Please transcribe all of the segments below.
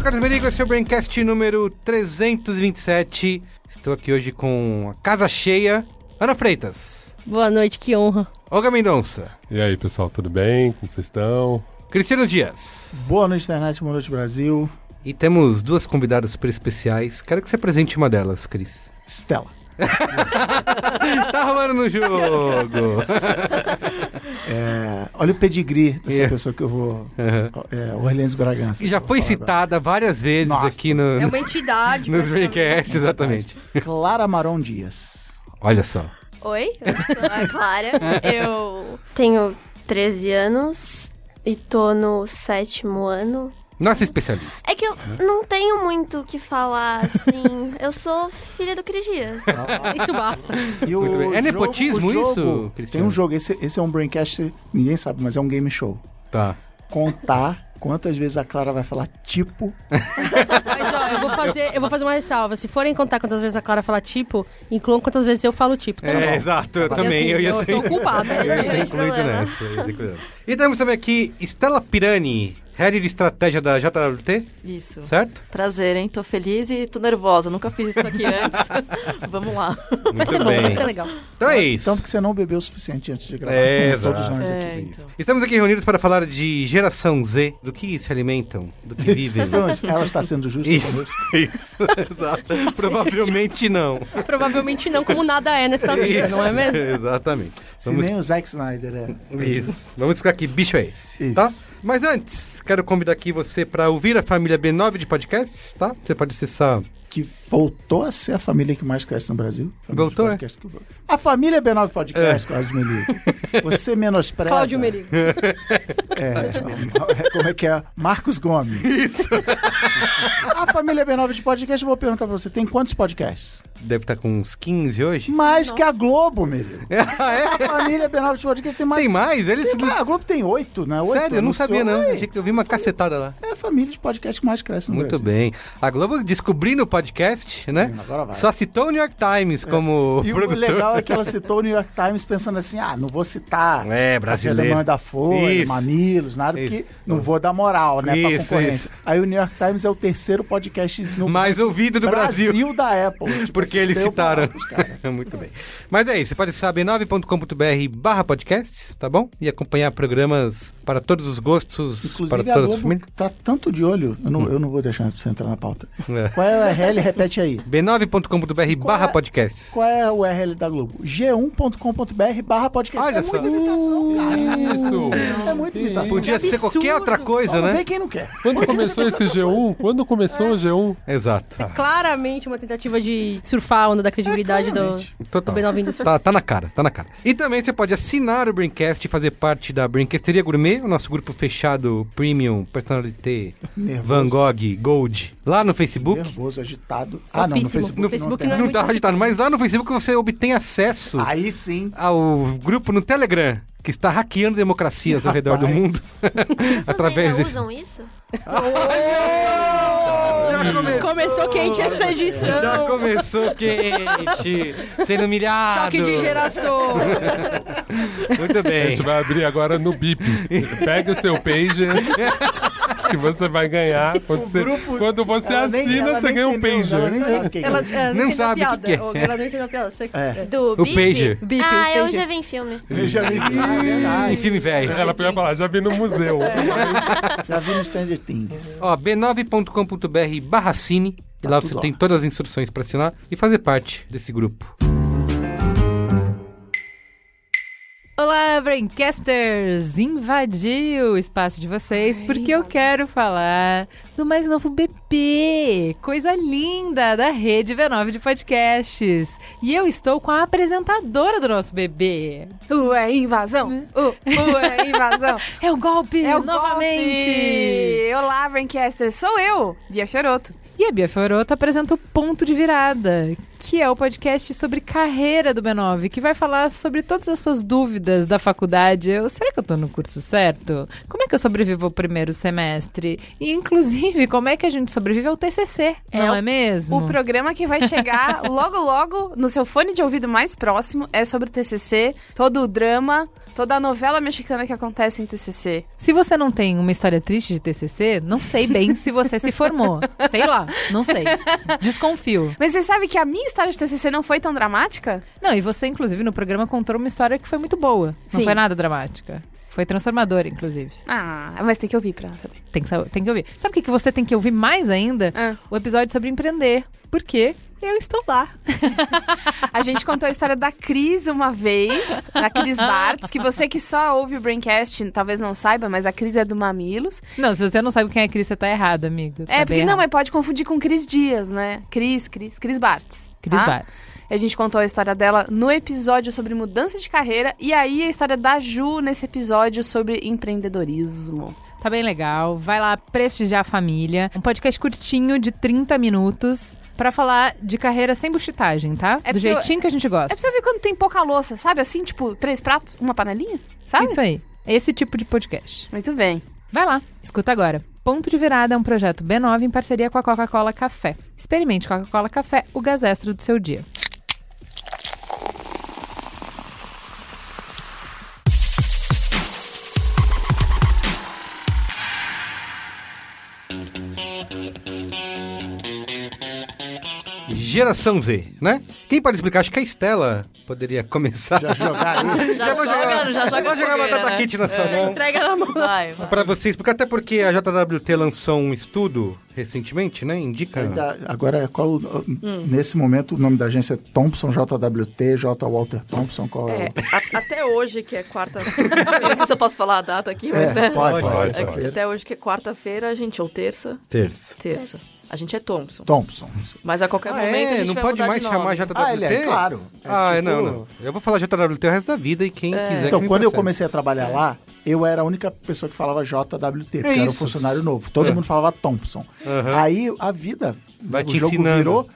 sou Carlos Merigo, esse é o Braincast número 327. Estou aqui hoje com a casa cheia. Ana Freitas, Boa noite, que honra. Olga Mendonça, E aí, pessoal, tudo bem? Como vocês estão? Cristiano Dias. Boa noite, internet, boa noite, Brasil. E temos duas convidadas super especiais. Quero que você apresente uma delas, Cris. Stella. tá rolando no jogo. É, olha o pedigree dessa É. pessoa que eu vou. Uhum. É, Orleans Bragança. E já foi citada várias vezes Nossa. aqui no, É uma entidade. nos. Braincasts, exatamente. agora. Clara Maron Dias. Olha só. Oi, eu sou a Clara. eu tenho 13 anos e tô no sétimo ano. Nossa especialista. É que eu não tenho muito o que falar, assim. Eu sou filha do Cris Dias. Isso basta. E. É nepotismo jogo- isso, Tem Cristiano? um jogo, esse, esse é um Braincast, ninguém sabe, mas é um game show. Tá. Contar quantas vezes a Clara vai falar tipo. Mas ó, eu vou fazer, eu vou fazer uma ressalva. Se forem contar quantas vezes a Clara fala tipo, incluam quantas vezes eu falo tipo. Tá É, bom? exato. Eu também. assim, eu ia eu ser. sou culpada. Eu ia Não ser tem incluído nessa. E temos também aqui Estela Pirani, head de estratégia da JWT, Isso. certo? Prazer, hein? Tô feliz e tô nervosa. Nunca fiz isso aqui antes. Vamos lá. Vai ser Muito bom, vai bem. ser legal. Então é isso. Tanto que você não bebeu o suficiente antes de gravar. É, todos nós aqui. É, então. Estamos aqui reunidos para falar de geração Z, do que se alimentam, do que vivem. Então, ela está sendo justa Isso, isso, exato. Provavelmente não. Provavelmente não, como nada é nesta vida, não é mesmo? Exatamente. Se Vamos nem o Zack Snyder é. Isso. Vamos explicar que bicho é esse, Isso. tá? Mas antes, quero convidar aqui você para ouvir a família B9 de podcasts, tá? Você pode acessar. que voltou a ser a família que mais cresce no Brasil. Voltou, é? A família B9 Podcast, Cláudio Meligo. Você menospreza... Cláudio Merigo. É, como é que é? Marcos Gomes. Isso. A família B9 de podcast, eu vou perguntar pra você, tem quantos podcasts? Deve estar com uns 15 hoje. Mais que a Globo, Merigo. ah, é? A família B9 de podcast tem mais... Tem mais? Eles. Tem. A Globo tem oito, né? Oito, Sério, eu não sabia, não. É, Achei que eu vi uma cacetada lá. É a família de podcast que mais cresce no Muito Brasil. bem. A Globo descobrindo o podcast, né? Agora vai. Só citou o New York Times como E o produtor. legal é que ela citou o New York Times pensando assim, ah, não vou citar É, a brasileiro. Demanda da Folha, Isso. Mamilos, nada, Isso. porque não vou dar moral, né, pra Isso, concorrência. isso. Aí o New York Times é o terceiro podcast no Mais ouvido do Brasil. da Apple. Tipo, Porque assim, eles citaram. caras. Muito bem. Mas é isso, você pode acessar b9.com.br barra podcasts, tá bom? E acompanhar programas para todos os gostos, Inclusive para a todas as famílias. tá tanto de olho, eu não, eu não vou deixar você entrar na pauta. É. Qual é o URL? Repete aí. b9.com.br Qual barra é- podcasts. Qual é o URL da Globo? g1.com.br barra podcast. Olha é só. muita imitação, cara. Isso! É muita imitação. Podia Que ser qualquer outra coisa, Vamos né? ver quem não quer. Quando começou esse G1? Quando começou o G1? Exato. Claramente uma tentativa de surfar a onda da credibilidade do, claramente. do Total. B9 Industries. Tá, tá na cara, tá na cara. E também você pode assinar o Braincast e fazer parte da Brinquesteria Gourmet, o nosso grupo fechado Premium, Personalité, Nervoso. Van Gogh, Gold, lá no Facebook. Nervoso, agitado. Ah, não, no. Facebook, No Facebook tem não é Não tá agitado, mas lá no Facebook você obtém acesso Aí sim. ao grupo no Telegram, que está hackeando democracias ao redor do Rapaz. mundo. Vocês Através ainda desse. usam isso? Já começou. Começou quente essa edição. Já começou quente, sendo humilhado. Choque de gerações. Muito A bem. gente vai abrir agora no BIP. Pega o seu pager que você vai ganhar. Quando você, grupo- quando você Ela nem- assina, ela você nem ganha um pager. Ela nem sabe o que é Ela é, Não sabe o que é. Ela não entendeu a piada. Você... É. Do O pager. Ah, eu já vi em filme. Eu já vi. Ah, é. Em filme velho. Ela podia falar, já vi no museu. Já vi no Stranger Things. Ó, b9.com.br barra cine. E lá Tá você tudo tem lá. todas as instruções para assinar e fazer parte desse grupo. Olá, Braincasters! Invadi o espaço de vocês porque eu quero falar do mais novo bebê, coisa linda da rede V9 de podcasts. E eu estou com a apresentadora do nosso bebê. Ué, invasão! Uh, ué, invasão! É o golpe, É o novamente! golpe! Olá, Braincasters! Sou eu, Bia Fioroto. E a Bia Fioroto apresenta o Ponto de Virada, que é o podcast sobre carreira do B9, que vai falar sobre todas as suas dúvidas da faculdade. Eu, será que eu tô no curso certo? Como é que eu sobrevivo ao primeiro semestre? E, inclusive, como é que a gente sobrevive ao TCC, não o- é mesmo? O programa que vai chegar logo, logo no seu fone de ouvido mais próximo é sobre o TCC, todo o drama, toda a novela mexicana que acontece em TCC. Se você não tem uma história triste de TCC, não sei bem se você se formou. Sei lá, não sei. Desconfio. Mas você sabe que a minha história de TCC não foi tão dramática? Não, e você, inclusive, no programa contou uma história que foi muito boa. Não Sim. foi nada dramática. Foi transformadora, inclusive. Ah, mas tem que ouvir pra saber. Tem que, sa- tem que ouvir. Sabe o que, que você tem que ouvir mais ainda? Ah. O episódio sobre empreender. Por quê? Eu estou lá. A gente contou a história da Cris uma vez, da Cris Bartz, que você que só ouve o Braincast talvez não saiba, mas a Cris é do Mamilos. Não, se você não sabe quem é Cris, você tá errado, amigo. Tá É, porque não, mas pode confundir com Cris Dias, né? Cris, Cris, Cris Bartz. Cris tá? Bartz. A gente contou a história dela no episódio sobre mudança de carreira e aí a história da Ju nesse episódio sobre empreendedorismo. Tá bem legal. Vai lá prestigiar a família. Um podcast curtinho de 30 minutos pra falar de carreira sem buchitagem, tá? É Do você- jeitinho que a gente É gosta. pra você ver quando tem pouca louça, sabe? Assim, tipo, três pratos, uma panelinha, sabe? Isso aí. É esse tipo de podcast. Muito bem. Vai lá, escuta agora. Ponto de Virada é um projeto B9 em parceria com a Coca-Cola Café. Experimente Coca-Cola Café, o gás extra do seu dia. Geração Z, né? Quem pode explicar? Acho que a Estela poderia começar. Já jogar aí. Já, vou joga, jogar- já joga Vou jogar batata né? kit na sua mão. Entrega na mão. Vai, vai. Pra vocês, porque até porque a JWT lançou um estudo recentemente, né? Indica. Ainda- agora, qual, o- nesse momento, o nome da agência é Thompson, JWT, J. Walter Thompson. Qual é? É, a- até hoje, que é quarta-feira. Não sei se eu posso falar a data aqui, mas É, né? pode, Pode, pode, É terça-feira. até hoje, que é quarta-feira, a gente, ou terça. Terça. Terça. A gente é Thompson. Thompson. Mas a qualquer Ah, momento a é? gente Não vai pode mudar mais de nome. chamar JWT? Ah, ele é, claro. É ah, tipo- não, não. Eu vou falar JWT o resto da vida e quem quiser Então, que me quando eu comecei a trabalhar lá, eu era a única pessoa que falava JWT, porque era um funcionário novo. Todo É. mundo falava Thompson. Aham. Aí a vida, Vai o te jogo ensinando. virou,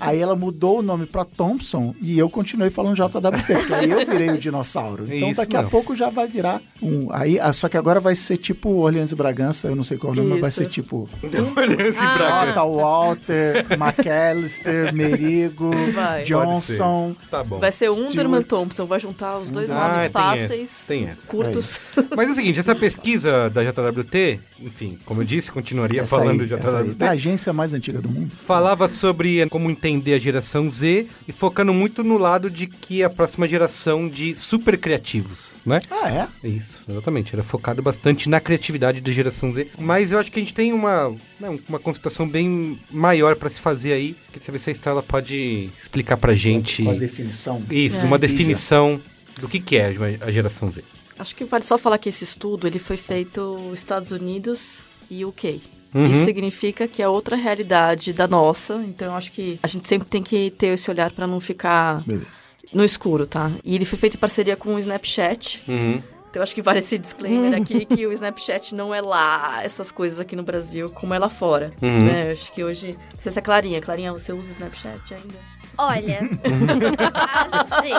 aí ela mudou o nome pra Thompson e eu continuei falando JWT, porque aí eu virei o dinossauro. Então Isso daqui a não. pouco já vai virar um. Aí, ah, só que agora vai ser tipo Orleans e Bragança, eu não sei qual o nome, mas vai Isso. ser tipo Ah. Jota, Walter, McAllister, Merigo, Vai. Johnson. Tá bom. Vai ser o Underman. Thompson, vai juntar os dois Ah, nomes tem fáceis, essa, tem essa. curtos. Mas é o seguinte, essa pesquisa da JWT, enfim, como eu disse, continuaria Essa falando aí, de essa aí, JWT. da agência mais antiga do mundo. Falava sobre como entender a geração Z e focando muito no lado de que é a próxima geração de super criativos, né? Ah, é? É Isso, exatamente. Era focado bastante na criatividade da geração Z. Mas eu acho que a gente tem uma, né, uma consultação bem maior pra se fazer aí. Queria saber se a Estrela pode explicar pra gente. Com a definição. Isso, É. uma definição do que, que é a geração Z. Acho que vale só falar que esse estudo ele foi feito nos Estados Unidos e UK. Uhum. Isso significa que é outra realidade da nossa, então eu acho que a gente sempre tem que ter esse olhar para não ficar Beleza. no escuro, tá? E ele foi feito em parceria com o Snapchat. Uhum. Então eu acho que vale esse disclaimer aqui que o Snapchat não é lá essas coisas aqui no Brasil como é lá fora. Uhum. Né? Eu acho que hoje. Não sei se é Clarinha. Clarinha, você usa Snapchat ainda? Olha, assim,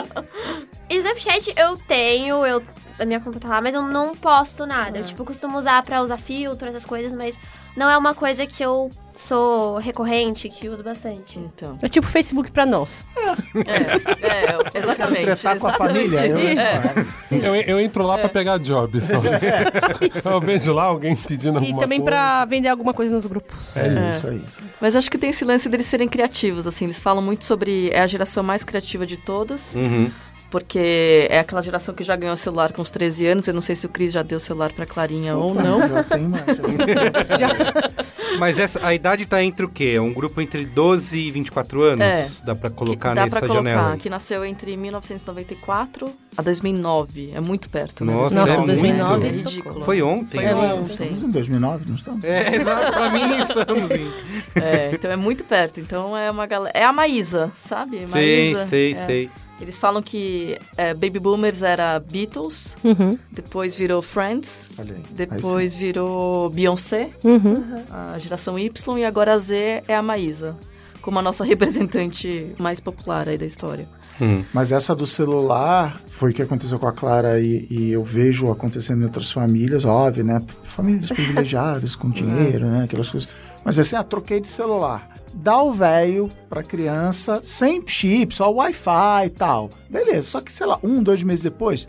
Snapchat eu tenho, eu, a minha conta tá lá, mas eu não posto nada. Eu, tipo, costumo usar pra usar filtro, essas coisas, mas não é uma coisa que eu sou recorrente, que uso bastante. Então. É tipo Facebook pra nós. É, é exatamente. Tretar com a família. Eu, isso. É. Eu, eu entro lá pra pegar job só. eu vejo lá alguém pedindo E alguma também coisa. pra vender alguma coisa nos grupos. É isso, é isso. Mas acho que tem esse lance deles serem criativos, assim. Eles falam muito sobre. É a geração mais criativa de todas. Uhum. Porque é aquela geração que já ganhou celular com os 13 anos. Eu não sei se o Cris já deu celular pra Clarinha ou Opa, não. Já tem uma, já Mas essa, a idade tá entre o quê? É um grupo entre 12 e 24 anos? É. Dá pra colocar que dá nessa pra colocar, janela que nasceu entre 1994 a 2009. É muito perto, né? Nossa, Nossa, é 2009 muito. é ridículo. Foi ontem. Foi né? ontem. Estamos em 2009, não estamos? É, exato. Pra mim, estamos em... É, então é muito perto. Então é uma galera. É a Maísa, sabe? Sei, Maísa, sei, é. sei. Eles falam que é, Baby Boomers era Beatles, Uhum. depois virou Friends, depois virou Beyoncé, Uhum. a geração Y, e agora a Z é a Maísa, como a nossa representante mais popular aí da história. Mas essa do celular foi o que aconteceu com a Clara e, e eu vejo acontecendo em outras famílias, óbvio, né? Famílias privilegiadas, com dinheiro, né? Aquelas coisas. Mas assim, ah, troquei de celular. Dá o velho pra criança sem chip, só Wi-Fi e tal. Beleza, só que, sei lá, um, dois meses depois.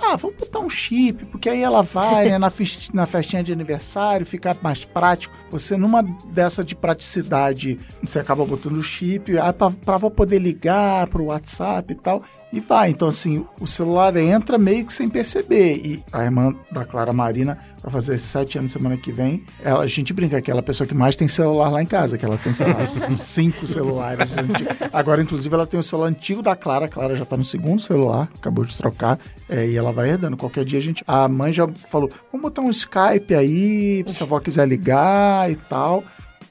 Ah, vamos botar um chip, porque aí ela vai né, na, na festinha de aniversário, fica mais prático. Você, numa dessa de praticidade, você acaba botando o chip, ah, avó poder ligar pro WhatsApp e tal, e vai. Então, assim, o celular entra meio que sem perceber. E a irmã da Clara Marina vai fazer sete anos semana que vem. Ela, a gente brinca que ela é a pessoa que mais tem celular lá em casa, que ela tem, sei lá, cinco celulares. Agora, inclusive, ela tem o celular antigo da Clara. A Clara já tá no segundo celular, acabou de trocar, é, e ela vai herdando. Qualquer dia a gente. A mãe já falou: vamos botar um Skype aí, se a avó quiser ligar e tal.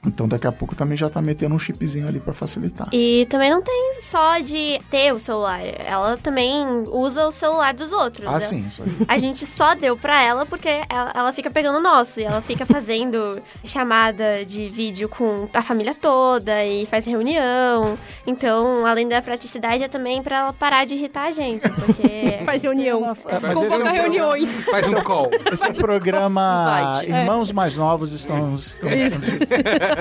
Então, daqui a pouco também já tá metendo um chipzinho ali pra facilitar. E também não tem só de ter o celular. Ela também usa o celular dos outros. Ah, Ela- sim, isso aí. A gente só deu pra ela porque ela, ela fica pegando o nosso. E ela fica fazendo chamada de vídeo com a família toda e faz reunião. Então, além da praticidade, é também pra ela parar de irritar a gente. Porque. Faz reunião. É, é Convoca um programa- reuniões. Faz um call. Esse é o programa Invite. Irmãos Mais Novos estão. estão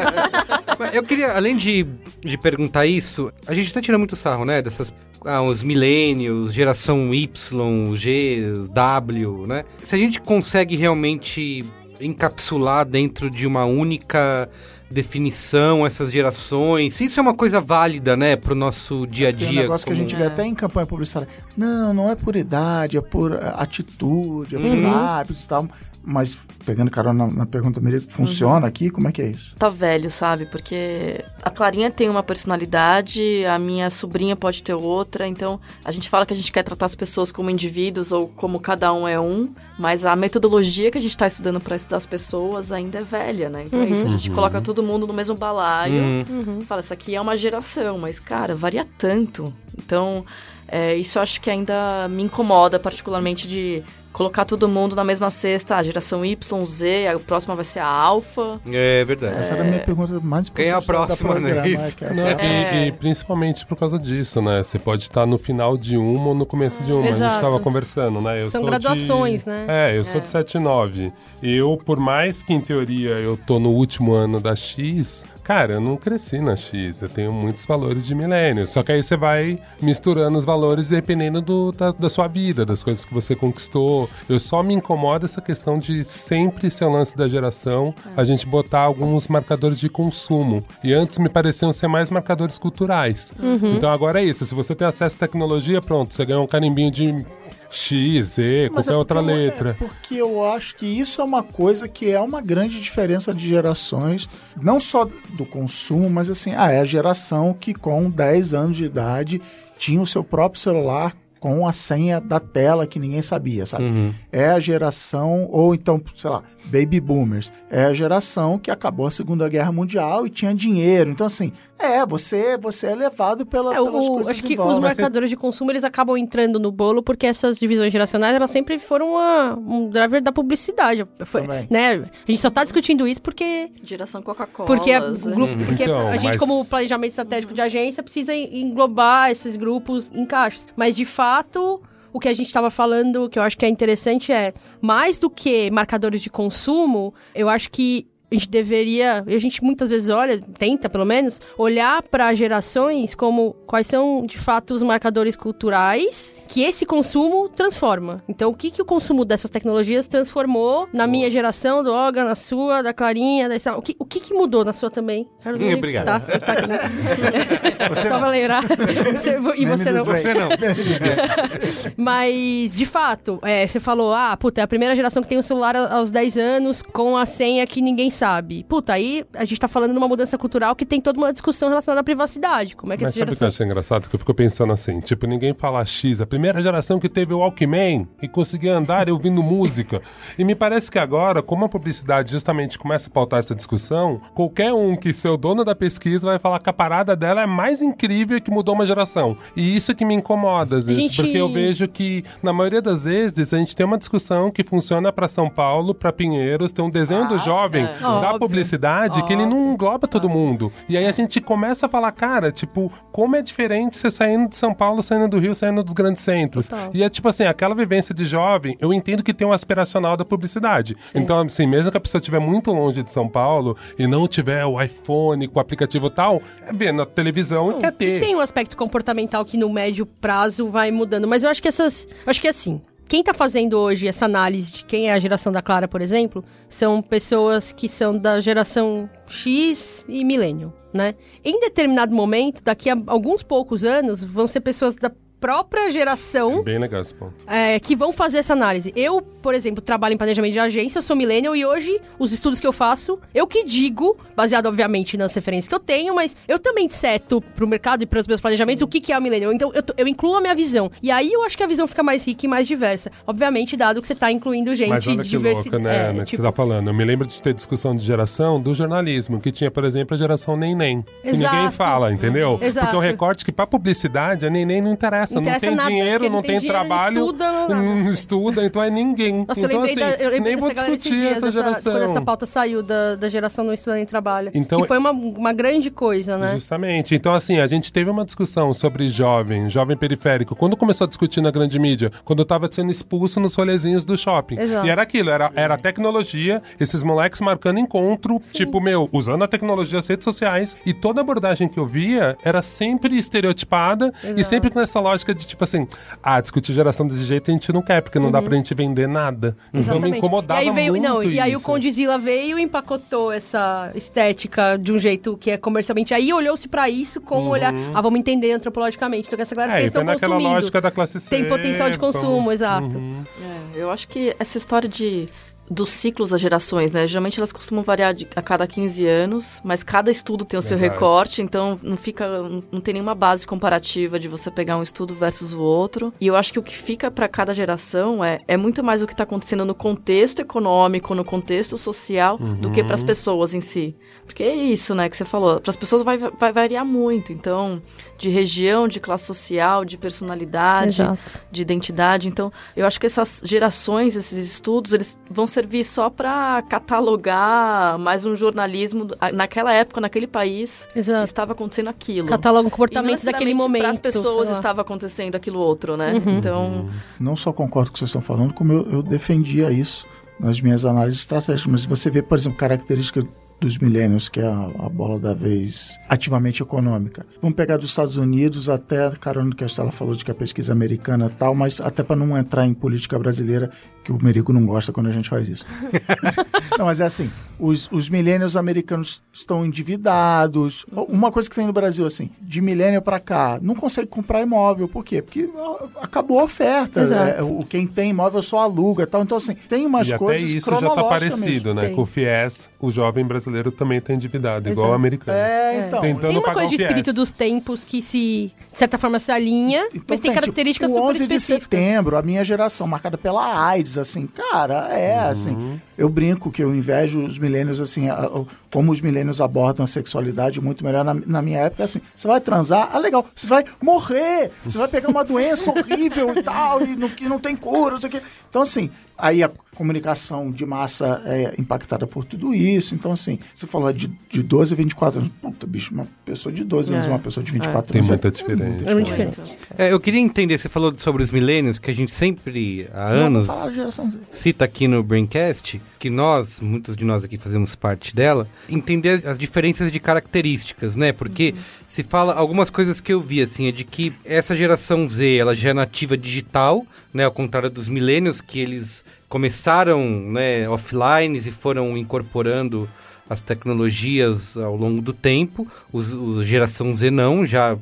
Eu queria, além de, de perguntar isso, a gente tá tirando muito sarro, né? Dessas. Ah, os milênios, geração Y, G, W, né? Se a gente consegue realmente encapsular dentro de uma única definição essas gerações, se isso é uma coisa válida, né, pro nosso dia a dia. um negócio que a como- gente vê até em campanha publicitária. Não, não é por idade, é por eh, atitude, é por Uhum. hábitos e tal. Mas, pegando carona na, na pergunta, Maria, funciona aqui? Como é que é isso? Tá velho, sabe? Porque a Clarinha tem uma personalidade, a minha sobrinha pode ter outra, então a gente fala que a gente quer tratar as pessoas como indivíduos ou como cada um é um, mas a metodologia que a gente tá estudando para estudar as pessoas ainda é velha, né? Então é isso, a gente coloca todo mundo no mesmo balaio. Uhum. Fala, essa aqui é uma geração, mas, cara, varia tanto. Então, é, isso eu acho que ainda me incomoda, particularmente de colocar todo mundo na mesma cesta, a geração Y, Z, a próxima vai ser a Alfa. É verdade. Essa era a minha pergunta mais Quem é a próxima, né? Isso. é e- É. e, principalmente por causa disso, né? Você pode estar no final de uma ou no começo de uma. A gente Exato. estava conversando, né? Eu São sou graduações, de... né? É, eu sou de 7 e 9. Eu, por mais que em teoria eu tô no último ano da X, cara, eu não cresci na X. Eu tenho muitos valores de milênio. Só que aí você vai misturando os valores dependendo do- da, da sua vida, das coisas que você conquistou. Eu só me incomoda essa questão de sempre ser o lance da geração, a gente botar alguns marcadores de consumo. E antes me pareciam ser mais marcadores culturais. Então agora é isso. Se você tem acesso à tecnologia, pronto, você ganha um carimbinho de X, Z, Mas qualquer é outra eu- letra. É porque eu acho que isso é uma coisa que é uma grande diferença de gerações, não só do consumo, mas assim, ah, é a geração que com 10 anos de idade tinha o seu próprio celular com a senha da tela que ninguém sabia, sabe? É a geração, ou então, sei lá, baby boomers, é a geração que acabou a Segunda Guerra Mundial e tinha dinheiro. Então, assim, é, você, você é levado pela, É, pelas o- coisas acho que os marcadores de consumo eles acabam entrando no bolo porque essas divisões geracionais elas sempre foram uma- um driver da publicidade. Foi- né? A gente só tá discutindo isso porque Geração Coca-Cola. porque, a, né? grupo- porque Então, a gente mas- como planejamento estratégico de agência precisa en- englobar esses grupos em caixas. Mas de fato o que a gente estava falando, que eu acho que é interessante, é mais do que marcadores de consumo, eu acho que a gente deveria, e a gente muitas vezes olha, tenta pelo menos, olhar para gerações como quais são de fato os marcadores culturais que esse consumo transforma. Então, o que, que o consumo dessas tecnologias transformou na minha geração, do Olga, na sua, da Clarinha, da Estela? O que, o que, que mudou na sua também? Carlos, obrigado. Tá, você tá aqui, né? Só pra lembrar. Você- e você não. Você não. Mas, de fato, é, você falou, ah, puta, é a primeira geração que tem um celular aos 10 anos com a senha que ninguém sabe? Puta, aí a gente tá falando de uma mudança cultural que tem toda uma discussão relacionada à privacidade. Como é que Mas essa sabe o que eu geração. achei engraçado? Que eu fico pensando assim, tipo, ninguém fala X, a primeira geração que teve o Walkman e conseguia andar ouvindo música. E me parece que agora, como a publicidade justamente começa a pautar essa discussão, qualquer um que ser o dono da pesquisa vai falar que a parada dela é mais incrível e que mudou uma geração. E isso que me incomoda às vezes, gente- porque eu vejo que, na maioria das vezes, a gente tem uma discussão que funciona pra São Paulo, pra Pinheiros, tem um desenho do jovem, da Óbvio. publicidade, que ele não engloba todo mundo. E aí a gente começa a falar, cara, tipo, como é diferente você saindo de São Paulo, saindo do Rio, saindo dos grandes centros. Total. E é tipo assim, aquela vivência de jovem, eu entendo que tem um aspiracional da publicidade. Então, assim, mesmo que a pessoa estiver muito longe de São Paulo e não tiver o iPhone com o aplicativo tal, é ver na televisão e quer ter. E tem um aspecto comportamental que no médio prazo vai mudando. Mas eu acho que essas. Acho que assim. Quem tá fazendo hoje essa análise de quem é a geração da Clara, por exemplo, são pessoas que são da geração X e milênio, né? Em determinado momento, daqui a alguns poucos anos, vão ser pessoas da própria geração Bem legal esse ponto. é, que vão fazer essa análise. Eu, por exemplo, trabalho em planejamento de agência, eu sou millennial e hoje os estudos que eu faço, eu que digo, baseado obviamente nas referências que eu tenho, mas eu também seto pro mercado e pros meus planejamentos o que, que é a millennial. Então eu, eu incluo a minha visão. E aí eu acho que a visão fica mais rica e mais diversa. Obviamente, dado que você tá incluindo gente Mas olha que louco, né, né, que tipo, você tá falando. Eu me lembro de ter discussão de geração do jornalismo, que tinha, por exemplo, a geração Neném. Que ninguém fala, entendeu? Exato. Porque o recorte que pra publicidade, a Neném não interessa. Não Não, interessa tem nada, dinheiro, não não tem, dinheiro, não trabalho. estuda, não não estuda, então é ninguém. Nossa, eu então, lembrei, assim, da, eu lembrei nem vou discutir dias, essa geração. quando essa pauta saiu da, da geração não estuda nem trabalha. Então, que foi uma, uma grande coisa, né? Justamente. Então, assim, a gente teve uma discussão sobre jovem, jovem periférico. Quando começou a discutir na grande mídia? Quando eu tava sendo expulso nos rolezinhos do shopping. Exato. E era aquilo, era, era a tecnologia, esses moleques marcando encontro, tipo, meu, usando a tecnologia, as redes sociais. E toda abordagem que eu via era sempre estereotipada e Exato. sempre com essa lógica de, tipo assim, ah, discutir geração desse jeito a gente não quer, porque não dá pra gente vender nada. Então me incomodava Uhum. e aí veio, muito não, E aí o isso. Condizila veio e empacotou essa estética de um jeito que é comercialmente. Aí olhou-se pra isso com um olhar. Ah, vamos entender antropologicamente. Então, que essa galera Uhum. É, que estão consumindo. lógica da classe C. Tem potencial de consumo, vamos- exato. Uhum. É, eu acho que essa história de dos ciclos das gerações, né? Geralmente elas costumam variar de- a cada 15 anos, mas cada estudo tem o seu Verdade. recorte, então não fica não, não tem nenhuma base comparativa de você pegar um estudo versus o outro. E eu acho que o que fica para cada geração é, é muito mais o que está acontecendo no contexto econômico, no contexto social, do que para as pessoas em si. Porque é isso, né, que você falou. Para as pessoas vai, vai variar muito. Então, de região, de classe social, de personalidade, Exato. de identidade. Então, eu acho que essas gerações, esses estudos, eles vão servir só para catalogar mais um jornalismo. Naquela época, naquele país, Exato. estava acontecendo aquilo. Cataloga o E não comportamento daquele momento. Para as pessoas estava acontecendo aquilo outro, né? Uhum. Então, Não só concordo com o que vocês estão falando, como eu, eu defendia isso nas minhas análises estratégicas. Mas você vê, por exemplo, características dos milênios, que é a, a bola da vez ativamente econômica. Vamos pegar dos Estados Unidos até, caramba, que a Estela falou de que a pesquisa americana e tal, mas até para não entrar em política brasileira, que o Merigo não gosta quando a gente faz isso. não, mas é assim, os, os milênios americanos estão endividados. Uma coisa que tem no Brasil, assim, de milênio para cá, não consegue comprar imóvel. Por quê? Porque acabou a oferta. Exato. É, o, quem tem imóvel só aluga e tal. Então, assim, tem umas e até coisas isso já tá parecido, mesmo. né? Tem. Com o FIES, o jovem brasileiro também tá endividado, igual o Exato. americano. É, então. Tentando Tem uma coisa o de espírito dos tempos que se, de certa forma, se alinha, Então mas tem, tipo, características o super 11 de setembro, a minha geração, marcada pela AIDS, assim, cara, é Uhum. assim. Eu brinco que eu invejo os milênios, assim, a- a- como os milênios abordam a sexualidade muito melhor. Na, na minha época, assim, você vai transar, ah, legal, você vai morrer, você vai pegar uma doença horrível e tal, e não, que não tem cura, não sei o quê. Então, assim, aí a comunicação de massa é impactada por tudo isso. Então, assim, você falou de, de 12 a 24 anos. Puta, bicho, uma pessoa de 12 anos, É. uma pessoa de 24 Tem anos. muita é diferença. É muito diferente. É, eu queria entender, você falou sobre os milênios, que a gente sempre, há Não, anos, fala geração Z. cita aqui no Braincast, que nós, muitos de nós aqui fazemos parte dela, entender as diferenças de características, né? Porque se fala algumas coisas que eu vi, assim, é de que essa geração Z, ela já é nativa digital, né? Ao contrário dos milênios, que eles começaram, né, offline e foram incorporando as tecnologias ao longo do tempo. Os, os geração Z não, já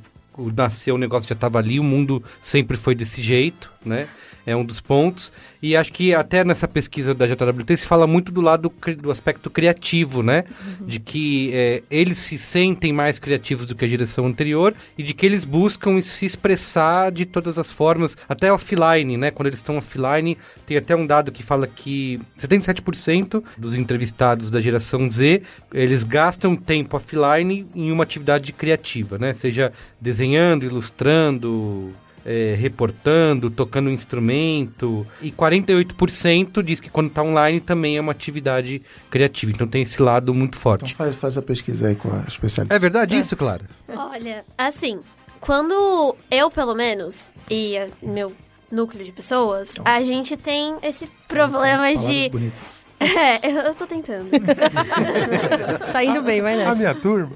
nasceu o negócio já estava ali, o mundo sempre foi desse jeito, né? É um dos pontos. E acho que até nessa pesquisa da JWT se fala muito do lado do aspecto criativo, né? De que é, eles se sentem mais criativos do que a geração anterior e de que eles buscam se expressar de todas as formas, até offline, né? Quando eles estão offline, tem até um dado que fala que 77% dos entrevistados da geração Z, eles gastam tempo offline em uma atividade criativa, né? Seja desenhando, ilustrando, é, reportando, tocando um instrumento. E 48% diz que quando está online também é uma atividade criativa. Então tem esse lado muito Então forte. faz, faz a pesquisa aí com a especialista. É verdade isso, Clara? Olha, assim, quando eu, pelo menos, e meu núcleo de pessoas, a gente tem esse problema Palavras de. bonitas. É, eu, eu tô tentando. Tá indo bem, vai A nessa. minha turma.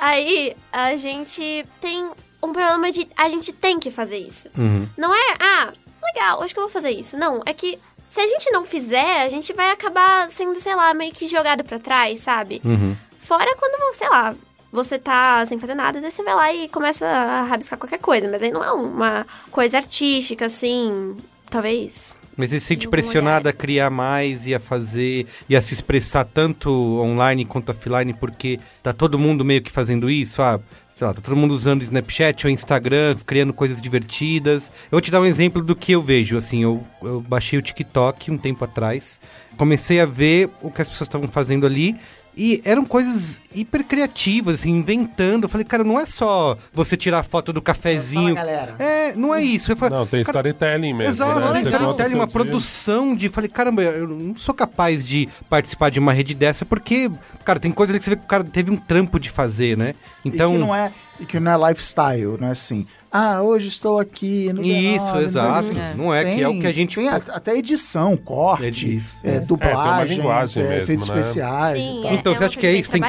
Aí a gente tem um problema de. A gente tem que fazer isso. Uhum. Não é, ah, legal, acho que eu vou fazer isso. Não, é que se a gente não fizer, a gente vai acabar sendo, sei lá, meio que jogado pra trás, sabe? Uhum. Fora quando, sei lá, você tá sem fazer nada, daí você vai lá e começa a rabiscar qualquer coisa. Mas aí não é uma coisa artística, assim, talvez. Mas você se sente olhar. a criar mais e a fazer e a se expressar tanto online quanto offline porque tá todo mundo meio que fazendo isso, ah, sei lá, tá todo mundo usando Snapchat ou Instagram, criando coisas divertidas. Eu vou te dar um exemplo do que eu vejo, assim, eu, eu baixei o TikTok um tempo atrás, comecei a ver o que as pessoas estavam fazendo ali e eram coisas hiper criativas, assim, inventando. Eu falei, cara, não é só você tirar foto do cafezinho. galera. É, não é isso. Eu falei, Não, tem cara, storytelling mesmo, Exato, né? Você storytelling, uma dia. produção de. Falei, caramba, eu não sou capaz de participar de uma rede dessa, porque, cara, tem coisa ali que você vê que o cara teve um trampo de fazer, né? Então. e que não é e que não é lifestyle, não é assim. Ah, hoje estou aqui no Isso, B9, não sei o exato. quê. Não é que é o que a gente. tem até edição, corte, É disso. é, É, dublagem, linguagem é, mesmo, efeitos né? especiais e Sim, tal. é, Então, é você uma acha que é isso? Tem-.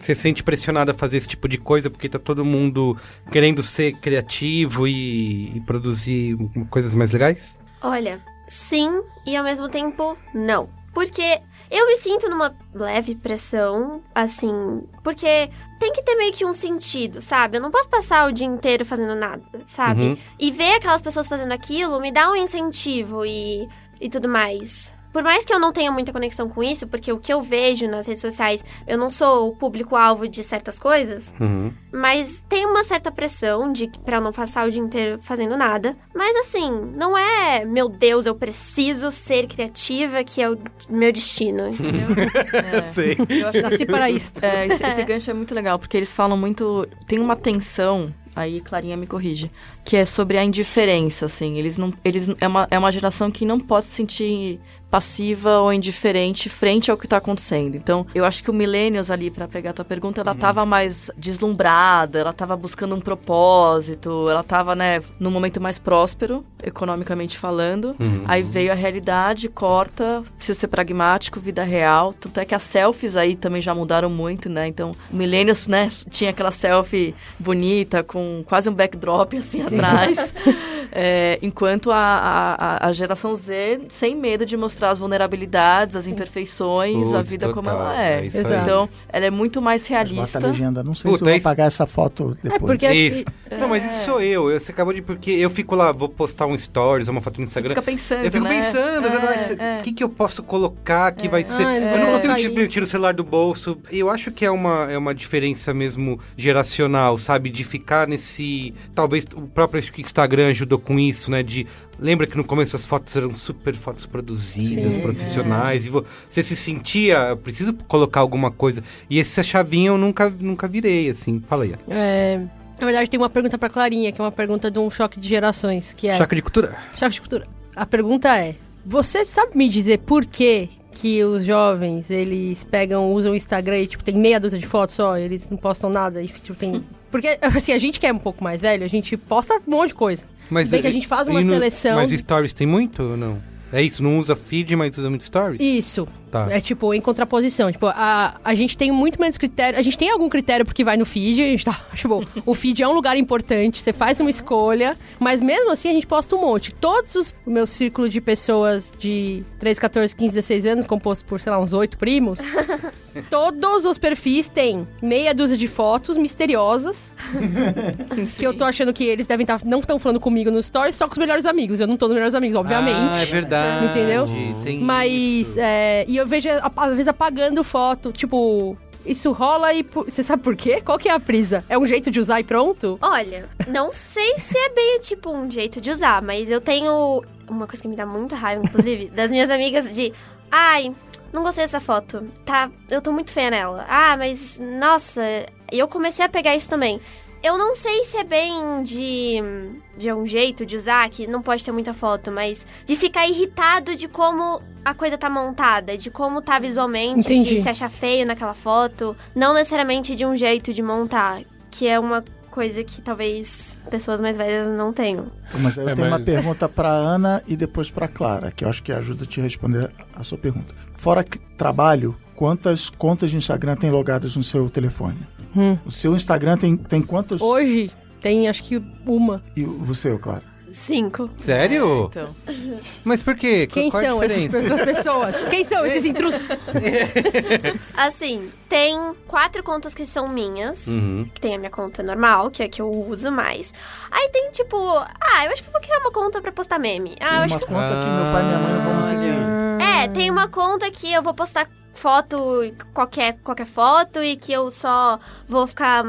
Você se sente pressionado a fazer esse tipo de coisa porque tá todo mundo querendo ser criativo e, e produzir coisas mais legais? Olha, sim e ao mesmo tempo não. Porque eu me sinto numa leve pressão, assim, porque tem que ter meio que um sentido, sabe? Eu não posso passar o dia inteiro fazendo nada, sabe? Uhum. E ver aquelas pessoas fazendo aquilo me dá um incentivo e, e tudo mais. Por mais que eu não tenha muita conexão com isso, porque o que eu vejo nas redes sociais, eu não sou o público-alvo de certas coisas, Uhum. mas tem uma certa pressão de para eu não passar o dia inteiro fazendo nada. Mas assim, não é, meu Deus, eu preciso ser criativa, que é o meu destino, entendeu? Sei. Nasci para isto. É, esse, esse gancho é muito legal, porque eles falam muito. Tem uma tensão, aí Clarinha me corrige, que é sobre a indiferença, assim. Eles não. Eles, é, uma, é uma geração que não pode se sentir passiva ou indiferente frente ao que tá acontecendo. Então, eu acho que o Millennials ali, pra pegar a tua pergunta, ela tava mais deslumbrada, ela tava buscando um propósito, ela tava, né, num momento mais próspero, economicamente falando. Aí veio a realidade, corta, precisa ser pragmático, vida real. Tanto é que as selfies aí também já mudaram muito, né? Então, o Millennials, né, tinha aquela selfie bonita, com quase um backdrop assim atrás. É, enquanto a, a, a geração Z, sem medo de mostrar as vulnerabilidades, as imperfeições, a vida como total, ela é. é então, ela é muito mais Mas realista. bota a legenda. Não sei Puta, se eu vou isso- apagar essa foto depois. É porque Isso. que- Não, mas isso sou eu. eu. Você acabou de. Porque eu fico lá, vou postar um stories, uma foto no Você Instagram. fica pensando, Eu fico né? pensando, É, exatamente, é. o que, que eu posso colocar que vai ser. Ah, eu não é. consigo Aí. tirar tiro o celular do bolso. Eu acho que é uma, é uma diferença mesmo geracional, sabe? De ficar nesse. Talvez o próprio Instagram ajudou com isso, né? De. Lembra que no começo as fotos eram super fotos produzidas, Sim. profissionais, e vo- você se sentia, "Eu preciso colocar alguma coisa. E essa chavinha eu nunca, nunca virei, assim. Fala aí. É, na verdade, tem uma pergunta pra Clarinha, que é uma pergunta de um choque de gerações, que é... Choque de cultura. Choque de cultura. A pergunta é: você sabe me dizer por que que os jovens, eles pegam, usam o Instagram e, tipo, tem meia dúzia de fotos só, eles não postam nada e, tipo, tem... Porque, assim, a gente que é um pouco mais velho, a gente posta um monte de coisa. Mas, Bem que a eh, gente faz uma no- seleção... Mas stories tem muito ou não? É isso, não usa feed, mas usa muito stories? Isso. Tá. É tipo, em contraposição. Tipo, a, a gente tem muito menos critério. A gente tem algum critério porque vai no feed. A gente tá, tipo, o feed é um lugar importante. Você faz uma escolha. Mas mesmo assim, a gente posta um monte. Todos os. O meu círculo de pessoas de 3, 14, 15, 16 anos, composto por, sei lá, uns oito primos. todos os perfis têm meia dúzia de fotos misteriosas. que eu tô achando que eles devem estar. não estão falando comigo nos stories, só com os melhores amigos. Eu não tô nos melhores amigos, obviamente. Ah, é verdade. Entendeu? Tem Mas, isso. é, e eu vejo, às vezes, apagando foto, tipo, isso rola e. Você sabe por quê? Qual que é a brisa? É um jeito de usar e pronto? Olha, não sei se é bem, tipo, um jeito de usar, mas eu tenho uma coisa que me dá muita raiva, inclusive, das minhas amigas de... Ai, não gostei dessa foto. Tá, eu tô muito feia nela. Ah, mas, nossa... Eu comecei a pegar isso também. Eu não sei se é bem de, de um jeito de usar, que não pode ter muita foto, mas de ficar irritado de como a coisa tá montada, de como tá visualmente, Entendi. de se achar feio naquela foto. Não necessariamente de um jeito de montar, que é uma coisa que talvez pessoas mais velhas não tenham. Mas eu É, tenho uma mas- pergunta pra Ana e depois pra Clara, que eu acho que ajuda a te responder a sua pergunta. Fora que- trabalho, quantas contas de Instagram tem logadas no seu telefone? Hum. O seu Instagram tem, tem quantas? Hoje tem, acho que, uma. E o seu, Clara? Cinco. Sério? Então. Mas por quê? Quem Qual são essas outras pessoas? Quem são esses intrusos? Assim, tem quatro contas que são minhas. Uhum. Que tem a minha conta normal, que é a que eu uso mais. Aí tem tipo, ah, eu acho que eu vou criar uma conta pra postar meme. Ah, eu Tem acho uma que. conta que meu pai e minha mãe não vão me seguir. É, tem uma conta que eu vou postar foto, qualquer, qualquer foto, e que eu só vou ficar.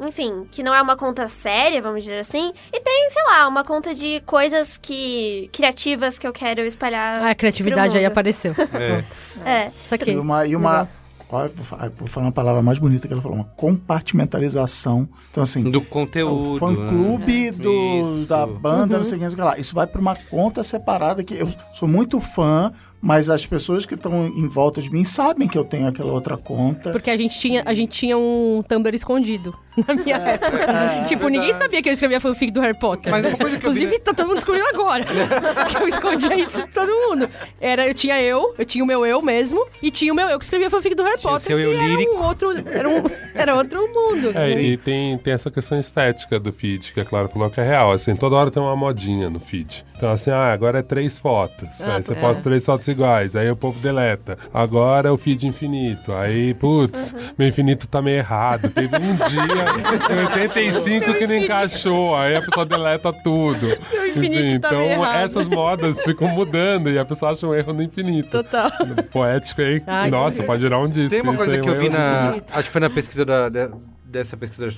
Enfim, que não é uma conta séria, vamos dizer assim. E tem, sei lá, uma conta de coisas que. criativas que eu quero espalhar. Ah, a criatividade pro aí apareceu. É. É. Isso aqui. E uma. E uma olha, vou fa- vou falar uma palavra mais bonita que ela falou, uma compartimentalização. Então, assim, Do o conteúdo. fã-clube né? do- Isso. da banda, não sei o que, não sei o que lá. Isso vai para uma conta separada que eu sou muito fã, mas as pessoas que estão em volta de mim sabem que eu tenho aquela outra conta. Porque a gente tinha, a gente tinha um Tumblr escondido na minha época. tipo, ninguém sabia que eu escrevia fanfic do Harry Potter. Mas uma coisa que eu vi- Inclusive, tá todo mundo descobrindo agora. que eu escondia isso de todo mundo. Era, eu tinha eu, eu tinha o meu eu mesmo, e tinha o meu eu que escrevia fanfic do Harry Tinha Potter, seu que eu era lírico. um outro. Era, um, era outro mundo. É, e tem, tem essa questão estética do feed, que a Clara falou que é real. Assim, toda hora tem uma modinha no feed. Então, assim, ah, agora é três fotos. Ah, aí você é. posta três fotos iguais. Aí o povo deleta. Agora é o feed infinito. Aí, putz, meu infinito tá meio errado. Teve um dia, em 85, que não encaixou. Aí a pessoa deleta tudo. Meu infinito tá então, meio errado. essas modas ficam mudando e a pessoa acha um erro no infinito. Total. Poético aí. Ai, Nossa, pode virar um disco. Tem uma coisa aí, que eu vi na. Acho que foi na pesquisa da, da- dessa pesquisa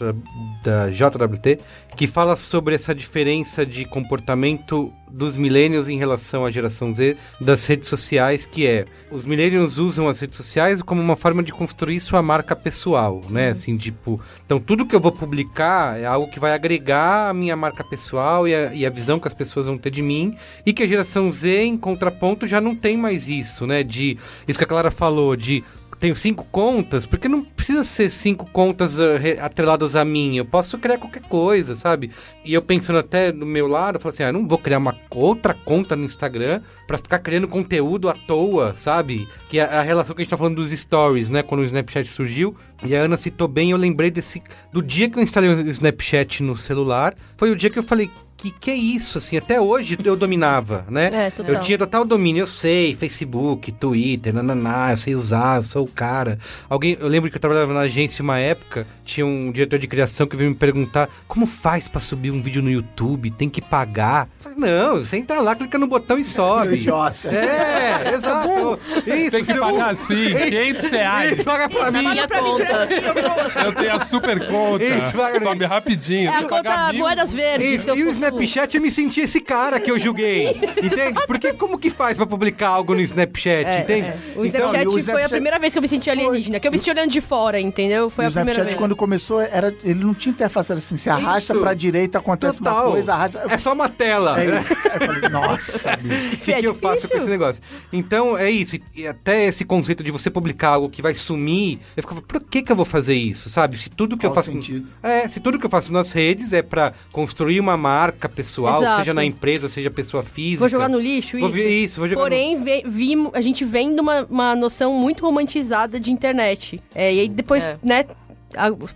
da, JWT, que fala sobre essa diferença de comportamento dos millennials em relação à geração Z das redes sociais, que é os millennials usam as redes sociais como uma forma de construir sua marca pessoal, né? Assim, tipo, então tudo que eu vou publicar é algo que vai agregar a minha marca pessoal e a, e a visão que as pessoas vão ter de mim, e que a geração Z, em contraponto, já não tem mais isso, né? De isso que a Clara falou, de tenho cinco contas, porque não precisa ser cinco contas re- atreladas a mim. Eu posso criar qualquer coisa, sabe? E eu pensando até no meu lado, eu falo assim: ah, não vou criar uma outra conta no Instagram pra ficar criando conteúdo à toa, sabe? Que é a relação que a gente tá falando dos stories, né? Quando o Snapchat surgiu. E a Ana citou bem, eu lembrei desse. Do dia que eu instalei o Snapchat no celular, foi o dia que eu falei. Que que é isso, assim? Até hoje eu dominava, né? É, total. Eu tinha total domínio, eu sei, Facebook, Twitter, nananá, eu sei usar, eu sou o cara. Alguém, eu lembro que eu trabalhava na agência uma época, tinha um diretor de criação que veio me perguntar como faz pra subir um vídeo no YouTube, tem que pagar? Eu falei, não, você entra lá, clica no botão e sobe. Seu idiota. É, exato. Isso, Tem que seu- pagar assim, 500 reais. Isso, paga pra mim. Paga pra mim. Eu tenho a super conta. Isso, vai- Sobe rapidinho. É a conta. Moedas Verdes Isso, que eu e o. Snapchat eu me senti esse cara que eu julguei. entende? Porque como que faz pra publicar algo no Snapchat, É, entende? é. O Então, Snapchat o foi a Snapchat- primeira vez que eu me senti alienígena, que eu me senti olhando de fora, entendeu? Foi E a o primeira Snapchat, vez. quando começou, era, ele não tinha interface, era assim, se arrasta Isso. pra direita, acontece Total. uma coisa, arrasta... É só uma tela. É isso. Eu falei, nossa. O que, É que eu faço com difícil. esse negócio? Então, é isso. E- E até esse conceito de você publicar algo que vai sumir, eu ficava, por que que eu vou fazer isso, sabe? Se tudo que eu Qual faço... sentido? É, se tudo que eu faço nas redes é pra construir uma marca pessoal, Exato. seja na empresa, seja pessoa física. Vou jogar no lixo Vou isso? ver isso, vou jogar Porém, ve- vimo- a gente vem de uma, uma noção muito romantizada de internet. É, e aí depois, É. né,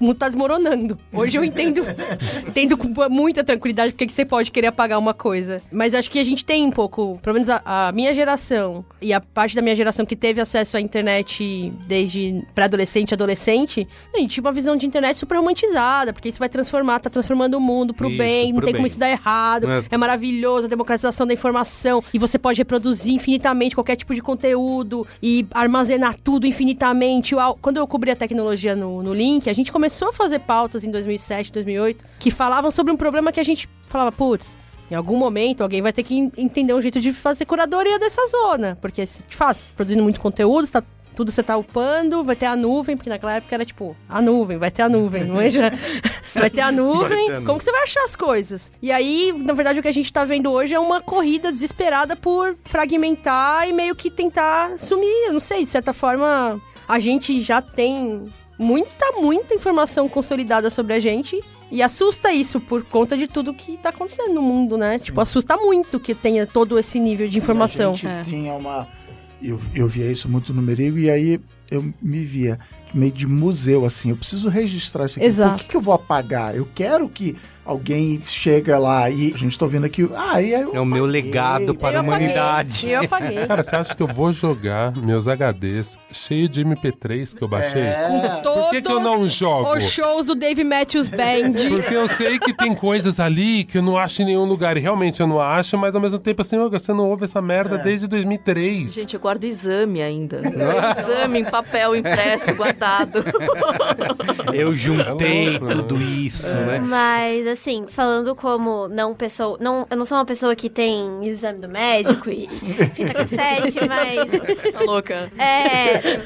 o mundo tá desmoronando. Hoje eu entendo, entendo com muita tranquilidade porque que você pode querer apagar uma coisa. Mas acho que a gente tem um pouco, pelo menos a, a minha geração e a parte da minha geração que teve acesso à internet desde pré-adolescente e adolescente, a gente tinha uma visão de internet super romantizada, porque isso vai transformar, tá transformando o mundo pro Isso, bem, não pro tem como bem. isso dar errado, É. é maravilhoso a democratização da informação e você pode reproduzir infinitamente qualquer tipo de conteúdo e armazenar tudo infinitamente. Quando eu cobri a tecnologia no, no Link, a gente começou a fazer pautas em 2007, 2008 que falavam sobre um problema que a gente falava, putz. Em algum momento, alguém vai ter que en- entender um jeito de fazer curadoria dessa zona. Porque, se te faz, produzindo muito conteúdo, está tudo você tá upando, vai ter a nuvem, porque naquela época era tipo, a nuvem, vai ter a nuvem, não é? Já- Vai ter a nuvem, ter a como que você vai achar as coisas? E aí, na verdade, o que a gente tá vendo hoje é uma corrida desesperada por fragmentar e meio que tentar sumir. Eu não sei, de certa forma, a gente já tem muita, muita informação consolidada sobre a gente. E assusta isso por conta de tudo que tá acontecendo no mundo, né? Tipo, assusta muito que tenha todo esse nível de informação. A gente É. tinha uma. Eu, eu via isso muito no Merigo e aí eu me via meio de museu, assim. Eu preciso registrar isso aqui. Exato. Por que, que eu vou apagar? Eu quero que alguém chega lá e a gente tá vendo aqui. Ah, e aí eu É o meu apaguei. legado para Eu a apaguei. humanidade. Eu apaguei. Cara, você acha que eu vou jogar meus HDs cheio de MP3 que eu baixei? É. Por que, que eu não jogo? Os shows do Dave Matthews Band. Porque eu sei que tem coisas ali que eu não acho em nenhum lugar. E realmente eu não acho, mas ao mesmo tempo assim, "Olga, você não ouve essa merda desde 2003. Gente, eu guardo exame ainda. exame em papel impresso, guardado. Eu juntei É louco, né? tudo isso, né? Mas, assim, falando como não pessoa. Não, eu não sou uma pessoa que tem exame do médico e fita cassete, mas. Tá louca? É.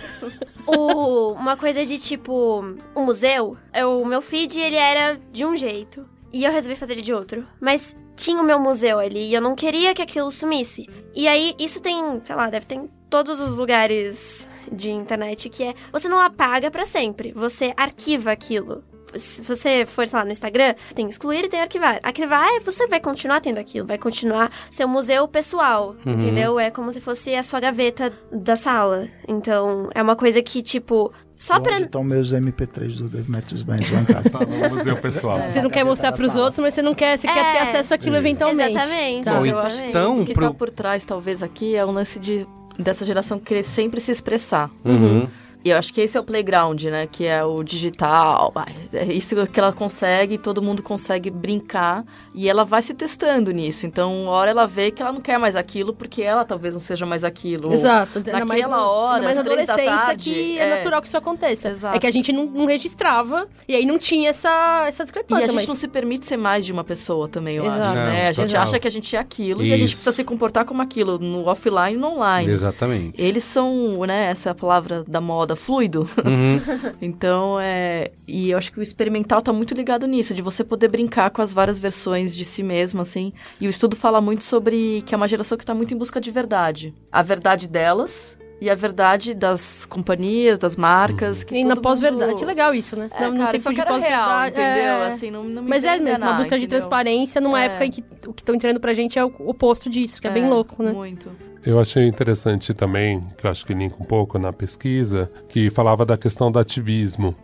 O, uma coisa de tipo. O museu, eu- o meu feed ele era de um jeito. E eu resolvi fazer ele de outro. Mas tinha o meu museu ali e eu não queria que aquilo sumisse. E aí, isso tem, sei lá, deve ter em todos os lugares de internet que é. Você não apaga pra sempre. Você arquiva aquilo. Se você for, sei lá, no Instagram, tem excluir e tem arquivar. Arquivar, é você vai continuar tendo aquilo, vai continuar seu museu pessoal, entendeu? É como se fosse a sua gaveta da sala. Então, é uma coisa que, tipo, só pra. Onde estão meus MP3 do Dave Matthews Band lá em casa? Tá no museu pessoal. Você não quer mostrar pros outros, mas você não quer, você quer É. ter acesso àquilo eventualmente. Exatamente. Tá. Bom, eu acho exatamente. então- O que pro- tá por trás, talvez, aqui é o lance de, dessa geração querer sempre se expressar. Uhum. E eu acho que esse é o playground, né? Que é o digital. É isso que ela consegue, todo mundo consegue brincar. E ela vai se testando nisso. Então, uma hora ela vê que ela não quer mais aquilo, porque ela talvez não seja mais aquilo. Exato. Naquela mais, hora, mais adolescência tarde, que é, é. natural que isso aconteça. Exato. É que a gente não, não registrava e aí não tinha essa, essa E discrepância. a gente mas... não se permite ser mais de uma pessoa também, eu Exato. acho. Não, né? A gente total. acha que a gente é aquilo e a gente Isso. precisa se comportar como aquilo, no offline e no online. Exatamente. Eles são, né, essa é a palavra da moda, fluido. Uhum. então, é. E eu acho que o experimental tá muito ligado nisso, de você poder brincar com as várias versões de si mesmo, assim. E o estudo fala muito sobre que é uma geração que tá muito em busca de verdade. A verdade delas e a verdade das companhias, das marcas. Que E na pós-verdade. mundo- Que legal isso, né? É, cara, tem só de que pós-verdade, entendeu? é. Assim, não, não me Mas é mesmo, uma busca de entendeu? transparência numa É. época em que o que estão entregando pra gente é o oposto disso, que é, bem louco, né? Muito. Eu achei interessante também, que eu acho que linka um pouco na pesquisa, que falava da questão do ativismo.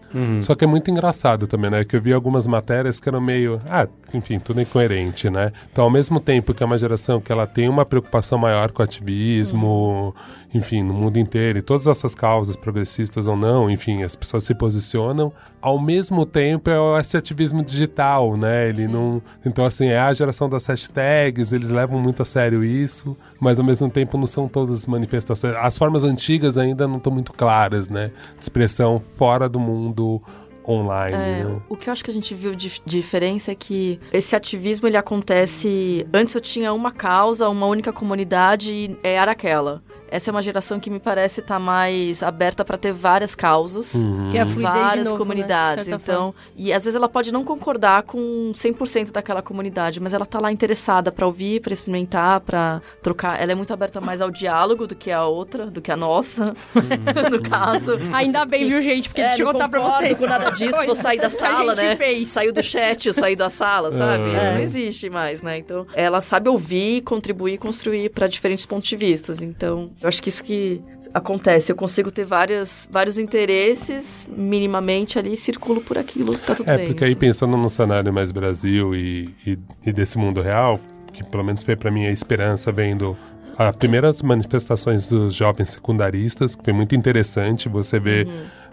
Só que é muito engraçado também, né? Que eu vi algumas matérias que eram meio. Ah, enfim, tudo incoerente, né? Então, ao mesmo tempo que é uma geração que ela tem uma preocupação maior com o ativismo, enfim, no mundo inteiro, e todas essas causas, progressistas ou não, enfim, as pessoas se posicionam, ao mesmo tempo é esse ativismo digital, né? Ele não. Então, assim, é a geração das hashtags, eles levam muito a sério isso, mas ao mesmo tempo não são todas manifestações. As formas antigas ainda não estão muito claras, né? De expressão fora do mundo online. É, né? o que eu acho que a gente viu de diferença é que esse ativismo ele acontece. Antes eu tinha uma causa, uma única comunidade e era aquela. Essa é uma geração que me parece estar mais aberta para ter várias causas. Que é a fluidez de várias novo, né, comunidades. de certa então, e às vezes ela pode não concordar com 100% daquela comunidade, mas ela tá lá interessada para ouvir, para experimentar, para trocar. Ela é muito aberta mais ao diálogo do que a outra, do que a nossa, no caso. Ainda bem, viu, gente? Porque deixa eu contar pra vocês. com nada disso, vou sair da sala, a gente né? fez. Saiu do chat, eu saí da sala, sabe? É. Isso não existe mais, né? Então, ela sabe ouvir, contribuir, construir para diferentes pontos de vistas. Então, eu acho que isso que acontece. Eu consigo ter várias, vários interesses, minimamente ali, e circulo por aquilo, tá tudo É, bem. porque aí assim. pensando no cenário mais Brasil e, e, e desse mundo real, que pelo menos foi pra mim a esperança vendo as primeiras manifestações dos jovens secundaristas, que foi muito interessante você ver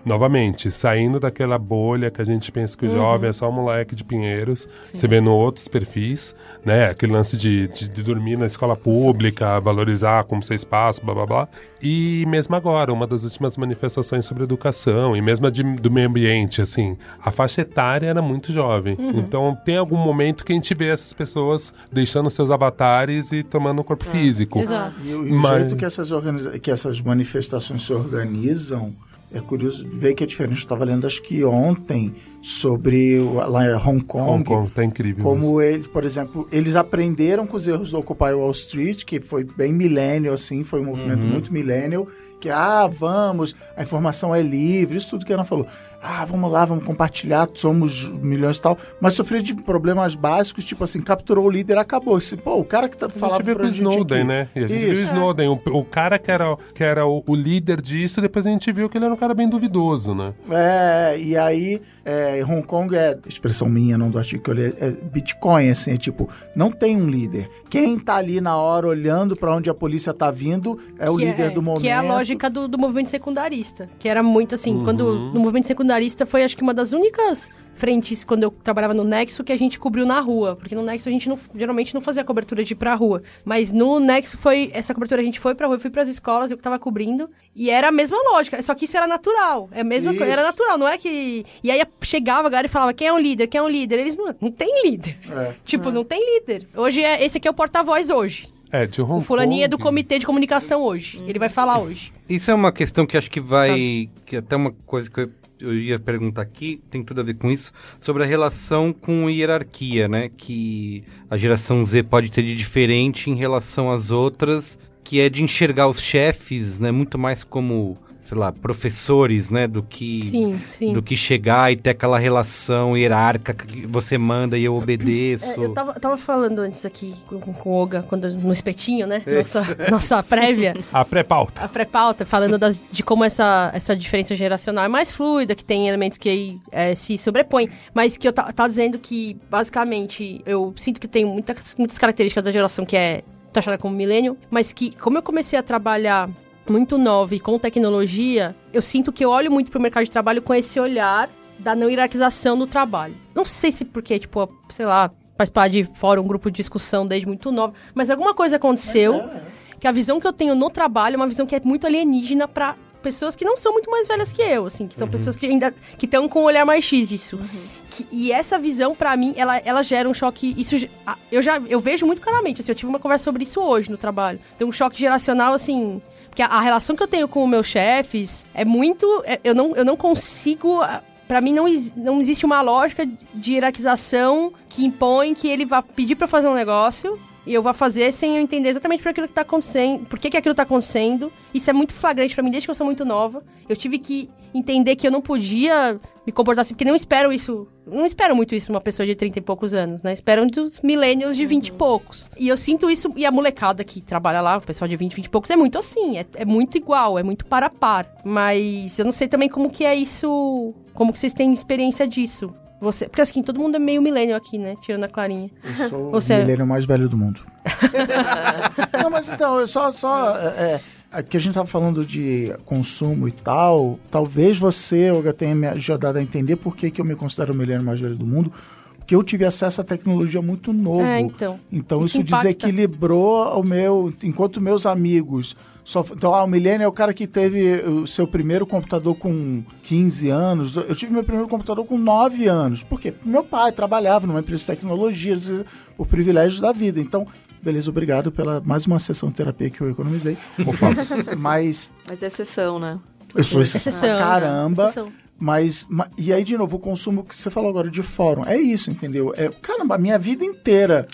novamente saindo daquela bolha que a gente pensa que o jovem é só um moleque de Pinheiros, você vê no outros perfis, né, aquele lance de, de, de dormir na escola pública, valorizar como seu espaço, blá blá blá. E mesmo agora, uma das últimas manifestações sobre educação e mesmo a de- do meio ambiente, assim, a faixa etária era muito jovem. Então tem algum momento que a gente vê essas pessoas deixando seus avatares e tomando o corpo físico. Exato. E o, e o Mas- jeito que essas, organiza- que essas manifestações se organizam é curioso ver que é diferente. Eu estava lendo, acho que ontem, sobre lá em Hong Kong. Hong Kong tá incrível. Como ele, por exemplo, eles aprenderam com os erros do Occupy Wall Street, que foi bem millennial, assim, foi um movimento muito millennial, que, ah, vamos, a informação é livre, isso tudo que a Ana falou. Ah, vamos lá, vamos compartilhar, somos milhões e tal. Mas sofria de problemas básicos, tipo assim, capturou o líder, acabou. Pô, o cara que tá, A gente falava viu pra com gente Snowden, aqui. né? E a gente viu o. Snowden, o, o cara que era, que era o, o líder disso, depois a gente viu que ele era um cara bem duvidoso, né? É, e aí, é, Hong Kong é, expressão minha, não do artigo que eu li, é Bitcoin, assim, é tipo, não tem um líder. Quem tá ali na hora olhando pra onde a polícia tá vindo é o Que líder do momento. Que é a lógica do, do movimento secundarista. Que era muito assim, Uhum. quando no movimento secundarista foi acho que uma das únicas frentes quando eu trabalhava no Nexo que a gente cobriu na rua. Porque no Nexo a gente não, geralmente não fazia cobertura de ir pra rua. Mas no Nexo foi. Essa cobertura a gente foi pra rua, eu fui pras escolas, eu que tava cobrindo. E era a mesma lógica. Só que isso era natural. É a mesma coisa. Era natural, não é que. E aí chegava a galera e falava: quem é o líder? Quem é o líder? Eles, não, não tem líder. É. Tipo, não tem líder. Hoje é. Esse aqui é o porta-voz hoje. É, de Hong O fulaninho é do Kong. comitê de comunicação hoje. Ele vai falar hoje. Isso é uma questão que acho que vai. Que até uma coisa que eu, eu ia perguntar aqui, tem tudo a ver com isso, sobre a relação com hierarquia, né? Que a geração Z pode ter de diferente em relação às outras, que é de enxergar os chefes, né? Muito mais como, sei lá, professores, né? Do que. Sim, sim. Do que chegar e ter aquela relação hierárquica que você manda e eu obedeço. É, eu tava, tava falando antes aqui com, com o Olga, quando, no espetinho, né? Nossa, nossa prévia, A pré-pauta. a pré-pauta, falando das- de como essa, essa diferença geracional é mais fluida, que tem elementos que é, se sobrepõem. Mas que eu ta- tava dizendo que, basicamente, eu sinto que tem muitas, muitas características da geração que é taxada como milênio, mas que, como eu comecei a trabalhar muito nova e com tecnologia, eu sinto que eu olho muito pro mercado de trabalho com esse olhar da não hierarquização do trabalho. Não sei se porque, tipo, sei lá, participar de fórum, grupo de discussão desde muito nova, mas alguma coisa aconteceu que a visão que eu tenho no trabalho é uma visão que é muito alienígena pra pessoas que não são muito mais velhas que eu, assim, que são pessoas que ainda que estão com um olhar mais X disso. Que- e essa visão pra mim, ela, ela gera um choque, isso eu já eu vejo muito claramente, assim, eu tive uma conversa sobre isso hoje no trabalho. Tem um choque geracional assim, porque a, a relação que eu tenho com meus chefes é muito é- eu não eu não consigo Pra mim não, não existe uma lógica de hierarquização que impõe que ele vá pedir eu fazer um negócio e eu vou fazer sem eu entender exatamente por aquilo que tá acontecendo, por que, que aquilo tá acontecendo. Isso é muito flagrante pra mim desde que eu sou muito nova. Eu tive que entender que eu não podia me comportar assim, porque não espero isso. Não espero muito isso numa pessoa de 30 e poucos anos, né? Esperam dos millennials de 20 e poucos. E eu sinto isso, e a molecada que trabalha lá, o pessoal de 20, 20 e poucos, é muito assim, é, é muito igual, é muito par a par. Mas eu não sei também como que é isso, como que vocês têm experiência disso. Você, porque assim, todo mundo é meio millennial aqui, né? Tirando a Clarinha. Eu sou Você- o milênio mais velho do mundo. Não, mas então, eu só, só é, é, que a gente tava falando de consumo e tal, talvez você, Olga, tenha me ajudado a entender por que, que eu me considero o milênio mais velho do mundo, porque eu tive acesso à tecnologia muito novo. É, então. Então Isso isso, desequilibrou o meu. Enquanto meus amigos. Só, então, ah, o Milênio é o cara que teve o seu primeiro computador com 15 anos. Eu tive meu primeiro computador com 9 anos. Por quê? Meu pai trabalhava numa empresa de tecnologia, às vezes, por privilégios da vida. Então, beleza, obrigado pela mais uma sessão de terapia que eu economizei. Mas Mas é exceção, né? eu sou Exceção, né? caramba. Exceção. Mas, ma- e aí, de novo, o consumo que você falou agora de fórum. É isso, entendeu? É, caramba, a minha vida inteira.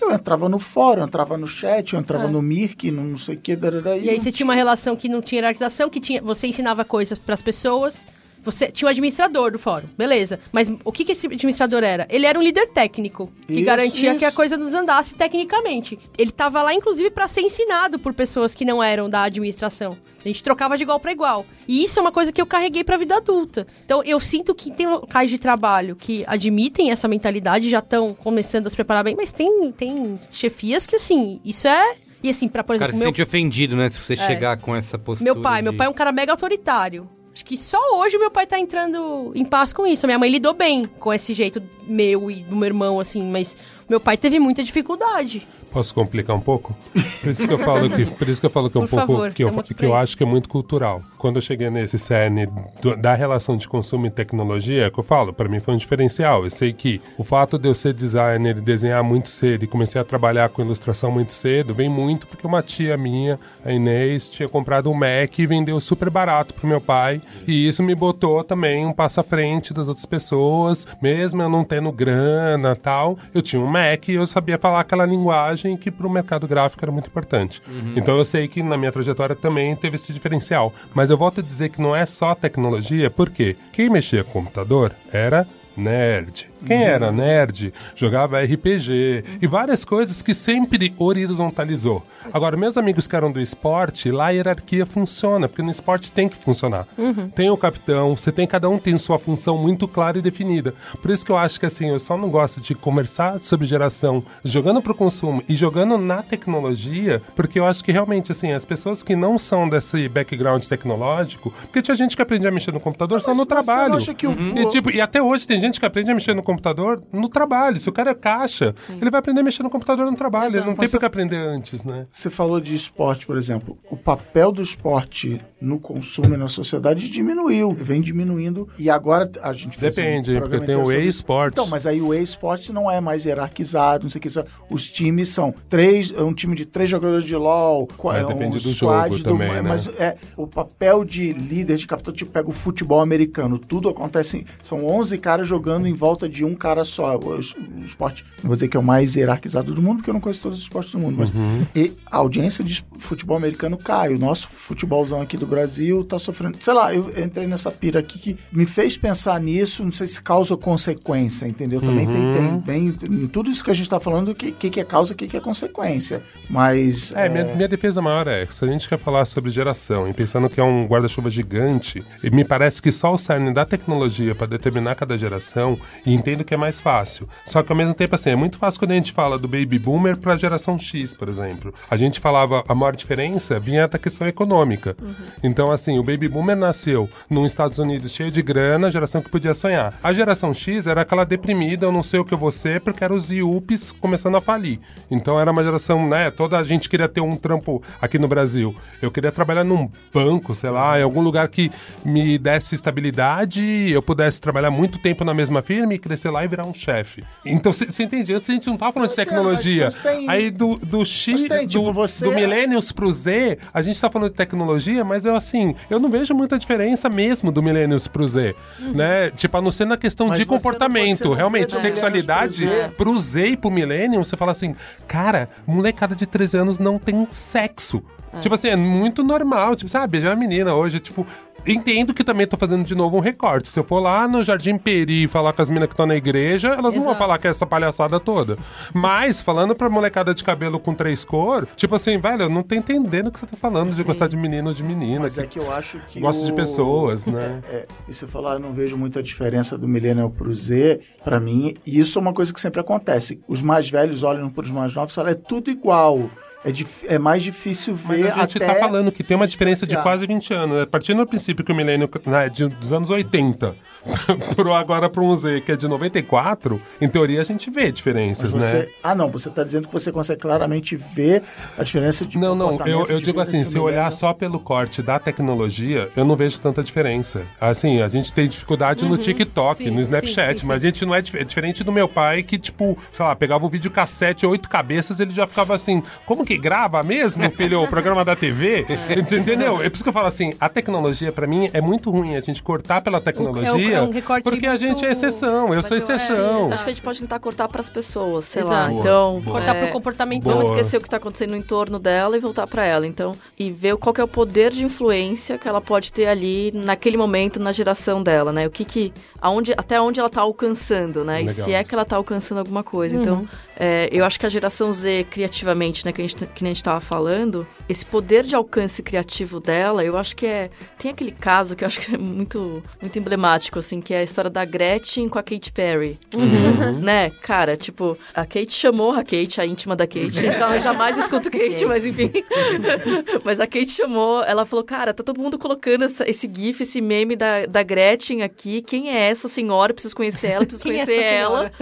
Eu entrava no fórum, eu entrava no chat, eu entrava no Mirk, no não sei o que. darará, E aí você tinha uma relação que não tinha hierarquização, que tinha, você ensinava coisas pras pessoas. Você tinha o administrador do fórum, beleza. Mas o que, que esse administrador era? Ele era um líder técnico, que Isso, garantia que a isso. coisa nos andasse tecnicamente. Ele tava lá, inclusive, pra ser ensinado por pessoas que não eram da administração. A gente trocava de igual para igual. E isso é uma coisa que eu carreguei pra vida adulta. Então, eu sinto que tem locais de trabalho que admitem essa mentalidade, já estão começando a se preparar bem, mas tem, tem chefias que, assim, isso é. E assim, pra, por O cara exemplo, se meu sente ofendido, né? Se você chegar com essa postura. meu pai, meu de- pai é um cara mega autoritário. Acho que só hoje meu pai tá entrando em paz com isso. Minha mãe lidou bem com esse jeito meu e do meu irmão, assim, mas meu pai teve muita dificuldade. Posso complicar um pouco? Por isso que eu falo que, por isso que eu falo que é um Por pouco favor, que eu, que eu acho que é muito cultural. Quando eu cheguei nesse cerne do- da relação de consumo e tecnologia, é que eu falo, para mim foi um diferencial. Eu sei que o fato de eu ser designer e desenhar muito cedo e comecei a trabalhar com ilustração muito cedo, vem muito porque uma tia minha, a Inês, tinha comprado um Mac e vendeu super barato pro meu pai, e isso me botou também um passo à frente das outras pessoas, mesmo eu não tendo grana, tal, eu tinha um Mac e eu sabia falar aquela linguagem que pro mercado gráfico era muito importante. Então eu sei que na minha trajetória também teve esse diferencial. Mas eu volto a dizer que não é só tecnologia, porque quem mexia com computador era nerd. Quem era nerd jogava RPG e várias coisas que sempre horizontalizou. Agora, meus amigos que eram do esporte, lá a hierarquia funciona, porque no esporte tem que funcionar. Tem o capitão, você tem, cada um tem sua função muito clara e definida. Por isso que eu acho que assim, eu só não gosto de conversar sobre geração jogando pro consumo e jogando na tecnologia, porque eu acho que realmente, assim, as pessoas que não são desse background tecnológico, porque tinha gente que aprendia a mexer no computador só Mas no você não trabalho. acha que o- E, tipo, e até hoje tem gente que aprende a mexer no computador no trabalho. Se o cara é caixa, ele vai aprender a mexer no computador no trabalho. Ele não tem por que aprender antes, né? Você falou de esporte, por exemplo. O papel do esporte no consumo e na sociedade diminuiu, vem diminuindo. E agora a gente fez Depende, um porque tem o e-sports. Então, mas aí o e-sports não é mais hierarquizado, não sei o que. são- Os times são três, é um time de três jogadores de LoL. qua- É, um depende do squad jogo também, né? Mas é, o papel de líder, de capitão, tipo, pega o futebol americano. Tudo acontece, em- são 11 caras jogando em volta de um cara só. O, esporte, não vou dizer que é o mais hierarquizado do mundo, porque eu não conheço todos os esportes do mundo, mas Uhum. e a audiência de futebol americano cai. O nosso futebolzão aqui do Brasil tá sofrendo. Sei lá, eu entrei nessa pira aqui que me fez pensar nisso, não sei se causa ou consequência, entendeu? Também tem, Uhum. tem bem. Em tudo isso que a gente tá falando, o que, que, que é causa e o que, que é consequência. Mas. É, Minha, minha defesa maior é, se a gente quer falar sobre geração e pensando que é um guarda-chuva gigante, e me parece que só o cerne da tecnologia para determinar cada geração, e entendo que é mais fácil. Só que ao mesmo tempo, assim, é muito fácil quando a gente fala do baby boomer para a geração X, por exemplo. A gente falava, a maior diferença vinha da questão econômica. Então, assim, o baby boomer nasceu nos Estados Unidos cheio de grana, geração que podia sonhar. A geração X era aquela deprimida, eu não sei o que eu vou ser, porque era os IUPs começando a falir. Então era uma geração, né? Toda a gente queria ter um trampo aqui no Brasil. Eu queria trabalhar num banco, sei lá, em algum lugar que me desse estabilidade, eu pudesse trabalhar muito tempo na mesma firma e crescer lá e virar um chefe. Então, você entende? Antes a gente não tava falando de tecnologia. tem- Aí do, do X, tem, tipo, do, você- do Millennials pro Z, a gente tá falando de tecnologia, mas eu assim, eu não vejo muita diferença mesmo do Millennials pro Z, né? Tipo, a não ser na questão Mas de não- comportamento, não realmente, sexualidade Millennials pro Z e pro Millennium, você fala assim, cara, molecada de 13 anos não tem sexo. Tipo assim, é muito normal, tipo, sabe, beijar a menina hoje, tipo, Entendo que também tô fazendo de novo um recorte. Se eu for lá no Jardim Peri e falar com as minas que estão na igreja, elas não vão Exato. falar que é essa palhaçada toda. Mas, falando pra molecada de cabelo com três cor, tipo assim, velho, eu não tô entendendo o que você tá falando de gostar de menino ou de menina. Mas que é que eu acho que. Gosto de o- pessoas, né? É, e você falar, eu não vejo muita diferença do Millennial pro Z, pra mim, e isso é uma coisa que sempre acontece. Os mais velhos olham pros mais novos e falam, é tudo igual. É, dif- é mais difícil Mas ver a gente até tá falando que tem uma diferença de quase 20 anos. né? Partindo do princípio que o milênio né, de- dos anos 80 pro agora para um Z que é de 94, em teoria a gente vê diferenças, você- né? Ah, não, você está dizendo que você consegue claramente ver a diferença de Não, não, eu, eu digo assim, se eu olhar milênio- só pelo corte da tecnologia, eu não vejo tanta diferença. Assim, a gente tem dificuldade no TikTok, Sim, no Snapchat, sim, sim, mas a gente não é dif- é diferente do meu pai que, tipo, sei lá, pegava o vídeo cassete oito cabeças, ele já ficava assim, como que grava mesmo, filho, o programa da TV? Entendeu? É por isso que eu falo assim, a tecnologia pra mim é muito ruim a gente cortar pela tecnologia, é um recorte porque a gente é exceção, eu sou é, exceção. Acho que a gente pode tentar cortar pras pessoas, sei Exato. lá. Boa, Então, boa. Cortar é, pro comportamento. Boa. Vamos esquecer o que tá acontecendo no entorno dela e voltar pra ela. Então, e ver qual que é o poder de influência que ela pode ter ali naquele momento na geração dela, né? O que que aonde até onde ela tá alcançando, né? E Legal se é que ela tá alcançando alguma coisa. Uhum. Então, é, eu acho que a geração Z criativamente, né, que a gente que nem a gente tava falando, esse poder de alcance criativo dela, eu acho que é tem aquele caso que eu acho que é muito muito emblemático assim, que é a história da Gretchen com a Katy Perry. Uhum. Né? Cara, tipo, a Kate chamou a Kate, a íntima da Kate. Eu já- jamais escuto Kate, mas enfim. mas a Kate chamou, ela falou, cara, tá todo mundo colocando essa- esse gif, esse meme da, da Gretchen aqui. Quem é essa senhora? Preciso conhecer ela, preciso Quem é conhecer essa ela.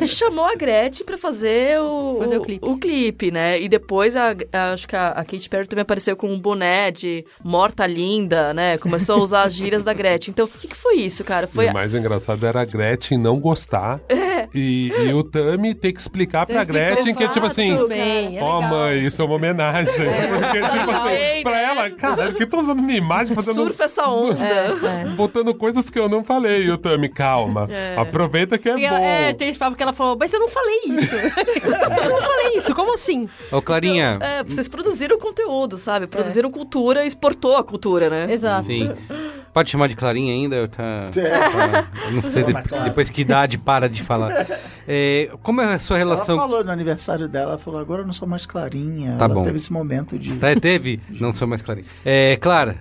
E chamou a Gretchen pra fazer o, Fazer o clipe. clipe, né? E depois, a, a- acho que a, a Katy Perry também apareceu com um boné de morta linda, né? Começou a usar as gírias da Gretchen. Então, o que, que foi isso, cara? Foi E o mais engraçado era a Gretchen não gostar e, e o Tami ter que explicar pra Gretchen que é tipo assim. Tudo bem, é Ó, legal. mãe, isso é uma homenagem. Porque, tipo assim, pra ela, caralho, que tô usando minha imagem fazendo. surfa essa onda. É, é. Botando coisas que eu não falei. E o Tami, calma. Aproveita que é E bom. ela- É, tem esse papo que ela falou, mas eu não falei isso. mas eu não falei isso, como assim? Ô, Clarinha. É, vocês produziram conteúdo, sabe? Produziram cultura e exportou a cultura, né? Exato. Sim. Pode chamar de Clarinha ainda? Tá, eu não sei, de- depois que idade para de falar. É, como é a sua Ela relação... falou no aniversário dela, ela falou, agora eu não sou mais clarinha. Tá ela bom. teve esse momento de... Tá, teve? Não sou mais Clarinha. É, Clara,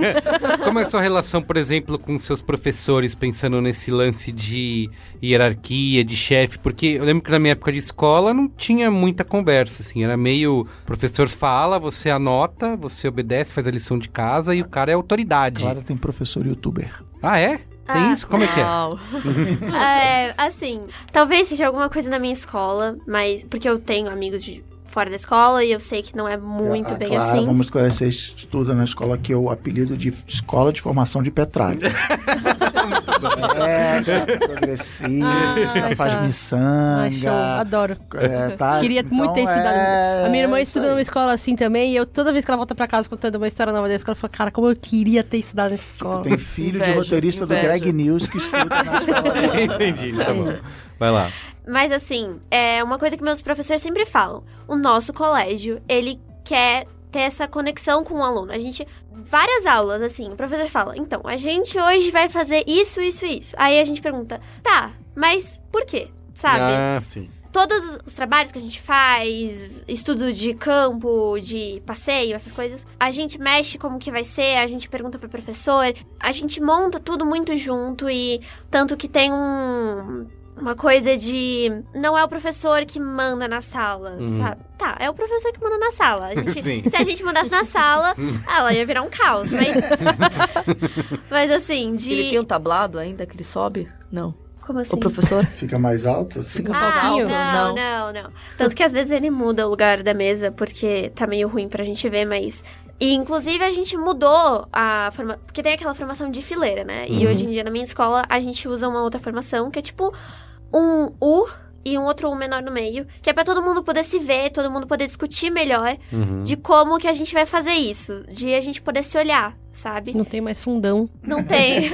como é a sua relação, por exemplo, com seus professores, pensando nesse lance de hierarquia, de chefe? Porque eu lembro que na minha época de escola não tinha muita conversa, assim, era meio... Professor fala, você anota, você obedece, faz a lição de casa e o cara é autoridade. Clara tem professor youtuber. Ah, é? Tem Ah. isso? Como é que é? É, assim, talvez seja alguma coisa na minha escola, mas porque eu tenho amigos de fora da escola e eu sei que não é muito a bem Clara, assim. vamos esclarecer, estuda na escola que é o apelido de Escola de Formação de Petralha. é, progressista, Ah, faz tá. miçanga. Show, adoro. é, tá? Queria Então, muito ter estudado. é- a minha irmã é numa escola assim também, e eu toda vez que ela volta pra casa contando uma história nova da escola, eu falo, cara, como eu queria ter estudado nessa escola. Tem filho Inveja, de roteirista inveja. do Greg News que estuda na escola. Entendi, tá bom. Vai lá. Mas assim, é uma coisa que meus professores sempre falam. O nosso colégio, ele quer ter essa conexão com o aluno. A gente várias aulas assim, o professor fala: "Então, a gente hoje vai fazer isso, isso e isso". Aí a gente pergunta: "Tá, mas por quê?" Sabe? Ah, sim. todos os trabalhos que a gente faz, estudo de campo, de passeio, essas coisas, a gente mexe como que vai ser, a gente pergunta pro professor, a gente monta tudo muito junto e tanto que tem um uma coisa de não é o professor que manda na sala, sabe? Tá, é o professor que manda na sala. A gente- se a gente mandasse na sala, ela ia virar um caos, mas mas assim, de Ele tem um tablado ainda que ele sobe? Não. como assim? O professor? Fica mais alto? Assim? Fica Ah, mais alto? não, não, não, Tanto que às vezes ele muda o lugar da mesa, porque tá meio ruim pra gente ver, mas. E inclusive a gente mudou a forma. Porque tem aquela formação de fileira, né? E hoje em dia na minha escola a gente usa uma outra formação que é tipo um U e um outro U menor no meio, que é pra todo mundo poder se ver, todo mundo poder discutir melhor de como que a gente vai fazer isso, de a gente poder se olhar, sabe? Não tem mais fundão. Não tem.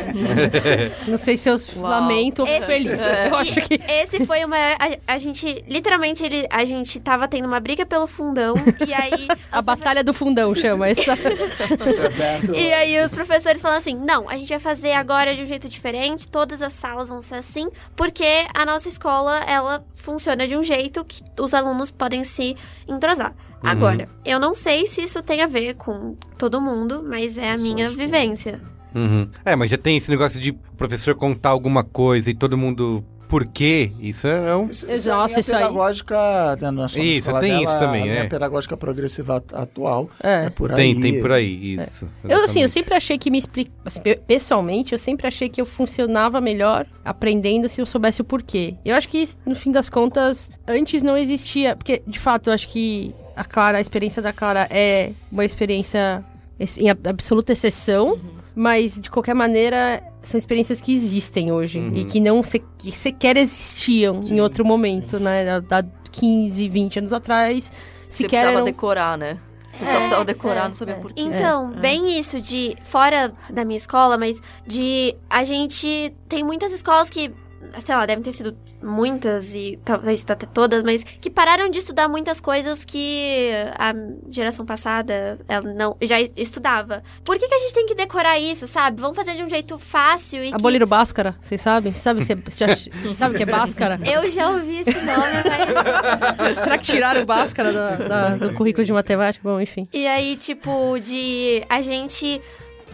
Não sei se eu Uau. lamento ou Esse- feliz. Eu acho que. Esse foi o maior. A, a gente, literalmente, ele, a gente tava tendo uma briga pelo fundão. e aí. A batalha do fundão chama essa. E aí os professores falam assim: não, a gente vai fazer agora de um jeito diferente, todas as salas vão ser assim, porque a nossa escola, ela funciona de um jeito que os alunos podem se entrosar. Agora, eu não sei se isso tem a ver com todo mundo, mas é a minha vivência. Uhum. É, mas já tem esse negócio de o professor contar alguma coisa e todo mundo por quê, isso é um... Isso, Nossa, é a isso aí. pedagógica, né, nós somos Isso, tem dela, isso também, a linha é. pedagógica progressiva at- atual É. é por aí. Tem, tem por aí, isso. Eu, assim, eu sempre achei que me explica. assim, pe- pessoalmente, eu sempre achei que eu funcionava melhor aprendendo se eu soubesse o porquê. Eu acho que, no fim das contas, antes não existia. Porque, de fato, eu acho que a Clara, a experiência da Clara é uma experiência ex- em ab- absoluta exceção. Mas, de qualquer maneira, são experiências que existem hoje. E que não se, que sequer existiam em outro momento, né? Há há 15, 20 anos atrás. Você Sequer precisava eram... decorar, né? Você só precisava decorar, não sabia por quê. Então, bem isso de fora da minha escola, mas de a gente tem muitas escolas que, sei lá, devem ter sido muitas e talvez até todas, mas que pararam de estudar muitas coisas que a geração passada ela não já estudava. Por que, que a gente tem que decorar isso, sabe? Vamos fazer de um jeito fácil e que... Abolir o Bhaskara, vocês sabem? Sabe o que é, já- sabe o que é Bhaskara? Eu já ouvi esse nome, mas Será que tiraram o Bhaskara da- da- do currículo de matemática? Bom, enfim. E aí, tipo, de a gente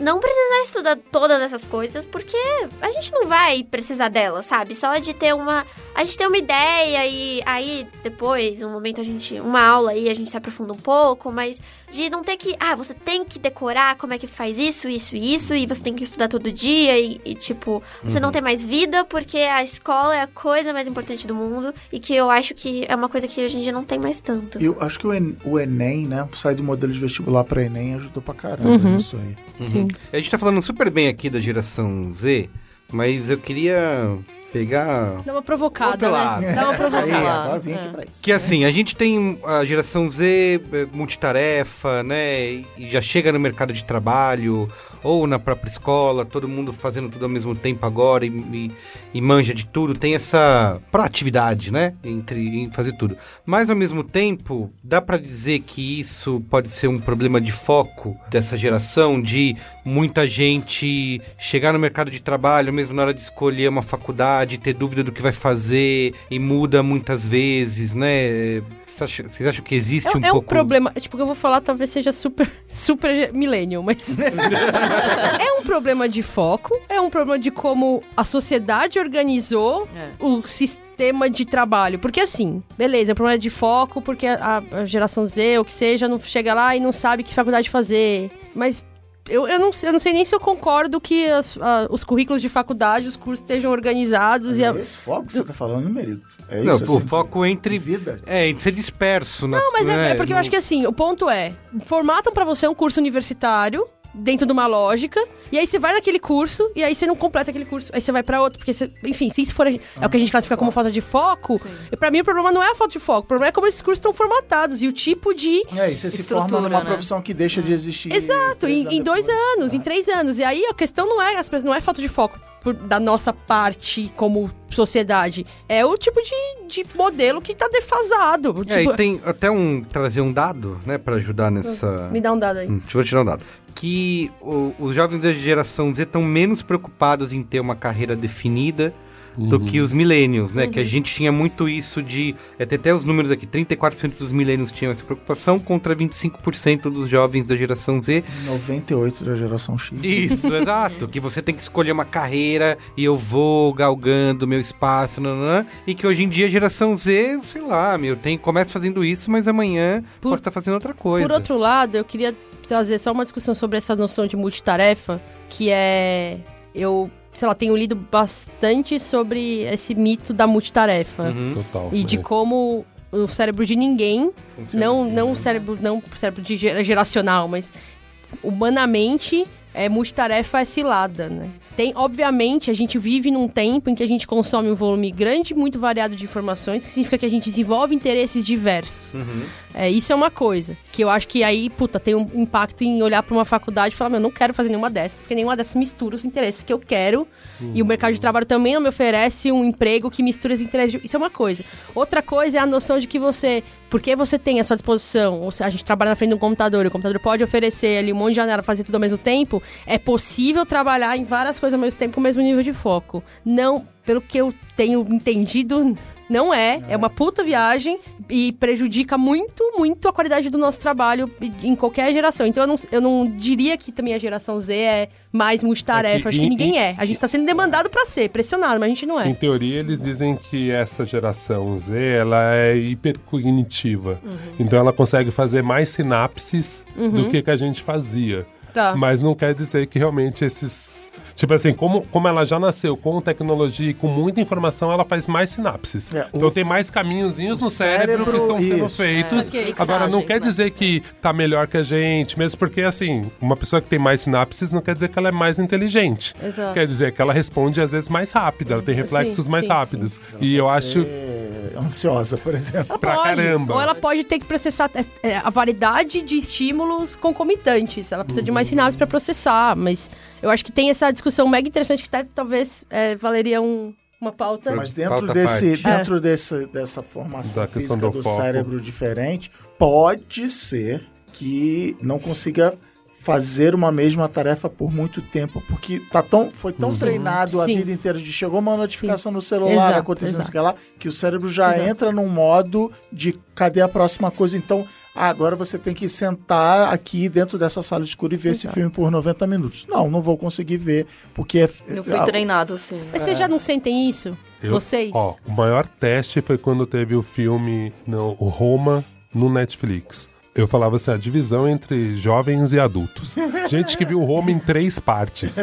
não precisar estudar todas essas coisas, porque a gente não vai precisar delas, sabe? Só de ter uma. A gente ter uma ideia e aí depois, um momento a gente. Uma aula aí a gente se aprofunda um pouco, mas de não ter que. Ah, você tem que decorar como é que faz isso, isso e isso, e você tem que estudar todo dia, e, e, tipo, você não tem mais vida porque a escola é a coisa mais importante do mundo, e que eu acho que é uma coisa que hoje em dia não tem mais tanto. Eu acho que o, En- o Enem, né? Sair do modelo de vestibular para Enem ajudou pra caramba Uhum. nisso aí. Sim. A gente tá falando super bem aqui da geração Z, mas eu queria pegar Dá uma provocada, Outro lado. né? Dá uma Aí, provocada. agora vim aqui pra isso. Que assim, a gente tem a geração Z é, multitarefa, né? E já chega no mercado de trabalho ou na própria escola, todo mundo fazendo tudo ao mesmo tempo agora e, e- e manja de tudo. Tem essa proatividade, né? Entre em fazer tudo. Mas ao mesmo tempo, dá pra dizer que isso pode ser um problema de foco dessa geração de muita gente chegar no mercado de trabalho, mesmo na hora de escolher uma faculdade, ter dúvida do que vai fazer e muda muitas vezes, né? Vocês acham, que existe É, um é um pouco... problema, tipo, o que eu vou falar talvez seja super, super millennial, mas... é um problema de foco, é um problema de como a sociedade organizou É. o sistema de trabalho. Porque assim, beleza, é um problema de foco, porque a, a geração Z, ou que seja, não chega lá e não sabe que faculdade fazer. Mas eu, eu, não, eu não sei nem se eu concordo que as- a- os currículos de faculdade, os cursos estejam organizados e... a- É esse foco que você tá falando, Merigo? É Não, isso? o assim, foco entre... vida? É, entre ser disperso nas Não, mas é, né? é porque eu acho que assim, o ponto é, formatam pra você um curso universitário dentro de uma lógica, e aí você vai naquele curso, e aí você não completa aquele curso, aí você vai pra outro, porque você, enfim, se isso for é o que a gente classifica como falta de foco, e pra mim o problema não é a falta de foco, o problema é como esses cursos estão formatados e o tipo de É, e você se forma numa né? profissão que deixa de existir. Exato, em, em dois depois. anos, em três anos. E aí a questão não é, as pessoas- não é falta de foco por- da nossa parte como sociedade. É o tipo de, de modelo que tá defasado. É, Tipo, e tem até um... trazer um dado, né? Pra ajudar nessa... Me dá um dado aí. Hum, Deixa eu tirar um dado. Que o- os jovens da geração Z estão menos preocupados em ter uma carreira definida do que os millennials, né? Que a gente tinha muito isso de... É, tem até os números aqui. 34% dos millennials tinham essa preocupação contra 25% dos jovens da geração Z. 98 da geração X. Isso, exato. Que você tem que escolher uma carreira e eu vou galgando meu espaço, nananã, e que hoje em dia a geração Z, sei lá, meu, tem, começa fazendo isso, mas amanhã Por- posso estar fazendo outra coisa. Por outro lado, eu queria trazer só uma discussão sobre essa noção de multitarefa, que é. Eu, sei lá, tenho lido bastante sobre esse mito da multitarefa. Uhum. Total. E de como o cérebro de ninguém, Funciona não, assim, não né? o cérebro, não o cérebro de gera- geracional, mas humanamente é multitarefa é cilada, né? Tem, obviamente, a gente vive num tempo em que a gente consome um volume grande, muito variado de informações, que significa que a gente desenvolve interesses diversos. Uhum. É, isso é uma coisa. Que eu acho que aí, puta, tem um impacto em olhar pra uma faculdade e falar, meu, eu não quero fazer nenhuma dessas, porque nenhuma dessas mistura os interesses que eu quero. E o mercado de trabalho também não me oferece um emprego que mistura os interesses. de- Isso é uma coisa. Outra coisa é a noção de que você, porque você tem à sua disposição, ou se a gente trabalha na frente de um computador, e o computador pode oferecer ali um monte de janela, fazer tudo ao mesmo tempo, é possível trabalhar em várias coisas ao mesmo tempo com o mesmo nível de foco. Não, pelo que eu tenho entendido, Não é, é, uma puta viagem e prejudica muito, muito a qualidade do nosso trabalho em qualquer geração. Então eu não, eu não diria que também a geração Z é mais multitarefa. É que Acho que em- ninguém em- é. A gente tá sendo demandado pra ser, pressionado, mas a gente não Em é. teoria, eles dizem que essa geração Z, ela é hipercognitiva. Uhum. Então ela consegue fazer mais sinapses do que que a gente fazia. Tá. Mas não quer dizer que realmente esses... Tipo assim, como, como ela já nasceu com tecnologia e com muita informação, ela faz mais sinapses. É, o- então tem mais caminhozinhos no cérebro, que estão cérebro, sendo isso. feitos. Ok. Agora, não quer né? dizer que tá melhor que a gente, mesmo porque, assim, uma pessoa que tem mais sinapses não quer dizer que ela é mais inteligente. Exato. Quer dizer que ela responde, às vezes, mais rápido, ela tem reflexos Sim, mais sim, rápidos. E eu acho... É, ansiosa, por exemplo. Pra Pode. caramba. Ou ela pode ter que processar é, é, a variedade de estímulos concomitantes. Ela precisa de mais sinapses pra processar, mas eu acho que tem essa discussão mega interessante que até, talvez é, valeria um- uma pauta. Mas dentro, Falta desse, parte. dentro desse, dessa formação física do do, cérebro diferente, pode ser que não consiga fazer uma mesma tarefa por muito tempo, porque tá tão, foi tão treinado a Sim. vida inteira de chegou uma notificação no celular, Exato, acontecendo exato. isso que lá, que o cérebro já Exato. entra num modo de cadê a próxima coisa, então ah, agora você tem que sentar aqui dentro dessa sala escura e ver esse filme por 90 minutos. Não, não vou conseguir ver, porque é, Eu fui ah, treinado assim. Mas vocês já não sentem isso? Eu- Vocês? Ó, o maior teste foi quando teve o filme, não, o Roma, no Netflix. Eu falava assim, a divisão entre jovens e adultos. Gente que viu Roma em três partes.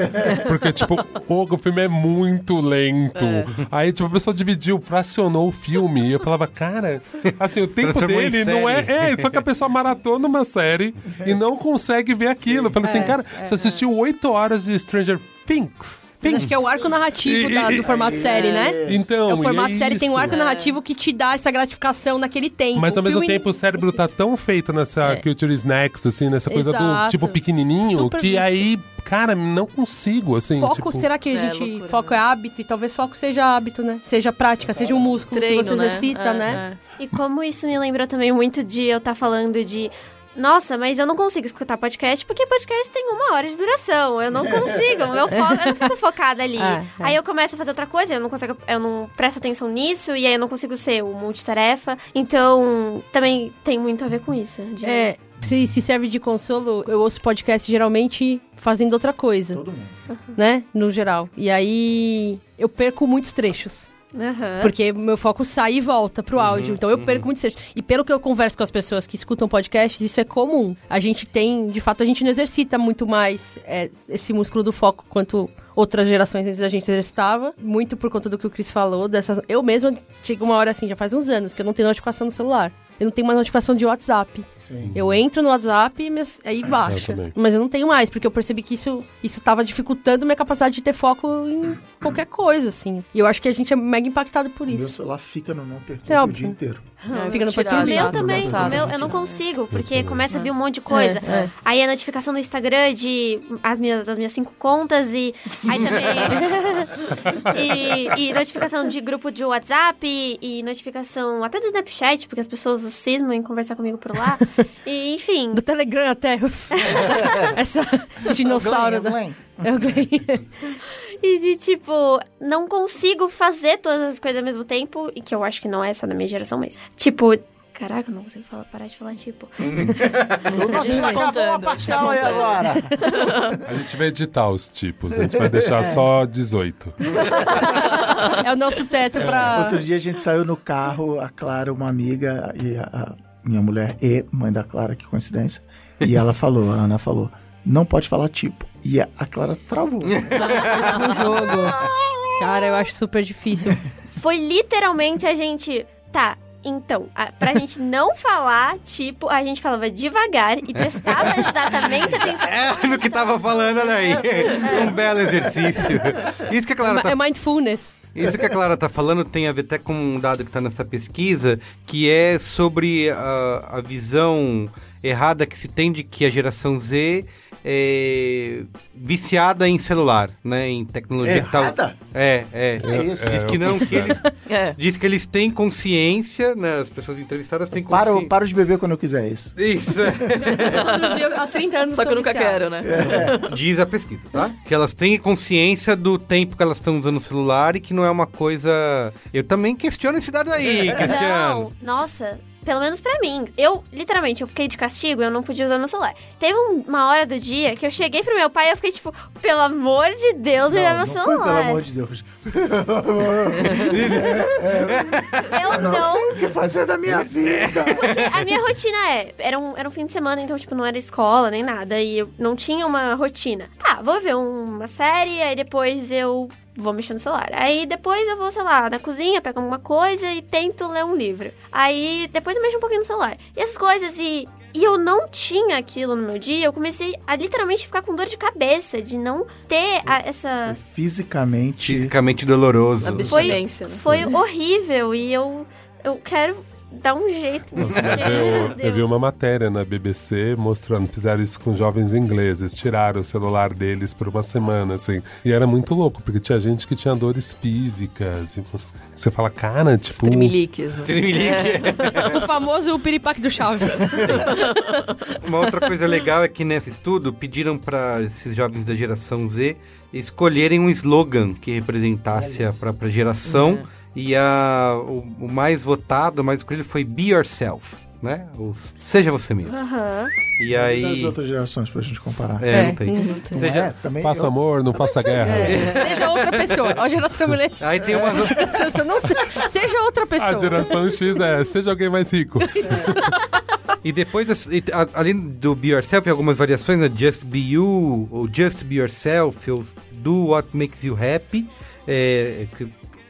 Porque, tipo, o filme é muito lento. Aí, tipo, a pessoa dividiu, fracionou o filme. E eu falava, cara, assim, o tempo dele não é. É, só que a pessoa maratona uma série e não consegue ver aquilo. Eu falei assim, cara, você assistiu oito horas de Stranger Things. Acho que é o arco narrativo da- do formato série, né? Então, É o formato é série tem um arco narrativo que te dá essa gratificação naquele tempo. Mas ao O mesmo filme- tempo o cérebro tá tão feito nessa culture snacks, assim, nessa coisa do Exato. tipo pequenininho, Super que vício. aí, cara, não consigo, assim. Foco, tipo, será que a É, gente. loucura, foco é hábito? E talvez foco seja hábito, né? Seja prática, seja um músculo Treino, que você né? exercita, É, né? é. E como isso me lembrou também muito de eu estar falando de. Nossa, mas eu não consigo escutar podcast porque podcast tem uma hora de duração. Eu não consigo. meu foco, eu não fico focada ali. É, é. Aí eu começo a fazer outra coisa, eu não consigo, eu não presto atenção nisso, e aí eu não consigo ser o multitarefa. Então, também tem muito a ver com isso. de- É, se, se serve de consolo, eu ouço podcast geralmente fazendo outra coisa, Todo mundo. né? No geral. E aí eu perco muitos trechos. Aham. Porque meu foco sai e volta pro áudio. Então eu perco muitos trechos. E pelo que eu converso com as pessoas que escutam podcasts, isso é comum. A gente tem, de fato, a gente não exercita muito mais é, esse músculo do foco quanto outras gerações antes da gente exercitava. Muito por conta do que o Chris falou. Dessas... Eu mesma chego uma hora assim, já faz uns anos, que eu não tenho notificação no celular. Eu não tenho mais notificação de WhatsApp. Sim. Eu entro no WhatsApp e aí baixa. também. Mas eu não tenho mais, porque eu percebi que isso, isso tava dificultando minha capacidade de ter foco em qualquer coisa, assim. E eu acho que a gente é mega impactado por O meu isso. celular fica no não perturbe É o dia inteiro. Não, Fica no português. O meu também, o meu eu não consigo, porque começa a vir um monte de coisa. É, é. Aí a notificação no Instagram de as minhas, as minhas cinco contas e aí também. e, e notificação de grupo de WhatsApp e, e notificação até do Snapchat, porque as pessoas cismam em conversar comigo por lá. E, enfim. Do Telegram até. Essa esse dinossauro. Glenn, É o Glenn. E de tipo, não consigo fazer todas as coisas ao mesmo tempo, e que eu acho que não é só da minha geração, mas tipo. Caraca, eu não consigo falar, parar de falar tipo. Nossa, Tá acabou a contando, parcial aí agora. A gente vai editar os tipos, a gente vai deixar só 18. É o nosso teto pra. Outro dia a gente saiu no carro, a Clara, uma amiga, e a, a minha mulher e mãe da Clara, que coincidência. E ela falou, a Ana falou, não pode falar tipo. E a, a Clara travou. no jogo. Cara, eu acho super difícil. Foi literalmente a gente. Tá. Então, a, pra gente não falar, tipo, a gente falava devagar e prestava exatamente atenção. É no que tava falando, olha aí. Um belo exercício. Isso que a Clara tá É mindfulness. Isso que a Clara tá falando tem a ver até com um dado que tá nessa pesquisa, que é sobre a, a visão errada que se tem de que a geração Z é viciada em celular, né? Em tecnologia e tal. Errada? É, é. É isso. Diz que não, que eles. É. Diz que eles têm consciência, né? As pessoas entrevistadas têm Paro, consciência. paro de beber quando eu quiser isso. Isso, é. Todo dia, há 30 anos Só que eu nunca viciada. quero, né? Diz a pesquisa, tá? Que elas têm consciência do tempo que elas estão usando o celular e que não é uma coisa. Eu também questiono esse dado aí, questiono. Não, nossa, pelo menos pra mim. Eu, literalmente, eu fiquei de castigo, eu não podia usar meu celular. Teve um- uma hora do dia que eu cheguei pro meu pai e eu fiquei tipo, pelo amor de Deus, me dá meu não foi, celular. pelo amor de Deus. Eu Não, não. sei o que fazer da minha vida. Porque a minha rotina é, era um, era um fim de semana, então, tipo, não era escola nem nada. E eu não tinha uma rotina. Tá, vou ver uma série, aí depois eu vou mexer no celular. Aí depois eu vou, sei lá, na cozinha, pego alguma coisa e tento ler um livro. Aí depois eu mexo um pouquinho no celular. E essas coisas, e. E eu não tinha aquilo no meu dia, eu comecei a literalmente ficar com dor de cabeça, de não ter a- essa. Fisicamente. Fisicamente doloroso. Abstinência, né? Foi horrível e eu, eu quero dar um jeito nisso. Mas meu eu, eu vi uma matéria na BBC mostrando, fizeram isso com jovens ingleses, tiraram o celular deles por uma semana, assim. E era muito louco, porque tinha gente que tinha dores físicas. E você, fala, cara, tipo. Tremeliques. né? O famoso piripaque do Chaves. Uma outra coisa legal é que nesse estudo pediram para esses jovens da geração Z escolherem um slogan que representasse a própria geração. E a, o, o mais votado, o mais escolhido foi Be Yourself, né? O seja você mesmo. Aham. E Das aí. outras gerações pra gente comparar. É, É, não tem. uhum. Não Seja- é? Também Faça eu- amor, não faça guerra. Seja outra pessoa. A geração milênio. Aí tem outras. Você não se- Seja outra pessoa. A geração X é, seja alguém mais rico. E depois, das- e a- além do Be Yourself, tem algumas variações, né? Just Be You, ou Just Be Yourself, ou Do What Makes You Happy, é, que-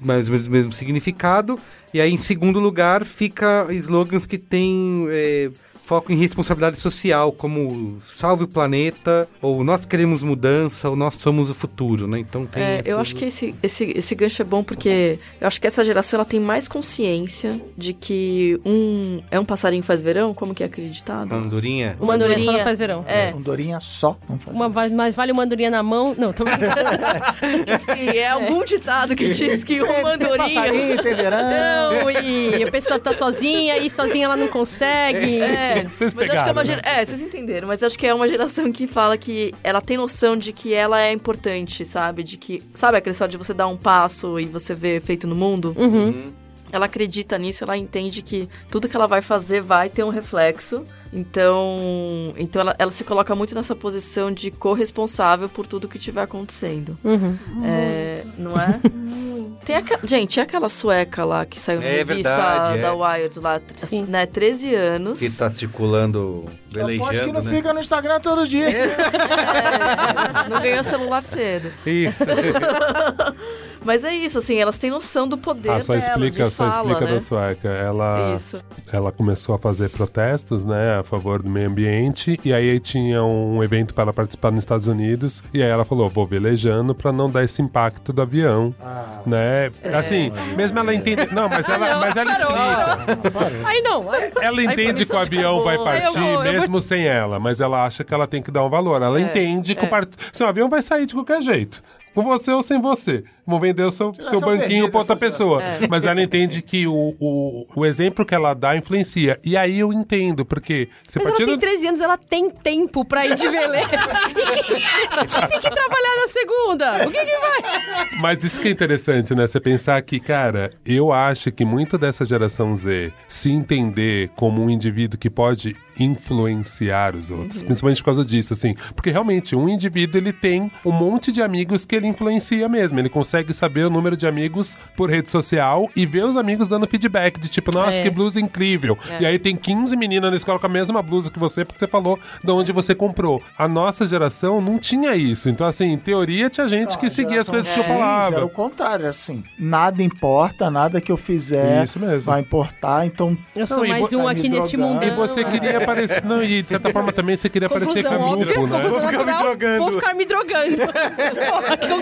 mais ou menos o mesmo significado. E aí, em segundo lugar, fica slogans que têm é, foco em responsabilidade social, como Salve o Planeta, ou Nós Queremos Mudança, ou Nós Somos o Futuro, né? Então tem É, eu acho que esse, esse, esse gancho é bom porque eu acho que essa geração ela tem mais consciência de que um é um passarinho faz verão, como que é acreditado? Andorinha. Uma andorinha só não faz verão. É, Andorinha só. Não faz. Uma, va- mas vale uma andorinha na mão. Não, tô brincando. enfim, é algum ditado que diz que uma Tem andorinha. passarinho, tem verão. Não, e a pessoa tá sozinha e sozinha ela não consegue. É, Vocês mas acho que é uma né? gera... É, vocês entenderam, mas acho que é uma geração que fala que ela tem noção de que ela é importante, sabe? De que. Sabe aquele só de você dar um passo e você ver efeito no mundo? Uhum. Ela acredita nisso, ela entende que tudo que ela vai fazer vai ter um reflexo. Então, então ela, ela se coloca muito nessa posição de corresponsável por tudo que estiver acontecendo. Uhum. É, não é? Tem aqua... Gente, é aquela sueca lá que saiu na É revista verdade, da é. Wired lá, Sim. né? 13 anos. Que tá circulando, Eu aposto que velejando, não né? fica no Instagram todo dia. É, não ganhou celular cedo. Isso. Mas é isso, assim, elas têm noção do poder Ah, só delas, explica, de só fala, explica né? da sueca. Ela, Isso. ela começou a fazer protestos, né, a favor do meio ambiente, e aí tinha um evento para ela participar nos Estados Unidos, e aí ela falou, vou velejando para não dar esse impacto do avião, Ah, né? Assim, mesmo ela entende... Não, mas ela, Não, mas ela parou. explica. Aí não. aí- Ela entende que o avião vai partir Eu vou- mesmo sem ela, mas ela acha que ela tem que dar um valor. Ela É, entende que o é. part... Assim, o avião vai sair de qualquer jeito. Com você ou sem você. Vão vender o seu, seu banquinho pra outra pessoa. É. Mas ela entende que o, o, o exemplo que ela dá influencia. E aí eu entendo, porque você Mas ela tem do- 13 anos, ela tem tempo pra ir de veleiro. E quem, quem tem que trabalhar na segunda? O que que vai? Mas isso que é interessante, né? Você pensar que, cara, eu acho que muito dessa geração Z se entender como um indivíduo que pode influenciar os outros, principalmente por causa disso, assim. Porque realmente, um indivíduo, ele tem um monte de amigos que ele influencia mesmo. Ele consegue saber o número de amigos por rede social e ver os amigos dando feedback de tipo, nossa, É. que blusa incrível. E aí tem 15 meninas na escola com a mesma blusa que você, porque você falou de onde você comprou. A nossa geração não tinha isso. Então, assim, em teoria, tinha gente que seguia as coisas que eu Era falava. o contrário, assim. Nada importa, nada que eu fizer Isso mesmo. vai importar, então... Eu sou Não, e mais um aqui neste mundão. E você queria aparecer. Não, e de certa forma também você queria aparecer caminho, né? Vou ficar me drogando. Vou ficar me drogando.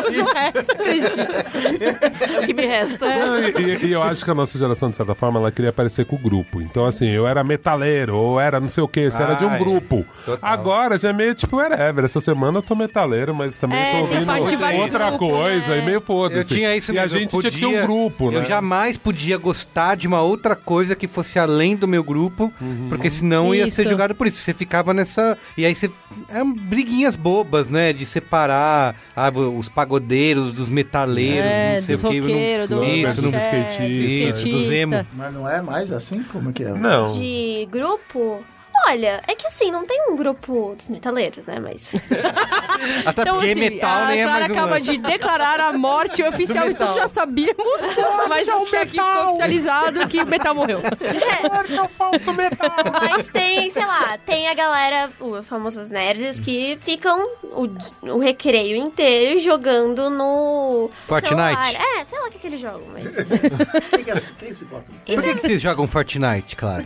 Acredito. É o que me resta. Não, e, e- eu acho que a nossa geração, de certa forma, ela queria parecer com o grupo. Então, assim, eu era metaleiro, ou era não sei o quê, você era de um é. grupo. Total. Agora já é meio tipo whatever. Essa semana eu tô metaleiro, mas também É, tô ouvindo outra grupos, coisa, né? e meio Eu foda-se. tinha isso E a mesmo, eu gente tinha que ser um podia- grupo, né? Eu jamais podia gostar de uma outra coisa que fosse além do meu grupo, Uhum. porque senão ia ser Isso. jogado por isso. Você ficava nessa. E aí você. É briguinhas bobas, né? De separar ah, os pagodeiros dos metaleiros, É, não sei dos o que. roqueiros, do... Isso, dos não- skatistas, Isso, dos emo. Mas não é mais assim? Como que é? Não. De grupo? Olha, é que assim, não tem um grupo dos metaleiros, né? Mas. Até Então, porque assim, metal a nem é Clara mais um acaba lance. de declarar a morte oficial, Do então metal. já sabíamos, mas acho que aqui ficou oficializado que o metal morreu. Mas tem, sei lá, tem a galera, os famosos nerds, que ficam o, o recreio inteiro jogando no. Fortnite? celular. É, sei lá o que, que eles jogam, mas. Quem, que é- quem se bota? Por que, que vocês jogam Fortnite, claro?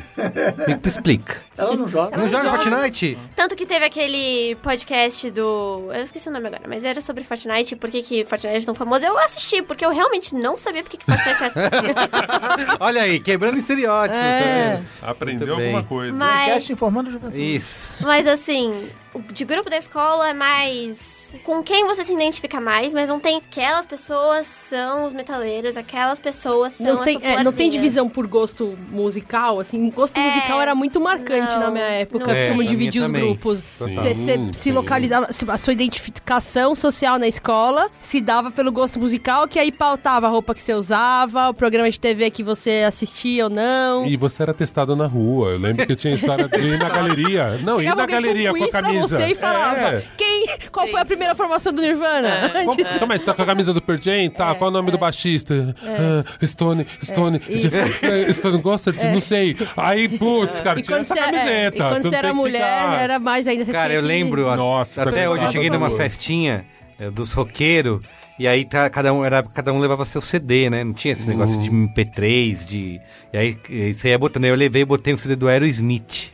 Me explica. Ela não joga. Não joga joga. Fortnite? Tanto que teve aquele podcast do. Eu esqueci o nome agora, mas era sobre Fortnite, por que, que Fortnite é tão famoso. Eu assisti, porque eu realmente não sabia por que, que Fortnite é. Olha aí, quebrando estereótipos, É. tá vendo? Aprendeu alguma coisa. Mas, Cast informando a juventude. Isso. mas assim, de grupo da escola é mais. Com quem você se identifica mais, mas não tem. Aquelas pessoas são os metaleiros, aquelas pessoas são Não tem, as é, não tem divisão por gosto musical, assim, gosto É, musical era muito marcante não, na minha época, não É, como dividir os também. grupos. Você se localizava, se- a sua identificação social na escola se dava pelo gosto musical, que aí pautava a roupa que você usava, o programa de TV que você assistia ou não. E você era testado na rua. Eu lembro que tinha história de ir na galeria. Não, ir na galeria com, com, a quiz pra camisa. você e falava, É. quem, qual foi a primeira formação do Nirvana? Como, Calma aí, você tá com a camisa do Pearl Jam? Tá, qual é o nome do baixista? Ah, Stone, Stone, isso. Stone Gossard? Não sei. Aí, putz, cara, E tinha quando, essa é, camiseta. e quando não você era mulher, ficar- era mais ainda. Você Cara, eu que- lembro, a- Nossa, até você hoje eu cheguei numa festinha é, dos roqueiros, e aí tá, cada, um, era, cada um levava seu CD, né? Não tinha esse negócio de MP3, de... E aí e você ia botando, aí eu levei e botei um CD do Aerosmith.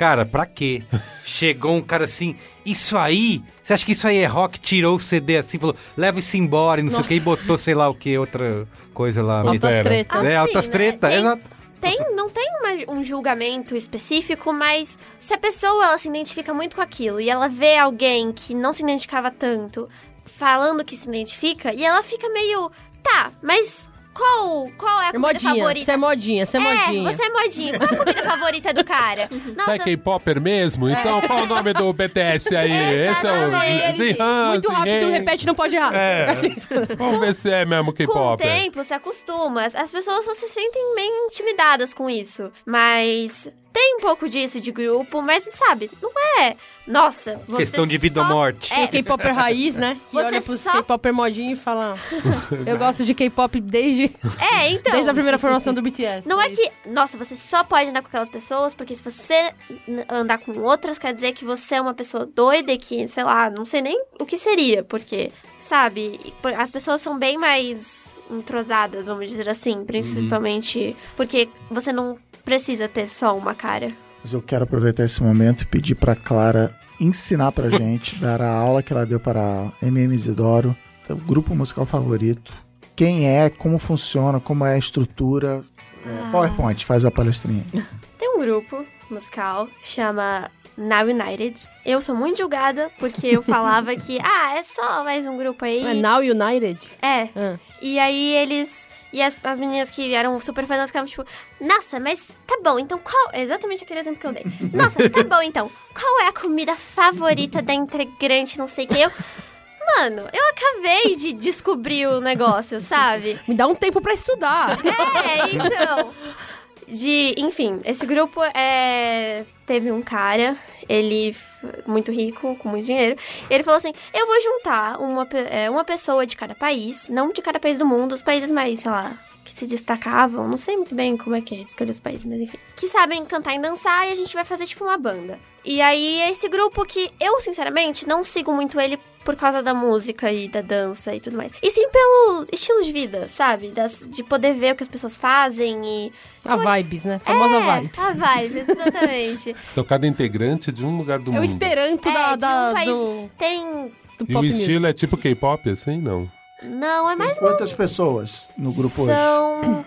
Cara, pra quê? Chegou um cara assim, isso aí, você acha que isso aí é rock? Tirou o CD assim, falou, leva isso embora e não sei o que, e botou sei lá o que, outra coisa lá. Altas Pantera. tretas. É, Assim, altas né? treta, Tem- exato. Tem, não tem uma- um julgamento específico, mas se a pessoa ela se identifica muito com aquilo e ela vê alguém que não se identificava tanto falando que se identifica, e ela fica meio. Tá, mas qual, qual é a É comida modinha, favorita? você é modinha, você é modinha. você é modinha. Qual é a comida favorita do cara? Você é K-Popper mesmo? Então qual o nome do BTS aí? Esse é o. Zihan, Muito rápido, repete, não pode errar. É. Vamos ver se é mesmo Com o K-Popper. tempo, se acostuma. As pessoas só se sentem meio intimidadas com isso. Mas tem um pouco disso de grupo, mas sabe, não é. Nossa, você Questão de vida ou só- morte. Tem É, K-Popper raiz, né? Que Você olha pros só- K-Popper modinho e fala... Eu gosto de K-pop desde, é, então. desde a primeira formação do BTS. Não é que, nossa, você só pode andar com aquelas pessoas, porque se você andar com outras, quer dizer que você é uma pessoa doida e que, sei lá, não sei nem o que seria, porque, sabe, as pessoas são bem mais entrosadas, vamos dizer assim, principalmente porque você não precisa ter só uma cara. Mas eu quero aproveitar esse momento e pedir pra Clara ensinar pra gente, dar a aula que ela deu para a MM Isidoro, o grupo musical favorito. Quem é, como funciona, como é a estrutura. É, PowerPoint, faz a palestrinha. Tem um grupo musical, chama Now United. Eu sou muito julgada, porque eu falava que, ah, é só mais um grupo aí. É Now United? É. Ah. E aí eles. E as, as meninas que eram super fãs elas ficavam tipo, nossa, mas tá bom, então qual. É exatamente aquele exemplo que eu dei. Nossa, tá bom então. Qual é a comida favorita da integrante, não sei o que? Eu. Mano, eu acabei de descobrir o negócio, sabe? Me dá um tempo pra estudar. É, então. De, enfim, esse grupo é teve um cara, ele muito rico, com muito dinheiro. Ele falou assim: "Eu vou juntar uma é, uma pessoa de cada país, não de cada país do mundo, os países mais, sei lá, que se destacavam, não sei muito bem como é que é escolher os países, mas enfim, que sabem cantar e dançar e a gente vai fazer tipo uma banda. E aí esse grupo que eu, sinceramente, não sigo muito ele por causa da música e da dança e tudo mais. E sim pelo estilo de vida, sabe? Das, de poder ver o que as pessoas fazem e. A vibes, né? Famosa é, vibes. A vibes, exatamente. Então cada integrante é de um lugar do É o mundo. esperanto É, da, de da- um país- do... Tem do E pop o music. estilo é tipo K-pop, assim? Não. Não, é Tem mais quantas pessoas no grupo hoje? São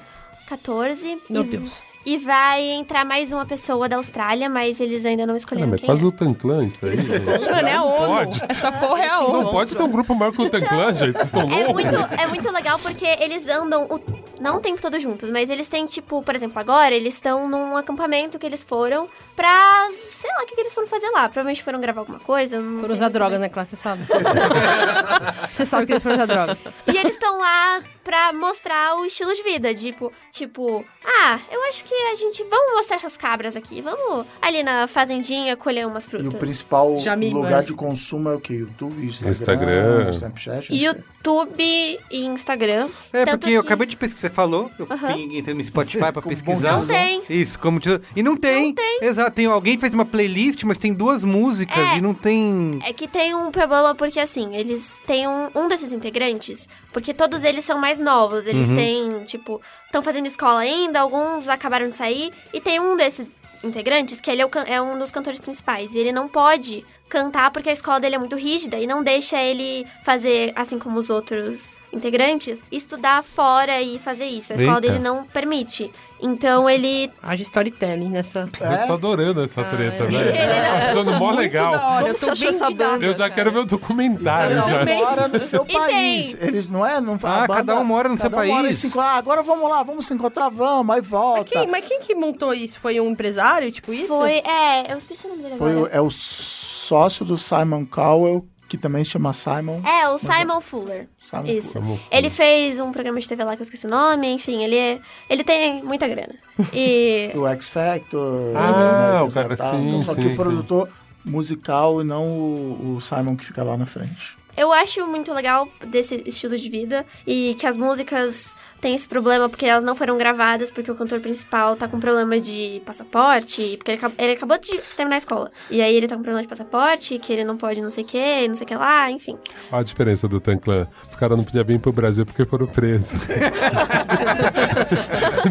14. Meu e, Deus. E vai entrar mais uma pessoa da Austrália, mas eles ainda não escolheram Caramba, é quem quase é. o Tanclan isso aí. Mano, é a ONU. pode. Essa porra é a ONU. Não pode ter um grupo maior que o Tanclan, gente. Vocês estão É loucos? muito, é muito legal porque eles andam, o- não o tempo todo juntos, mas eles têm, tipo, por exemplo, agora eles estão num acampamento que eles foram pra. sei lá o que, que eles foram fazer lá. Provavelmente foram gravar alguma coisa. Não Foram sei usar muito droga, bem. né, classe? Você sabe. Você sabe que eles foram usar droga. E eles estão lá pra mostrar o estilo de vida. Tipo, tipo, ah, eu acho que a gente. Vamos mostrar essas cabras aqui. Vamos ali na fazendinha colher umas E frutas. o principal lugar mas- de consumo é o quê? YouTube, Instagram, Instagram. Snapchat? YouTube e Instagram. É, Tanto porque eu que- acabei de pesquisar, você falou, eu fui- entrei no Spotify pra pesquisar. Não tem. Isso, como te- E não tem. Não tem. Exato, tem alguém fez uma playlist, mas tem duas músicas É. e não tem. É que tem um problema porque, assim, eles têm um, um desses integrantes, porque todos eles são mais novos. Eles têm, tipo, estão fazendo escola ainda, alguns acabaram de sair, e tem um desses integrantes que ele é, o é um dos cantores principais. E ele não pode cantar porque a escola dele é muito rígida e não deixa ele fazer, assim como os outros integrantes, estudar fora e fazer isso. A escola Eita. dele não permite. Então ele Haja storytelling nessa. Eu tô adorando essa treta, é. né? Tá achando mó legal. da hora. Como eu tô bem essa graça, Eu já quero ver o documentário já. Cada um mora no seu país. tem- Eles não é? Não, Ah, cada um mora no seu um país. cinco- ah, agora vamos lá, vamos se encontrar, vamos, aí volta. Mas quem, mas quem que montou isso? Foi um empresário, tipo isso? foi. É, eu esqueci o nome dele Foi o, agora. é o sócio do Simon Cowell, que também se chama Simon. É, o Simon Fuller. Simon Isso. Fuller. Ele fez um programa de TV lá que eu esqueci o nome, enfim, ele, é- ele tem muita grana. E Do X Factor. Ah, o cara, sim, Então, Só que sim, o produtor musical e não o, o Simon que fica lá na frente. Eu acho muito legal desse estilo de vida e que as músicas têm esse problema porque elas não foram gravadas porque o cantor principal tá com problema de passaporte, porque ele, ele acabou de terminar a escola. E aí ele tá com problema de passaporte, que ele não pode não sei o que, não sei o que lá, enfim. Olha a diferença do Tanclan. Os caras não podiam vir pro Brasil porque foram presos.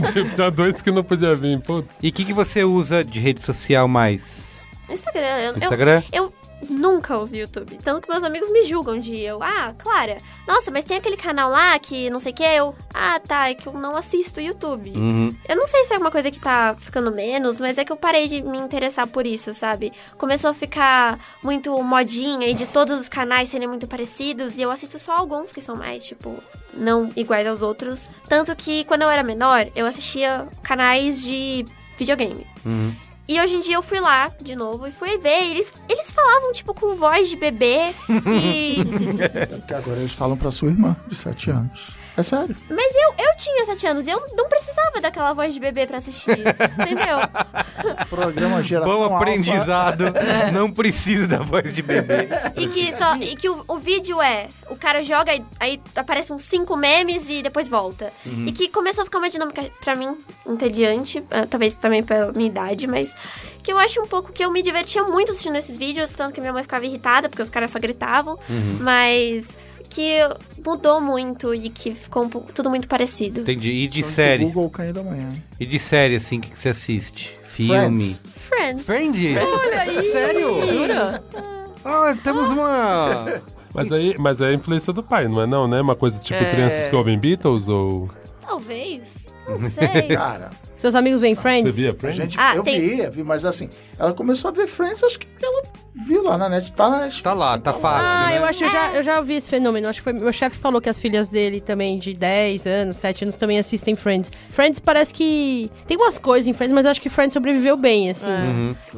tipo, tinha dois que não podiam vir. Putz. E o que, que você usa de rede social mais? Instagram, eu, eu, Instagram? Eu nunca uso YouTube. Tanto que meus amigos me julgam de eu, ah, Clara, nossa, mas tem aquele canal lá que não sei o que, eu, ah, tá, é que eu não assisto YouTube. Uhum. Eu não sei se é uma coisa que tá ficando menos, mas é que eu parei de me interessar por isso, sabe? Começou a ficar muito modinha e de todos os canais serem muito parecidos, e eu assisto só alguns que são mais, tipo, não iguais aos outros. Tanto que quando eu era menor, eu assistia canais de videogame. Uhum. E hoje em dia eu fui lá de novo e fui ver. Eles, eles falavam, tipo, com voz de bebê. e. Porque agora eles falam pra sua irmã, de 7 anos. É sério. Mas eu, eu tinha sete anos e eu não precisava daquela voz de bebê pra assistir. entendeu? Programa Geração Bom aprendizado. Não precisa da voz de bebê. E que, só, e que o, o vídeo é: o cara joga, e aí aparecem uns cinco memes e depois volta. E que começou a ficar uma dinâmica, pra mim, entediante. ah, talvez também pela minha idade, mas que eu acho um pouco que eu me divertia muito assistindo esses vídeos, tanto que minha mãe ficava irritada porque os caras só gritavam. Mas que mudou muito e que ficou um pouco- tudo muito parecido. Entendi. E de Sons série? Google Canhão da Manhã. E de série, assim, o que, que você assiste? Filme? Friends. Friends. Friends? Olha aí! Sério? Jura? Ah, temos uma... Mas aí, mas é a influência do pai, não é não, né? Uma coisa tipo É. crianças que ouvem Beatles ou... Talvez. Não sei. Cara, Seus amigos veem Você Friends? via a Friends? gente, Ah, eu tem- via, vi, mas assim, ela começou a ver Friends, acho que porque ela viu lá na net, tá na net. Tá lá, tá fácil, Ah, né? eu acho, eu já, eu já ouvi esse fenômeno. Acho que foi, meu chefe falou que as filhas dele também, de 10 anos, 7 anos, também assistem Friends. Friends parece que. Tem umas coisas em Friends, mas eu acho que Friends sobreviveu bem, assim.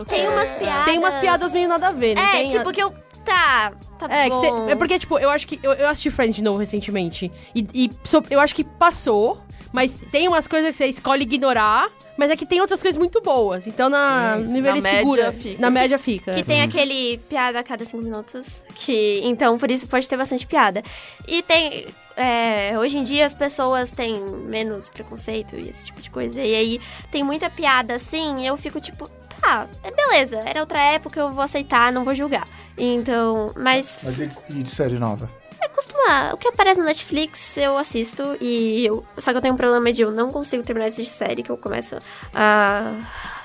Tem umas piadas. Tem umas piadas meio nada a ver, não É, tem? tipo que eu. Tá, tá É, que bom. cê- é porque, tipo, eu acho que. Eu, eu assisti Friends de novo recentemente. E, e so- eu acho que passou, mas tem umas coisas que você escolhe ignorar. Mas é que tem outras coisas muito boas. Então, na, no nível Na média segura. fica. Na média fica. Que tem aquele piada a cada cinco minutos. Que, então, por isso pode ter bastante piada. E tem. é, hoje em dia as pessoas têm menos preconceito e esse tipo de coisa. E aí tem muita piada assim, e eu fico tipo, tá, é beleza, era outra época, eu vou aceitar, não vou julgar. Então, mas Mas e de série nova? É costuma. O que aparece na Netflix eu assisto. E eu. Só que eu tenho um problema de eu não consigo terminar de assistir série, que eu começo a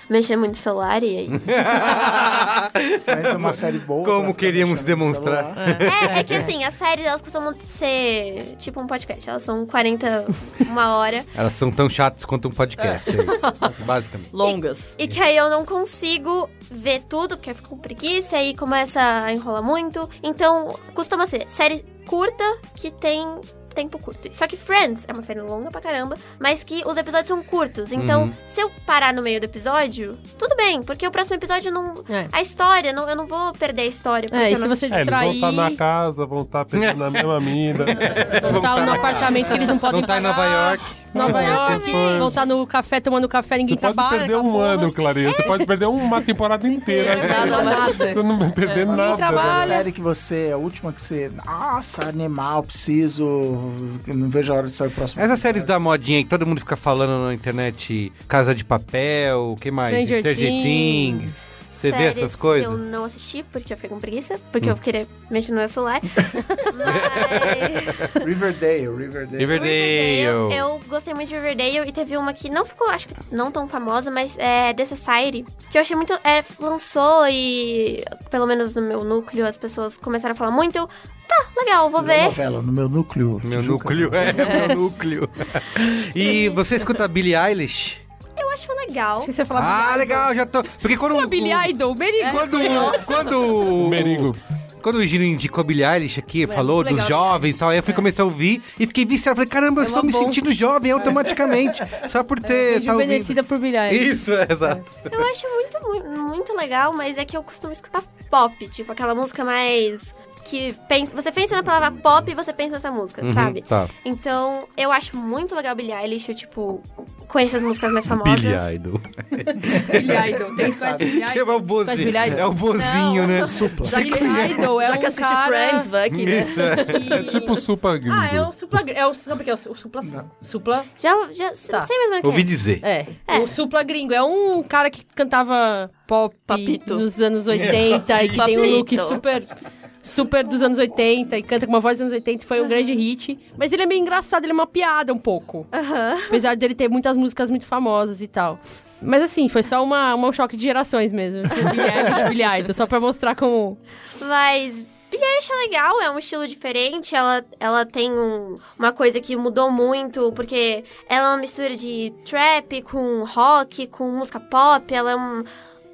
mexer muito no celular e aí. Mas é uma série boa. Como queríamos no demonstrar. celular. É, é que assim, as séries elas costumam ser tipo um podcast. Elas são 40, uma hora. Elas são tão chatas quanto um podcast, é isso. Basicamente. Longas. E que aí eu não consigo ver tudo, porque eu fico com preguiça e começa a enrolar muito. Então, costuma ser série curta que tem tempo curto. Só que Friends é uma série longa pra caramba, mas que os episódios são curtos. Então, Uhum. se eu parar no meio do episódio, tudo bem, porque o próximo episódio não. É. A história, não, eu não vou perder a história. É, e se não você assisti. É, eles vão distrair. estar na casa, vão estar pegando a mesma mina. Vão estar tá no na apartamento que eles não podem Não tá em Nova. York. Nova York. Exatamente. Vão estar no café tomando café, ninguém Você pode trabalha. perder um aquela porra. ano, Clarinha. Você pode perder uma temporada inteira. Nada. Você não vai perder Ninguém nada. trabalha. A série que você, a última que você, nossa, animal, preciso, não vejo a hora de sair o próximo. Essas séries da modinha que todo mundo fica falando na internet, Casa de Papel, o que mais? Stranger Things. Você vê Séries essas que coisas? Eu não assisti porque eu fiquei com preguiça, porque eu queria mexer no meu celular. Mas. Riverdale, Riverdale. Riverdale. Eu gostei muito de Riverdale e teve uma que não ficou, acho que não tão famosa, mas é The Society, que eu achei muito. É, lançou e, pelo menos no meu núcleo, as pessoas começaram a falar muito. Eu, tá, legal, vou ver. novela, no meu núcleo. Meu Tijuca. núcleo, é, meu núcleo. E você escuta Billie Eilish? Legal. Achei que você ia falar Ah, Billie legal, já tô. Porque quando. Idol. o- Billy Idol, Merigo. Quando, quando O Merigo. Quando o Gino indicou Billie Eilish aqui, falou muito dos legal. jovens e tal, aí eu fui começar a ouvir e fiquei viciado. Falei, caramba, eu É estou me sentindo jovem automaticamente. Só por ter. tá ouvindo. Rejuvenescida por Billie Eilish. Isso, é, exato. Eu acho muito, muito, muito legal, mas é que eu costumo escutar pop, tipo aquela música mais. Que pensa, você pensa na palavra pop e você pensa nessa música, Uhum, sabe? Tá. Então, eu acho muito legal Billie Eilish, eu, tipo, conheço as músicas mais famosas. Billie Idol. Billie Idol. Tem conhece Billie É Idol? o vozinho. Billie Idol? É o vozinho, né? Supla. Billie Idol é Já um que assiste cara... Friends, vai aqui, né? Isso, é. que- É tipo Supa Gringo. Ah, é o Supla... É o, sabe o que é o su- Supla... Supla... Já, já Tá. não sei mais o que Ouvi é. dizer. É, o Supla Gringo. É um cara que cantava pop Papito. nos anos 80 e que tem um look Papito. super... Super dos anos 80 e canta com uma voz dos anos 80 foi um grande hit. Mas ele é meio engraçado, ele é uma piada um pouco. Apesar dele ter muitas músicas muito famosas e tal. Mas assim, foi só uma, uma- um choque de gerações mesmo. Billie Eilish, só pra mostrar como... Mas Billie Eilish é legal, é um estilo diferente, ela, ela tem um- uma coisa que mudou muito, porque ela é uma mistura de trap com rock, com música pop, ela é um...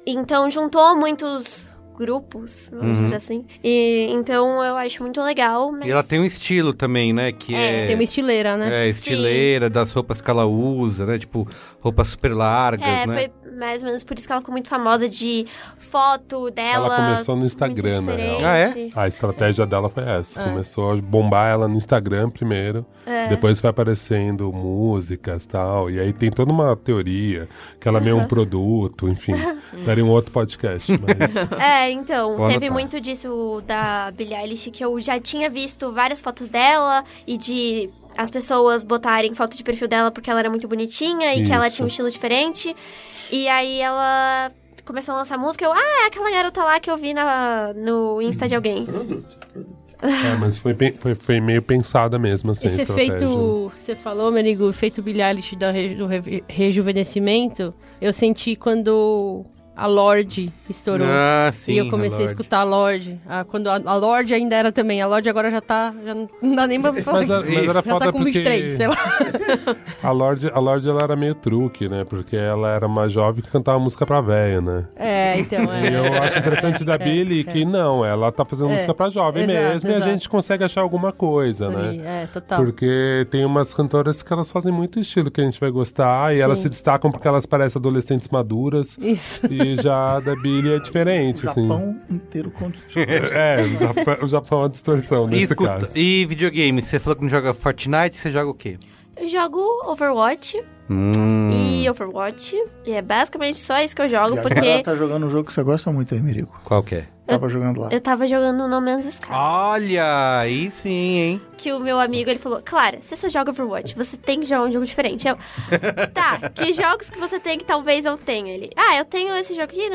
Então juntou muitos grupos, vamos dizer assim. E, então eu acho muito legal, mas... E ela tem um estilo também, né? Que é. Tem uma estileira, né? É, estileira, das roupas que ela usa, né? Tipo, roupas super largas, É, né? foi mais ou menos por isso que ela ficou muito famosa de foto dela. Ela começou no Instagram, na real. diferente. Ah, é? A estratégia dela foi essa. É. Começou a bombar ela no Instagram primeiro. É. Depois foi aparecendo músicas e tal. E aí tem toda uma teoria que ela é meio um produto, enfim. Daria um outro podcast. Mas É, então, Vou teve anotar. muito disso da Billie Eilish, que eu já tinha visto várias fotos dela e de as pessoas botarem foto de perfil dela porque ela era muito bonitinha e que ela Isso. tinha um estilo diferente. E aí ela começou a lançar música, eu, ah, é aquela garota lá que eu vi na, no Insta de alguém. É, mas foi, foi, foi meio pensada mesmo, assim, Esse efeito, você falou, Menigo, efeito Billie Eilish da re- do re- rejuvenescimento, eu senti quando a Lorde estourou. Ah, sim. e eu comecei a, Lorde. escutar a Lorde. Ah, quando a, a Lorde ainda era também. A Lorde agora já tá. Já não dá nem pra falar. Mas, a- mas era já tá com porque 23, sei lá. a Lorde, a Lorde ela era meio truque, né? Porque ela era uma jovem que cantava música pra velha, né? É, então. E eu É. acho interessante da Billie que não, ela tá fazendo É, música pra jovem exato, mesmo e a exato. gente consegue achar alguma coisa, Ali, né? É, total. Porque tem umas cantoras que elas fazem muito estilo que a gente vai gostar e elas se destacam porque elas parecem adolescentes maduras. Isso. E já a da Billie é O diferente, assim. Japão inteiro com É, o Japão, o Japão é uma distorção E, nesse escuta, caso. e videogame, você falou que não joga Fortnite, você joga o quê? Eu jogo Overwatch Hum. e Overwatch, e é basicamente só isso que eu jogo, E porque ela tá jogando um jogo que você gosta muito aí, Mirico. Qual que é? Tava jogando lá. eu tava jogando No Man's Sky. Olha, aí sim, hein? que o meu amigo, ele falou, Clara, você só joga Overwatch, você tem que jogar um jogo diferente. Eu, tá, que jogos que você tem que talvez eu tenha? Ele, ah, eu tenho esse jogo aqui,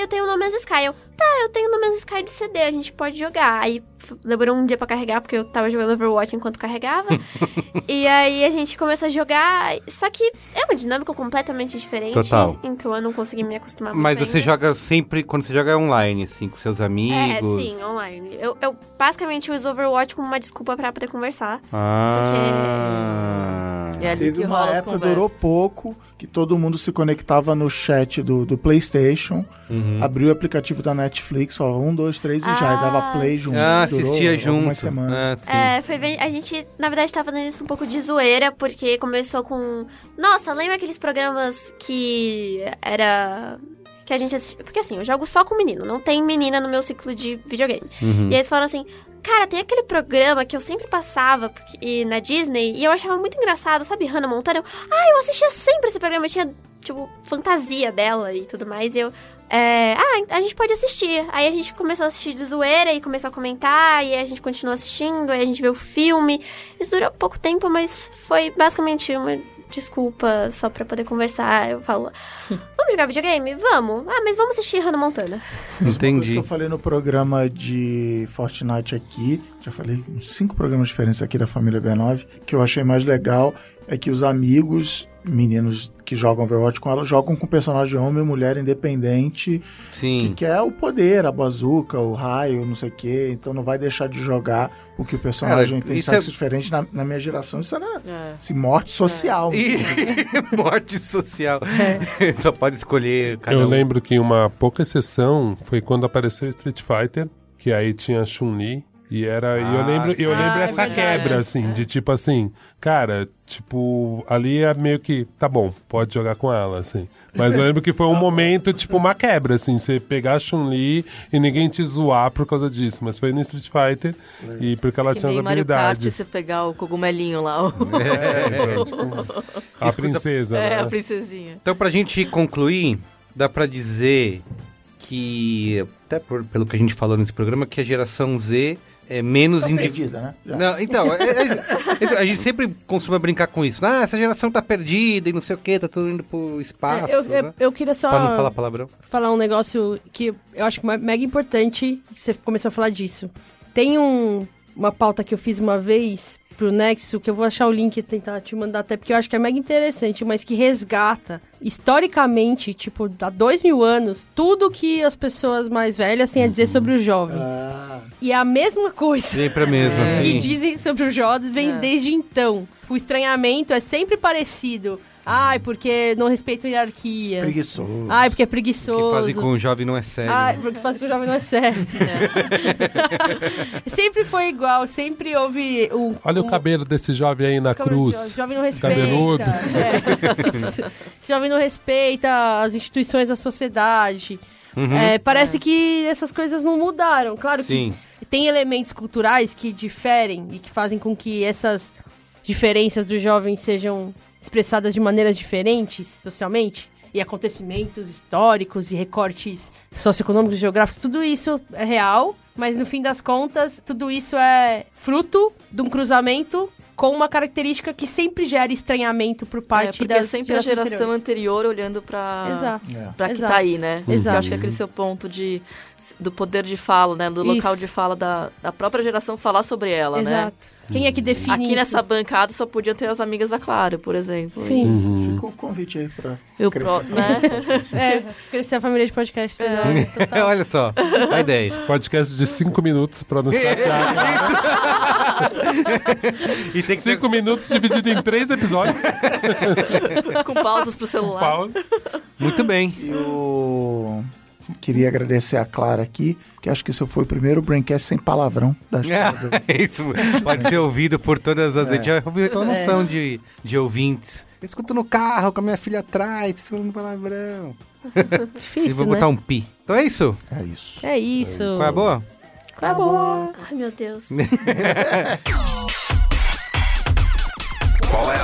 eu tenho o No Man's Sky. Eu, tá, eu tenho No Man's Sky de CD, a gente pode jogar. Aí demorou um dia pra carregar, porque eu tava jogando Overwatch enquanto carregava. e aí a gente começou a jogar, só que é uma dinâmica completamente diferente. Total. Então eu não consegui me acostumar muito Mas você ainda. joga sempre, quando você joga online, assim, com seus É, amigos. sim, online. Eu, eu basicamente uso Overwatch como uma desculpa pra poder conversar. Ah. É ali Teve que uma época, conversas. durou pouco, que todo mundo se conectava no chat do, do PlayStation, Uhum. abriu o aplicativo da Netflix, falava um, dois, três e já, e dava play junto. Ah, Durou assistia junto. algumas semanas. Ah. É, foi bem. A gente, na verdade, tá fazendo isso um pouco de zoeira, porque começou com. Nossa, lembra aqueles programas que era. Que a gente assistia. Porque assim, eu jogo só com menino, não tem menina no meu ciclo de videogame. Uhum. E aí eles falaram assim. Cara, tem aquele programa que eu sempre passava porque- na Disney e eu achava muito engraçado, sabe? Hannah Montana. Eu, ah, eu assistia sempre esse programa. Eu tinha, tipo, fantasia dela e tudo mais. E eu. É, ah, a gente pode assistir. Aí a gente começou a assistir de zoeira e começou a comentar. E aí a gente continuou assistindo. Aí a gente viu o filme. Isso durou pouco tempo, mas foi basicamente uma desculpa só pra poder conversar. Eu falo, vamos jogar videogame? Vamos. Ah, mas vamos assistir Hannah Montana. Entendi. que eu falei no programa de Fortnite aqui, já falei uns cinco programas diferentes aqui da família B9, que eu achei mais legal é que os amigos, meninos que jogam Overwatch com ela, jogam com personagem homem e mulher independente, que Sim. quer o poder, a bazuca, o raio, não sei o quê, então não vai deixar de jogar o que o personagem Cara, tem isso sexo é- diferente. Na, na minha geração isso era É. assim, morte social. E morte social. Só pode escolher cada Eu um. lembro que uma pouca exceção foi quando apareceu Street Fighter, que aí tinha Chun-Li. E era. e eu Ah, lembro, sim. eu lembro Ah, é essa verdade. quebra, assim, de tipo assim, cara, tipo, ali é meio que, tá bom, pode jogar com ela, assim. Mas eu lembro que foi um momento, tipo, uma quebra, assim, você pegar a Chun-Li e ninguém te zoar por causa disso. Mas foi no Street Fighter e porque ela Que tinha as nem Mario Kart, habilidades. você pegar o cogumelinho lá. o- É, então, tipo, a princesa, É, né? a princesinha. Então, pra gente concluir, dá pra dizer que, até por- pelo que a gente falou nesse programa, que a geração Z é menos Tá perdida, né? Já. Não, então, é- é- a gente sempre costuma brincar com isso. Ah, essa geração tá perdida e não sei o que, tá tudo indo pro espaço. eu, eu, né? eu queria só Pra não falar palavrão. falar um negócio que eu acho que é mega importante que você começou a falar disso. Tem um, uma pauta que eu fiz uma vez pro Nexo, que eu vou achar o link e tentar te mandar até, porque eu acho que é mega interessante, mas que resgata, historicamente, tipo, há dois mil anos, tudo que as pessoas mais velhas têm a dizer sobre os jovens. Ah, E é a mesma coisa Sempre a mesma, que assim. dizem sobre os jovens É. desde então. O estranhamento é sempre parecido. Ai, porque não respeito hierarquias. preguiçoso. Ai, porque é O que preguiçoso. fazem com o jovem não é sério. Ai, né? porque fazem com o jovem não é sério. sempre foi igual, sempre houve um. Olha um, o cabelo desse jovem aí na como cruz. O jovem não respeita. Cabeludo. É. Esse jovem não respeita as instituições da sociedade. Uhum. É, parece que essas coisas não mudaram. Claro Sim. que tem elementos culturais que diferem e que fazem com que essas diferenças dos jovens sejam expressadas de maneiras diferentes socialmente. E acontecimentos históricos e recortes socioeconômicos e geográficos, tudo isso é real, mas no fim das contas, tudo isso é fruto de um cruzamento com uma característica que sempre gera estranhamento por É, parte é sempre a geração anterior olhando pra, Exato. É. pra que Exato. tá aí, né? Exato. Eu acho que é aquele seu ponto de, do poder de fala, né? Do local Isso. de fala da, da própria geração falar sobre ela, né? Exato. Quem é que define Aqui isso? nessa bancada só podiam ter as amigas da Clara, por exemplo. Sim. Uhum. Fica o convite aí pra Eu crescer. pro, né? É, crescer a família de podcast. É. total. Olha só, a ideia. Podcast de cinco minutos pra não chatear. E tem que ter Cinco minutos dividido em três episódios. Com pausas pro celular. Paulo. Muito bem. Eu queria agradecer a Clara aqui, que acho que esse foi o primeiro Braincast sem palavrão da história do... Isso pode ser ouvido por todas as. É. Já ouviu reclamação de, de ouvintes. Eu escuto no carro com a minha filha atrás, escutando palavrão. E Difícil, vou né? botar um pi. Então é isso. É isso. É isso. Qual é a boa? Acabou. Ai, meu Deus. Qual é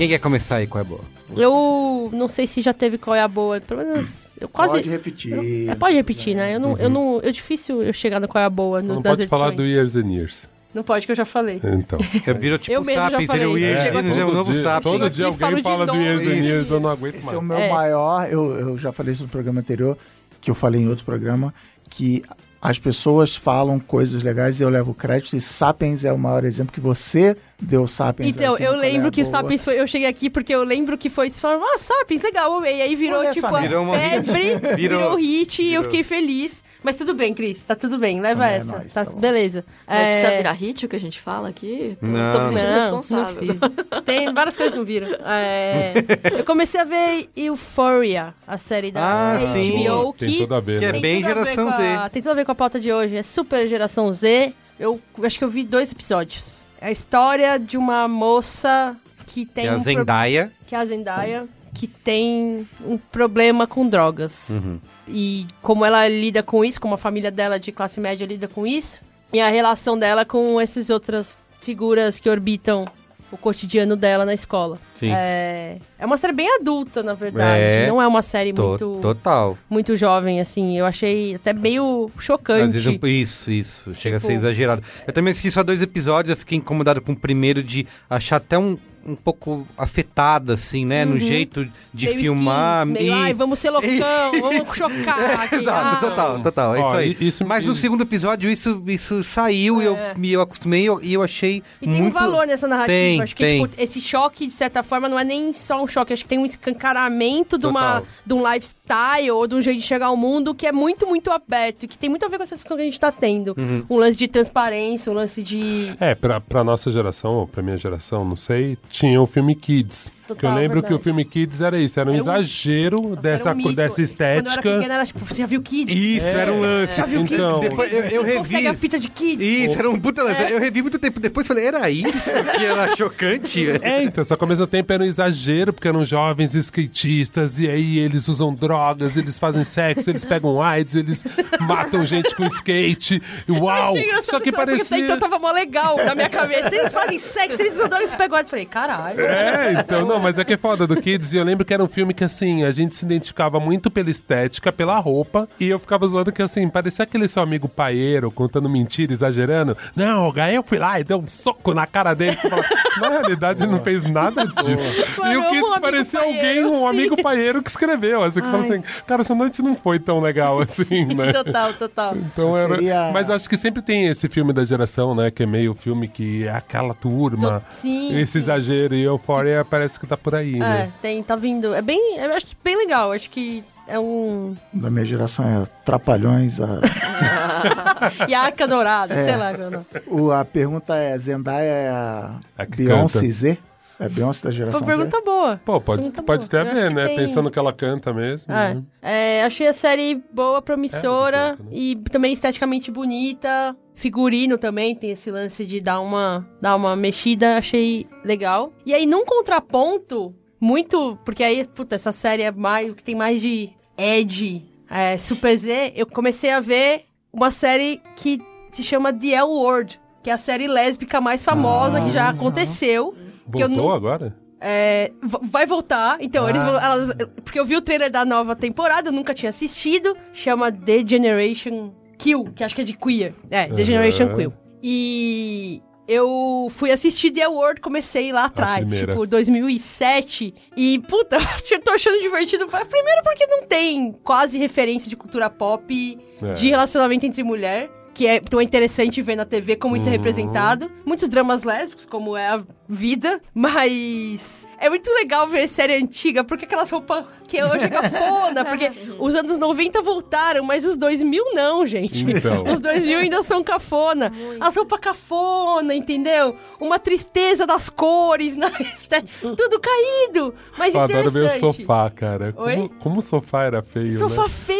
Quem quer começar aí? Qual é a boa? Eu não sei se já teve qual é a boa. Pelo menos. Eu quase. Pode repetir. É, pode repetir, né? Eu não, eu não. É difícil eu chegar no qual é a boa no, Não das pode falar do Years and Years. Não pode, que eu já falei. Então. É, virou tipo Eu mesmo já Sapiens, ele é o. Years É, and Years, é o novo dia, Sapiens. todo dia alguém fala do Years and. Years, eu não aguento Esse mais. é o meu É. maior, eu, eu já falei isso no programa anterior, que eu falei em outro programa, que as pessoas falam coisas legais e eu levo crédito, e Sapiens é o maior exemplo que você deu Sapiens. Então, aqui eu é lembro a que o Boa. Sapiens foi. Eu cheguei aqui porque eu lembro que foi. Você falou, ah, Sapiens, legal. E aí virou, Olha tipo, essa a. Virou uma hit. febre, virou, Virou- hit e eu virou. fiquei feliz. Mas tudo bem, Cris, tá tudo bem, leva Também é essa. nóis, tá, tá beleza. Não É, precisa virar hit o que a gente fala aqui? Não. Tô me sentindo Não, responsável. não precisa. Tem várias coisas que não viram. É, eu comecei a ver Euphoria, a série da Ah, sim. HBO, Tem que tudo a ver, que é né? tem bem geração com a- Z. Tem tudo a ver com a pauta de hoje. É super geração Z. Eu acho que eu vi dois episódios. É a história de uma moça que tem Que é a um pro- Zendaya. que é a Zendaya, que tem um problema com drogas. Uhum. E como ela lida com isso, como a família dela de classe média lida com isso, e a relação dela com essas outras figuras que orbitam o cotidiano dela na escola. Sim. É, é uma série bem adulta, na verdade. É. Não é uma série To- muito, Total. muito jovem, assim. Eu achei até meio chocante. Às vezes um- isso, isso. Chega a ser Tipo- exagerado. Eu também assisti só dois episódios, eu fiquei incomodado com o primeiro de achar até um, um pouco afetada, assim, né? No jeito de Uhum. Meio filmar. skins, meio, e- ai, vamos ser loucão, vamos chocar aqui. Exato, ah. total, total, é Ó, isso aí. i- isso- Mas no isso- segundo episódio isso, isso saiu e eu, É. e eu acostumei e eu, e eu achei E tem um muito... valor nessa narrativa. Tem, acho que, tem. tipo, esse choque, de certa forma, não é nem só um choque. Acho que tem um escancaramento de, uma, de um lifestyle ou de um jeito de chegar ao mundo que é muito, muito aberto. E que tem muito a ver com essas coisas que a gente tá tendo. Uhum. Um lance de transparência, um lance de... É, pra, pra nossa geração, ou pra minha geração, não sei, tinha o filme Kids. Que eu Total, lembro verdade. que o filme Kids era isso, era um Era um- exagero dessa, um dessa Quando eu era estética. pequena, era tipo, você já viu Kids? Isso, era um lance. Já viu Então, Kids? Depois eu, eu Consegue revi... a fita de Kids? Isso, era um puta lance. Eu revi muito tempo depois falei, era isso que era chocante? É, então, só que ao mesmo tempo era um exagero, porque eram jovens skatistas, e aí eles usam drogas, eles fazem sexo, eles pegam AIDS, eles matam gente com skate. Uau! Só que parecia. Então tava mó legal na minha cabeça. Eles fazem sexo, eles usam drogas, pegou. Eu falei, caralho. É, então, não, mas é que é foda do Kids. E eu lembro que era um filme que, assim, a gente se identificava muito pela estética, pela roupa. E eu ficava zoando que, assim, parecia aquele seu amigo paeiro contando mentira, exagerando. Não, aí eu fui lá e dei um soco na cara dele. Você fala, na realidade, ele não fez nada disso. E o um Kids amigo parecia alguém, um sim. amigo paeiro que escreveu. Assim, que fala Ai. assim, cara, essa noite não foi tão legal assim, né? Total, total. Então era. Seria- Mas eu acho que sempre tem esse filme da geração, né? Que é meio filme que é aquela turma. Tô- sim, Esse sim. exagero e Euphoria parece que tá por aí, É, né? tem, tá vindo. É bem. Eu acho bem legal. Acho que é um. Da minha geração é Trapalhões. A, E a Arca Dourada, É. sei lá, não. o- a pergunta é: Zendaya é a, A Beyoncé canta. Z? É Beyoncé da geração Z? pergunta boa. Pô, pode, Pergunta pode boa. ter a ver, né? tem- Pensando que ela canta mesmo. É. né? É, achei a série boa, promissora É, muito boa, né? e também esteticamente bonita. Figurino também tem esse lance de dar uma, dar uma mexida, achei legal. E aí, num contraponto, muito. Porque aí, puta, essa série é mais. que tem mais de Ed, é, Super Z. Eu comecei a ver uma série que se chama The L Word, que é a série lésbica mais famosa que já aconteceu. Voltou não- agora? é, vai voltar. Então, eles Ah. vão. elas- porque eu vi o trailer da nova temporada, eu nunca tinha assistido. Chama The Generation Kill, que acho que é de queer. É, The Generation Aham. Kill. E. Eu fui assistir The Award, comecei lá atrás, tipo, 2007. E, puta, eu tô achando divertido. Primeiro porque não tem quase referência de cultura pop, É. de relacionamento entre mulher. Que é, é interessante ver na TV como isso é Uhum. representado. Muitos dramas lésbicos, como é a vida. Mas é muito legal ver série antiga, porque aquelas roupas que hoje é cafona. porque os anos 90 voltaram, mas os 2000 não, gente. Então. Os 2000 ainda são cafona. As roupas cafona, entendeu? Uma tristeza das cores, na tudo caído. Mas Eu adoro ver o interessante. sofá, cara. Como, Oi? como o sofá era feio, Sofá né? feio,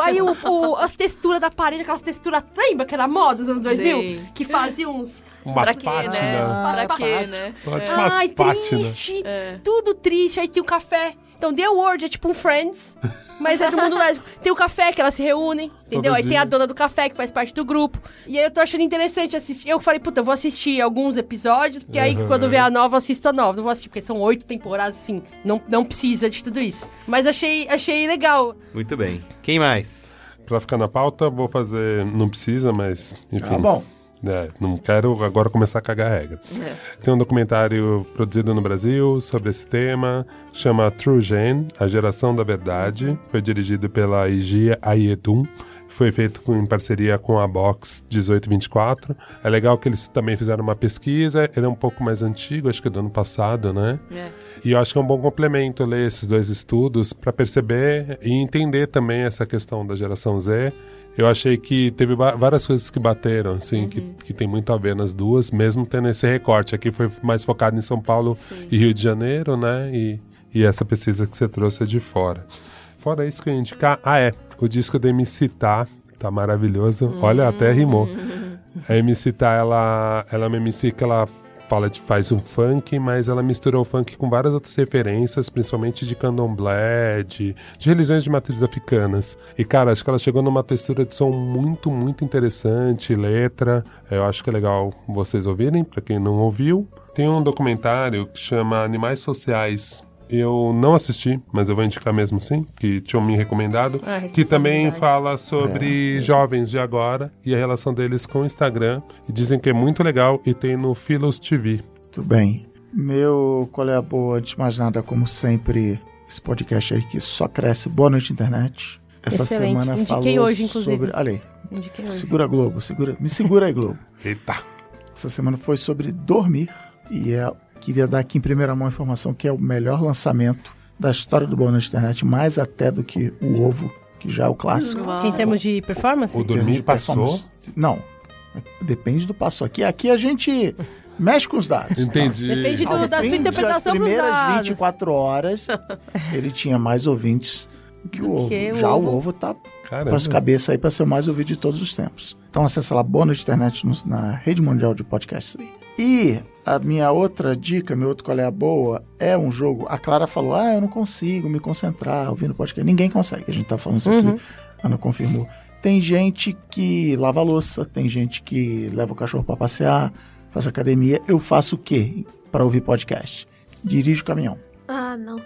aí o, o- as texturas da parede, aquelas texturas, lembra que era moda dos anos 2000? Sim. Que fazia uns... Umas Pra quê, né? Ah, Pra quê, né? Umas Ai, triste, É. tudo triste. Aí tem o café Então, The World é tipo um Friends, mas é do mundo lésbico. Tem o café que elas se reúnem, entendeu? Aí tem a dona do café que faz parte do grupo. E aí eu tô achando interessante assistir. Eu falei, puta, eu vou assistir alguns episódios, porque aí Uhum. quando vier a nova, eu assisto a nova. Não vou assistir, porque são oito temporadas, assim. Não, não precisa de tudo isso. Mas achei, achei legal. Muito bem. Quem mais? Pra ficar na pauta, vou fazer. Não precisa, mas. Enfim. Tá bom. É, não quero agora começar a cagar a regra. Tem um documentário produzido no Brasil sobre esse tema, chama True Gen, A Geração da Verdade. Foi dirigido pela Igia Ayedun. Foi feito com- em parceria com a Box 1824. É legal que eles também fizeram uma pesquisa. Ele é um pouco mais antigo, acho que é do ano passado, né? É. E eu acho que é um bom complemento ler esses dois estudos para perceber e entender também essa questão da geração Z. Eu achei que teve várias coisas que bateram, assim, que, que tem muito a ver nas duas, mesmo tendo esse recorte. Aqui foi mais focado em São Paulo e Rio de Janeiro, né? E, e essa pesquisa que você trouxe é de fora. Fora isso que eu ia indicar, ah, é, o disco da MC Tá, tá maravilhoso. Olha, até rimou. A MC Tá, ela, ela é uma MC que ela fala de faz um funk, mas ela misturou o funk com várias outras referências, principalmente de candomblé, de, de religiões de matrizes africanas. E, cara, acho que ela chegou numa textura de som muito, muito interessante, letra. Eu acho que é legal vocês ouvirem, pra quem não ouviu. Tem um documentário que chama Animais Sociais. Eu não assisti, mas eu vou indicar mesmo assim, que tinham me recomendado. Ah, que também fala sobre jovens de agora e a relação deles com o Instagram. E dizem que é muito legal e tem no Philos TV. Tudo bem. Meu qual é a boa, antes de mais nada, como sempre, esse podcast aí que só cresce. Boa noite, internet. Essa Excelente. semana Indiquei falou hoje, inclusive. sobre... Olha aí, Indiquei hoje. segura Globo, segura, me segura aí, Globo. Eita! Essa semana foi sobre dormir e é, queria dar aqui em primeira mão a informação que é o melhor lançamento da história do Noite Internet, mais até do que o Ovo, que já é o clássico. Uau. Em termos de performance? O Em termos dormir de passou? performance. Não, depende do passo. Aqui, aqui a gente mexe com os dados. Entendi. Depende do- da sua interpretação das pros primeiras dados. 24 horas, ele tinha mais ouvintes que o Do ovo. que o Já ovo. o ovo tá Caramba. com as cabeças aí para ser o mais ouvido de todos os tempos. Então acessa lá Boa Noite Internet no- na rede mundial de podcasts aí. E a minha outra dica, meu outro qual é a boa, é um jogo. A Clara falou: Ah, eu não consigo me concentrar ouvindo podcast. Ninguém consegue. A gente tá falando isso aqui. A Ana confirmou. Tem gente que lava a louça, tem gente que leva o cachorro para passear, faz academia. Eu faço o quê para ouvir podcast? Dirijo o caminhão. Ah, não.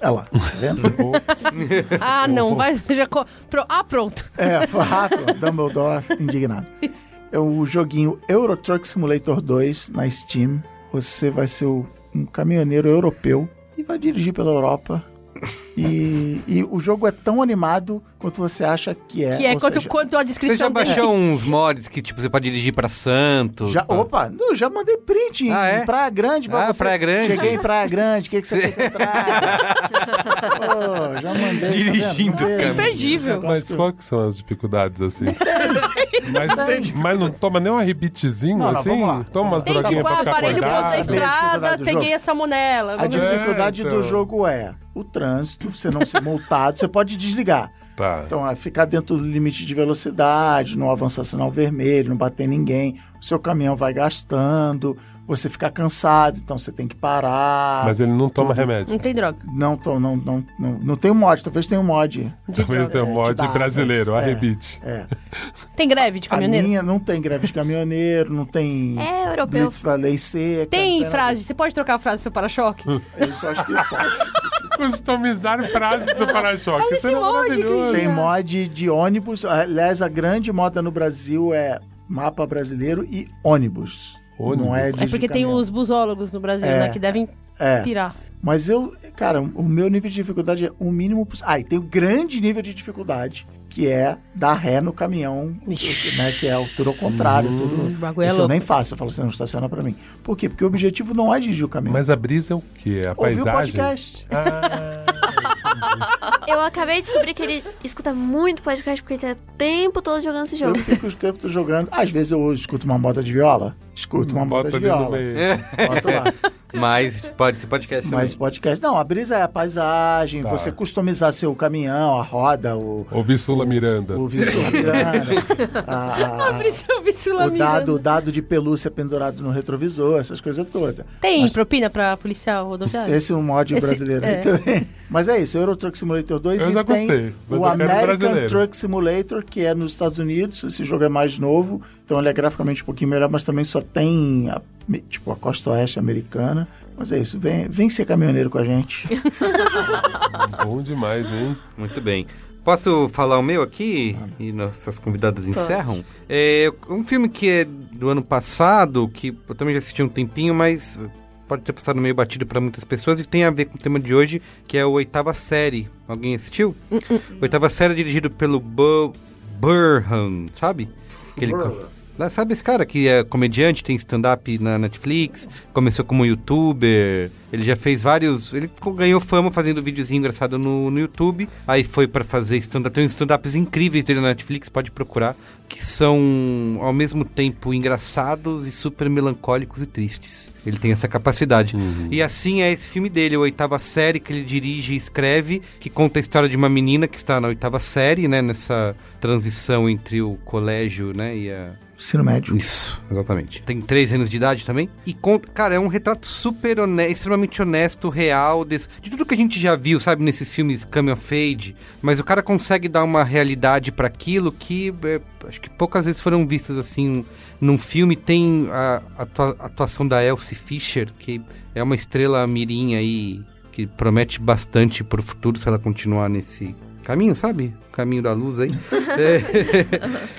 Olha lá, tá vendo? Ah, não, vai, você já... co- Pro... Ah, pronto. É, rápido. Dumbledore indignado. É o joguinho Euro Truck Simulator 2 na Steam. Você vai ser um caminhoneiro europeu e vai dirigir pela Europa. E, e o jogo é tão animado quanto você acha que é. que é quanto, seja, quanto a Você descrição já dele. baixou uns mods que, tipo, você pode dirigir pra Santos? Já, pra- opa, não, já mandei print em Ah, é? Praia Grande pra Ah, você. Praia Grande. Cheguei em Praia Grande, o que, que você tem que entrar? Pô, já mandei. tá? Dirigindo, Isso é imperdível. Mas quais que são as dificuldades, assim? Mas, mas não toma nem um arrebitezinho, Não, não, assim? Toma umas Tem droguinhas tipo, pra ah, ficar parei no acordado? ponto da Saber a dificuldade estrada, peguei a salmonela. A Vamos- dificuldade então. do jogo é o trânsito, você não ser multado, você pode desligar. Tá. Então, é ficar dentro do limite de velocidade, não avançar sinal vermelho, não bater ninguém. O seu caminhão vai gastando, você fica cansado, então você tem que parar. Mas ele não toma Tudo. remédio. Não tem droga. Não, tô, não, não, não, não tem um mod, talvez tenha um mod. De Talvez droga. tenha um É, mod dá brasileiro, asas, é. arrebite. É. Tem greve de A caminhoneiro? minha não tem greve de caminhoneiro, não tem É europeu. blitz da lei seca. Tem não frase, você pode trocar a frase do seu para-choque? Eu só acho que pode. Customizar frases do para-choque. Faz Isso é esse mod. Tem mod de ônibus. Aliás, a grande moda no Brasil é mapa brasileiro e ônibus. Ônibus. Não é, É porque tem os busólogos no Brasil, É. né? Que devem É. pirar. Mas eu, cara, o meu nível de dificuldade é o mínimo possível. Ah, e tem o grande nível de dificuldade, que é dar ré no caminhão, né? Que é altura ao contrário, tudo. O é Isso eu nem faço. Eu falo, você não estaciona pra mim. Por quê? Porque o objetivo não é dirigir o caminhão. Mas a brisa é o quê? A Ouvir o paisagem? podcast. Ah, Eu acabei de descobrir que ele escuta muito podcast porque ele tá o tempo todo jogando esse Eu jogo. fico o tempo jogando. Às vezes eu escuto uma moda de viola. Escuto uma moda bota de ali no viola. Boto lá. Mas pode ser podcast também. Mas podcast. Não, a brisa é a paisagem, Tá. você customizar seu caminhão, a roda, o. Ouvi Sula Miranda. O Vissula Miranda, a- a- a- Priscila Vissula o dado, o Miranda. dado de pelúcia pendurado no retrovisor, essas coisas todas. Tem propina pra policial rodoviário? Esse é um mod Esse- brasileiro aí é. também. Mas é isso, Euro Truck Simulator 2 Eu e já tem gostei, mas o American brasileiro. Truck Simulator, que é nos Estados Unidos. Esse jogo é mais novo, então ele é graficamente um pouquinho melhor, mas também só tem a, tipo a costa oeste americana. Mas é isso, vem, vem ser caminhoneiro com a gente. Bom demais, hein? Muito bem. Posso falar o meu aqui? E nossas convidadas encerram? É um filme que é do ano passado, que eu também já assisti um tempinho, mas pode ter passado meio batido para muitas pessoas e tem a ver com o tema de hoje, que é o Oitava Série. Alguém assistiu? Oitava Série é dirigido pelo Bo Burham, sabe? Aquele Né, Sabe esse cara que é comediante, tem stand-up na Netflix, começou como youtuber, ele já fez vários. Ele ganhou fama fazendo videozinho engraçado no, no YouTube, aí foi pra fazer stand-up. Tem uns stand-ups incríveis dele na Netflix, pode procurar, que são ao mesmo tempo engraçados e super melancólicos e tristes. Ele tem essa capacidade. E assim é esse filme dele, a oitava série, que ele dirige e escreve, que conta a história de uma menina que está na oitava série, né? Nessa transição entre o colégio, né? E a, Ensino médio. isso, exatamente. Tem 13 anos de idade também. E, conta, cara, é um retrato super honesto, extremamente honesto, real, desse- de tudo que a gente já viu, sabe, nesses filmes Coming of Age. Mas o cara consegue dar uma realidade pra aquilo que é, acho que poucas vezes foram vistas assim num filme. Tem a, atua- atuação da Elsie Fisher, que é uma estrela mirim aí, que promete bastante pro futuro se ela continuar nesse caminho, sabe? Caminho da luz aí. É.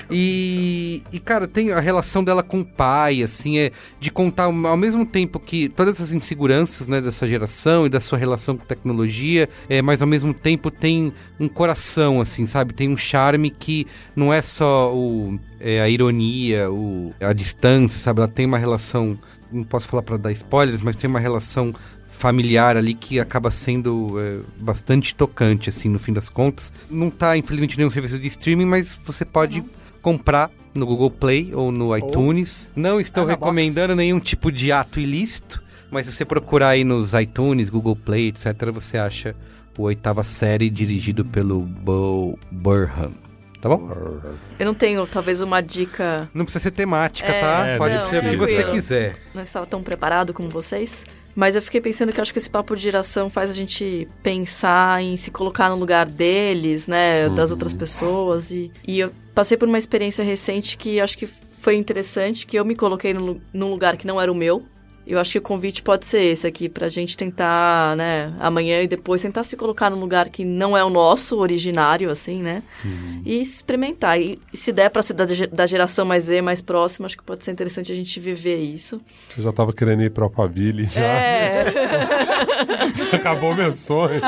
E, e, cara, tem a relação dela com o pai, assim, é de contar ao ao mesmo tempo que todas essas inseguranças, né, dessa geração e da sua relação com tecnologia, é, mas ao mesmo tempo tem um coração, assim, sabe? Tem um charme que não é só o, é, a ironia, o, a distância, sabe? Ela tem uma relação, não posso falar para dar spoilers, mas tem uma relação familiar ali que acaba sendo é, bastante tocante, assim, no fim das contas. Não tá, infelizmente, nenhum serviço de streaming, mas você pode comprar no Google Play ou no iTunes. Não estou Ah, recomendando nenhum tipo de ato ilícito, mas se você procurar aí nos iTunes, Google Play, etc., você acha o oitava série dirigido pelo Bo Burham. Tá bom? Eu não tenho, talvez, uma dica. Não precisa ser temática, É, tá? É, Pode não, ser o que você quiser. Não estava tão preparado como vocês. Mas eu fiquei pensando que acho que esse papo de geração faz a gente pensar em se colocar no lugar deles, né? Das outras pessoas. E, e eu passei por uma experiência recente que acho que foi interessante, que eu me coloquei num lugar que não era o meu. Eu acho que o convite pode ser esse aqui, pra gente tentar, né, amanhã e depois tentar se colocar num lugar que não é o nosso, originário, assim, né? E experimentar. E, e se der pra ser da, da geração mais Z, mais próxima, acho que pode ser interessante a gente viver isso. Eu já tava querendo ir pra Alphaville já. É. Acabou meu sonho.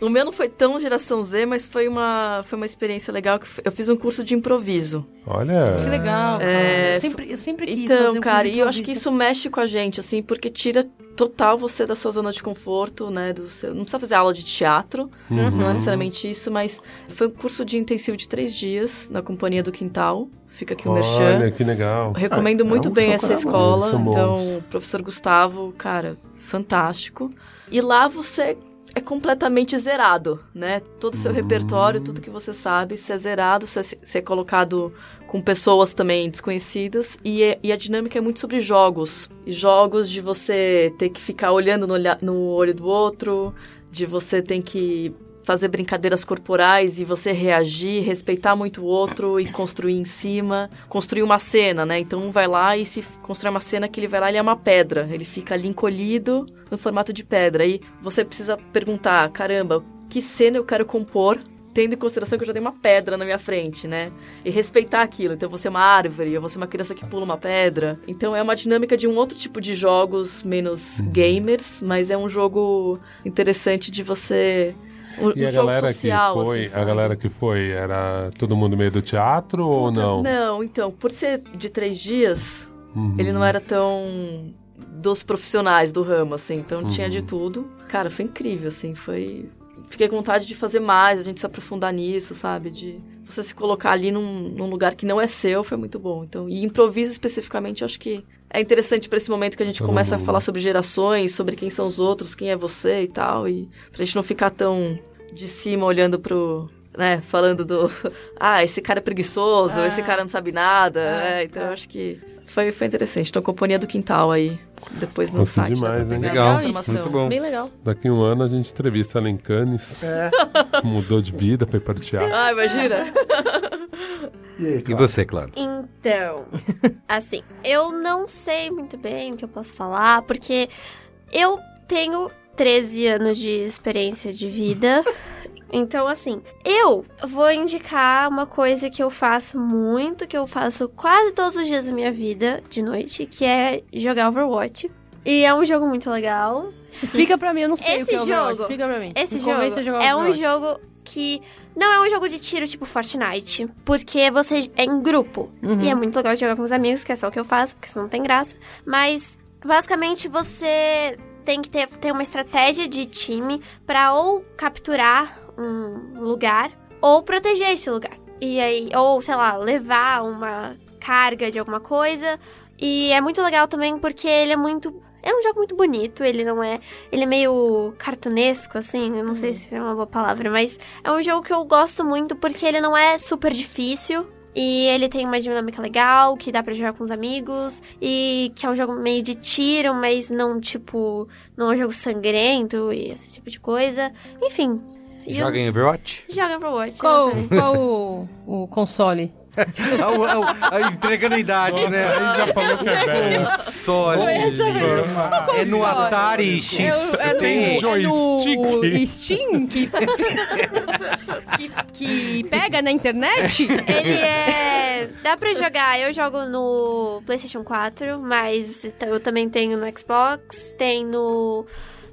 O meu não foi tão geração Z, mas foi uma, foi uma experiência legal. que Eu fiz um curso de improviso. Que Olha. legal, cara. É, eu, sempre, eu sempre quis fazer Então, um cara, curso e eu acho que isso mexe com a gente, assim, porque tira total você da sua zona de conforto, né? Do seu, não precisa fazer aula de teatro, não é necessariamente isso, mas foi um curso de intensivo de três dias na Companhia do Quintal. Fica aqui o Merchan. Olha, que legal. Recomendo É, muito é um bem essa escola. Bons. Então, o professor Gustavo, cara, fantástico. E lá você é completamente zerado, né? Todo o seu repertório, tudo que você sabe, você é zerado, você, você é colocado com pessoas também desconhecidas. E, é- e a dinâmica é muito sobre jogos. E jogos de você ter que ficar olhando no, olha- no olho do outro, de você ter que fazer brincadeiras corporais e você reagir, respeitar muito o outro e construir em cima, construir uma cena, né? Então um vai lá e se constrói uma cena que ele vai lá ele é uma pedra, ele fica ali encolhido no formato de pedra. Aí você precisa perguntar, caramba, que cena eu quero compor? Tendo em consideração que eu já tenho uma pedra na minha frente, né? E respeitar aquilo. Então, você é uma árvore, eu vou ser uma criança que pula uma pedra. Então, é uma dinâmica de um outro tipo de jogos, menos gamers, mas é um jogo interessante de você um, E um a galera social, que foi, assim, a galera que foi, era todo mundo meio do teatro ou Puta, não? Não, então, por ser de três dias, Uhum. ele não era tão dos profissionais do ramo, assim, então tinha Uhum. de tudo. Cara, foi incrível, assim, foi... Fiquei com vontade de fazer mais, a gente se aprofundar nisso, sabe? De você se colocar ali num, num lugar que não é seu, foi muito bom. Então, e improviso especificamente, acho que é interessante pra esse momento que a gente Todo começa a mundo. falar sobre gerações, sobre quem são os outros, quem é você e tal, e pra gente não ficar tão de cima olhando pro. Né, falando do. Ah, esse cara é preguiçoso, Ah. esse cara não sabe nada. Ah, né? Então tá. eu acho que foi, foi interessante. Então, Companhia do Quintal aí. Depois no Nossa, site. dá demais, pegar Legal, a informação. muito bom. Bem legal. Daqui um ano a gente entrevista a Lencanes. É. Mudou de vida, foi para o teatro. Ah, imagina. E aí, E você, claro. Então, assim, eu não sei muito bem o que eu posso falar, porque eu tenho 13 anos de experiência de vida. Então, assim, eu vou indicar uma coisa que eu faço muito, que eu faço quase todos os dias da minha vida, de noite, que é jogar Overwatch. E é um jogo muito legal. Explica pra mim, eu não sei Esse o que é Overwatch. jogo- Explica pra mim. Esse Me jogo convence a jogar é um jogo que não é um jogo de tiro tipo Fortnite, porque você é em grupo. Uhum. E é muito legal jogar com os amigos, que é só o que eu faço, porque senão não tem graça. Mas, basicamente, você tem que ter, ter uma estratégia de time pra ou capturar um lugar ou proteger esse lugar. E aí, ou, sei lá, levar uma carga de alguma coisa. E é muito legal também porque ele é muito. É um jogo muito bonito, ele não é. Ele é meio cartunesco, assim, eu não sei se é uma boa palavra, mas é um jogo que eu gosto muito porque ele não é super difícil. E ele tem uma dinâmica legal, que dá pra jogar com os amigos. E que é um jogo meio de tiro, mas não, tipo... Não é um jogo sangrento e esse tipo de coisa. Enfim. eu- Joga em Overwatch? Joga Overwatch, Qual, qual o, o console? Ah, o- ah, o- ah, entregando a idade, Nossa, né? aí já falou que é velho. Console. É no Atari X. É, é tem- no, Joystick. é no Steam que, que, que pega na internet? Ele é. Dá pra jogar. Eu jogo no PlayStation 4, mas eu também tenho no Xbox, tem no.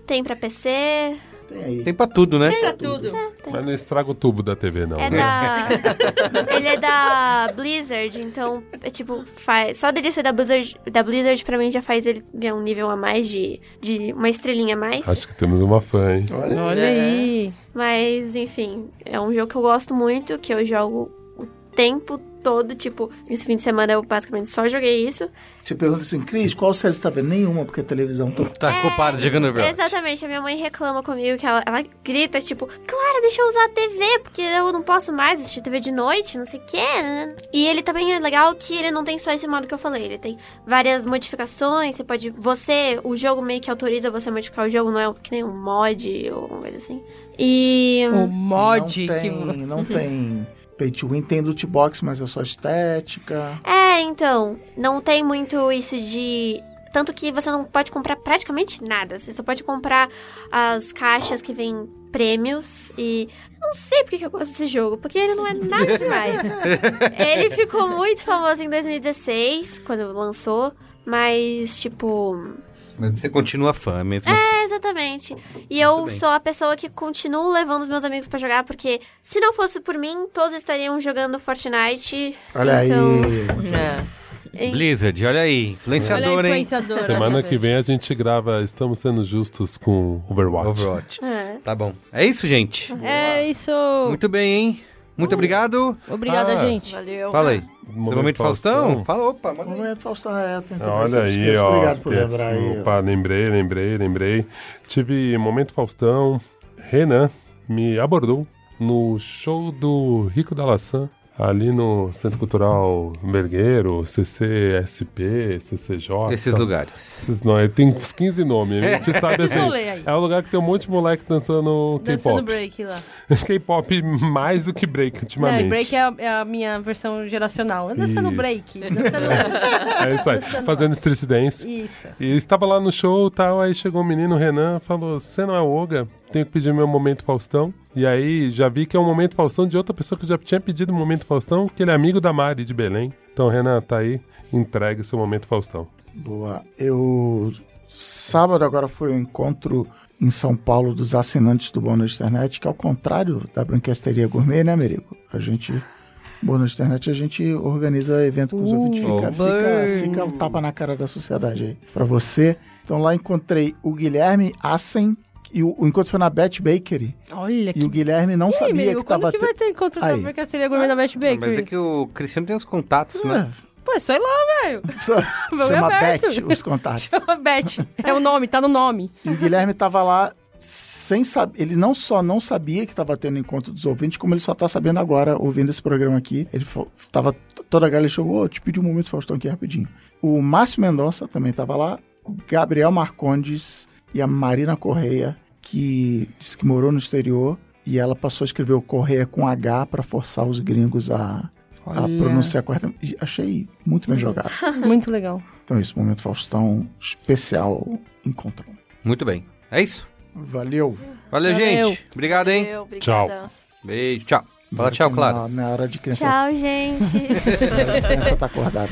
Tem pra PC. Tem aí. Tem pra tudo, né? pra tudo. Mas não estraga o tubo da TV, não. É né? da. Ele é da Blizzard, então, é tipo, faz. Só dele ser da Blizzard, da Blizzard pra mim já faz ele ganhar um nível a mais de. de uma estrelinha a mais. Acho que temos uma fã, hein? Olha, Olha aí. Mas, enfim, é um jogo que eu gosto muito, que eu jogo o tempo todo. Tipo, esse fim de semana eu basicamente só joguei isso. você pergunta assim, Cris, qual série você tá vendo? Nenhuma, porque a televisão tá... Tá ocupado jogando Overwatch. Exatamente, a minha mãe reclama comigo que ela, ela grita, tipo, Clara, deixa eu usar a TV, porque eu não posso mais assistir TV de noite, não sei o que. né? E ele também é legal que ele não tem só esse modo que eu falei, ele tem várias modificações, você pode. Você, o jogo meio que autoriza você a modificar o jogo, não é que nem um mod ou alguma coisa assim. E. O mod não que... tem, não tem pay to win, tem loot box, mas é só estética. É, então, não tem muito isso de. Tanto que você não pode comprar praticamente nada. Você só pode comprar as caixas que vêm prêmios e. eu Não sei porque que eu gosto desse jogo, porque ele não é nada demais. ele ficou muito famoso em 2016, quando lançou, mas, tipo. Mas você continua fã mesmo assim. É, exatamente. E eu bem. sou a pessoa que continuo levando os meus amigos pra jogar, porque se não fosse por mim, todos estariam jogando Fortnite. Olha então... aí. É. Blizzard, olha aí. Olha Influenciador, hein? influenciadora. Semana que vem a gente grava Estamos Sendo Justos com Overwatch. Overwatch. É. Tá bom. É isso, gente. É isso. Muito bem, hein? Muito obrigado. Obrigada, Ah. gente. Valeu. Fala aí. Momento Seu momento Faustão? Faustão. Fala, opa, manda aí. Momento Faustão é, tem também, Olha sempre aí, esqueço. ó. Obrigado por que- lembrar aí. Opa, lembrei, lembrei, lembrei. Tive Momento Faustão. Renan me abordou no show do Rico da Laçã, ali no Centro Cultural Vergueiro, CCSP, CCJ. Esses lugares. Esses nomes, tem uns 15 nomes. A gente sabe assim. É um lugar que tem um monte de moleque dançando Dançando K-pop. break lá. K-pop mais do que break Não, ultimamente. e break é a, é a minha versão geracional. Dançando Isso. break. Dançando... É isso aí. Dançando- Fazendo street dance. Isso. E estava lá no show e tal, aí chegou o menino, o Renan, falou: Você não é o Oga? Tenho que pedir meu momento Faustão. E aí já vi que é um momento Faustão de outra pessoa que já tinha pedido o momento Faustão, que ele é amigo da Mari de Belém. Então, Renan, tá aí, entregue seu momento Faustão. Boa. Eu. Sábado agora foi o encontro em São Paulo dos assinantes do Bônus Internet, que ao contrário da Branquesteria Gourmet, né, Merigo? A gente. Bônus Internet, a gente organiza evento com os Uh, ouvintes. Fica, fica, fica um tapa na cara da sociedade aí pra você. Então lá encontrei o Guilherme Assen, e o, o encontro foi na Bet Bakery. Olha E que... o Guilherme não E aí, sabia amigo, que quando tava. que vai ter encontro da Aí. Brancasteria Gourmet da Best Mas é Bakery? que o Cristiano tem os contatos, É, né? Pô, sei lá, velho. Chama. Beth os contatos. Beth. É o nome, tá no nome. E o Guilherme tava lá sem saber. Ele não só não sabia que estava tendo encontro dos ouvintes, como ele só tá sabendo agora, ouvindo esse programa aqui. Ele tava. Toda a galera chegou, oh, te pedi um momento, Faustão, aqui rapidinho. O Márcio Mendonça também tava lá. O Gabriel Marcondes e a Marina Correia, que disse que morou no exterior. E ela passou a escrever o Correia com H para forçar os gringos a, a pronunciar corretamente. Achei muito bem jogado. Muito legal. Então é isso, momento Faustão especial encontrão. Muito bem. É isso. Valeu. Valeu, Valeu. gente. Obrigado, hein? Eu, Tchau. Beijo. Tchau. Fala tchau, Clara. Na, na hora de criança, Tchau, gente. a criança tá acordada.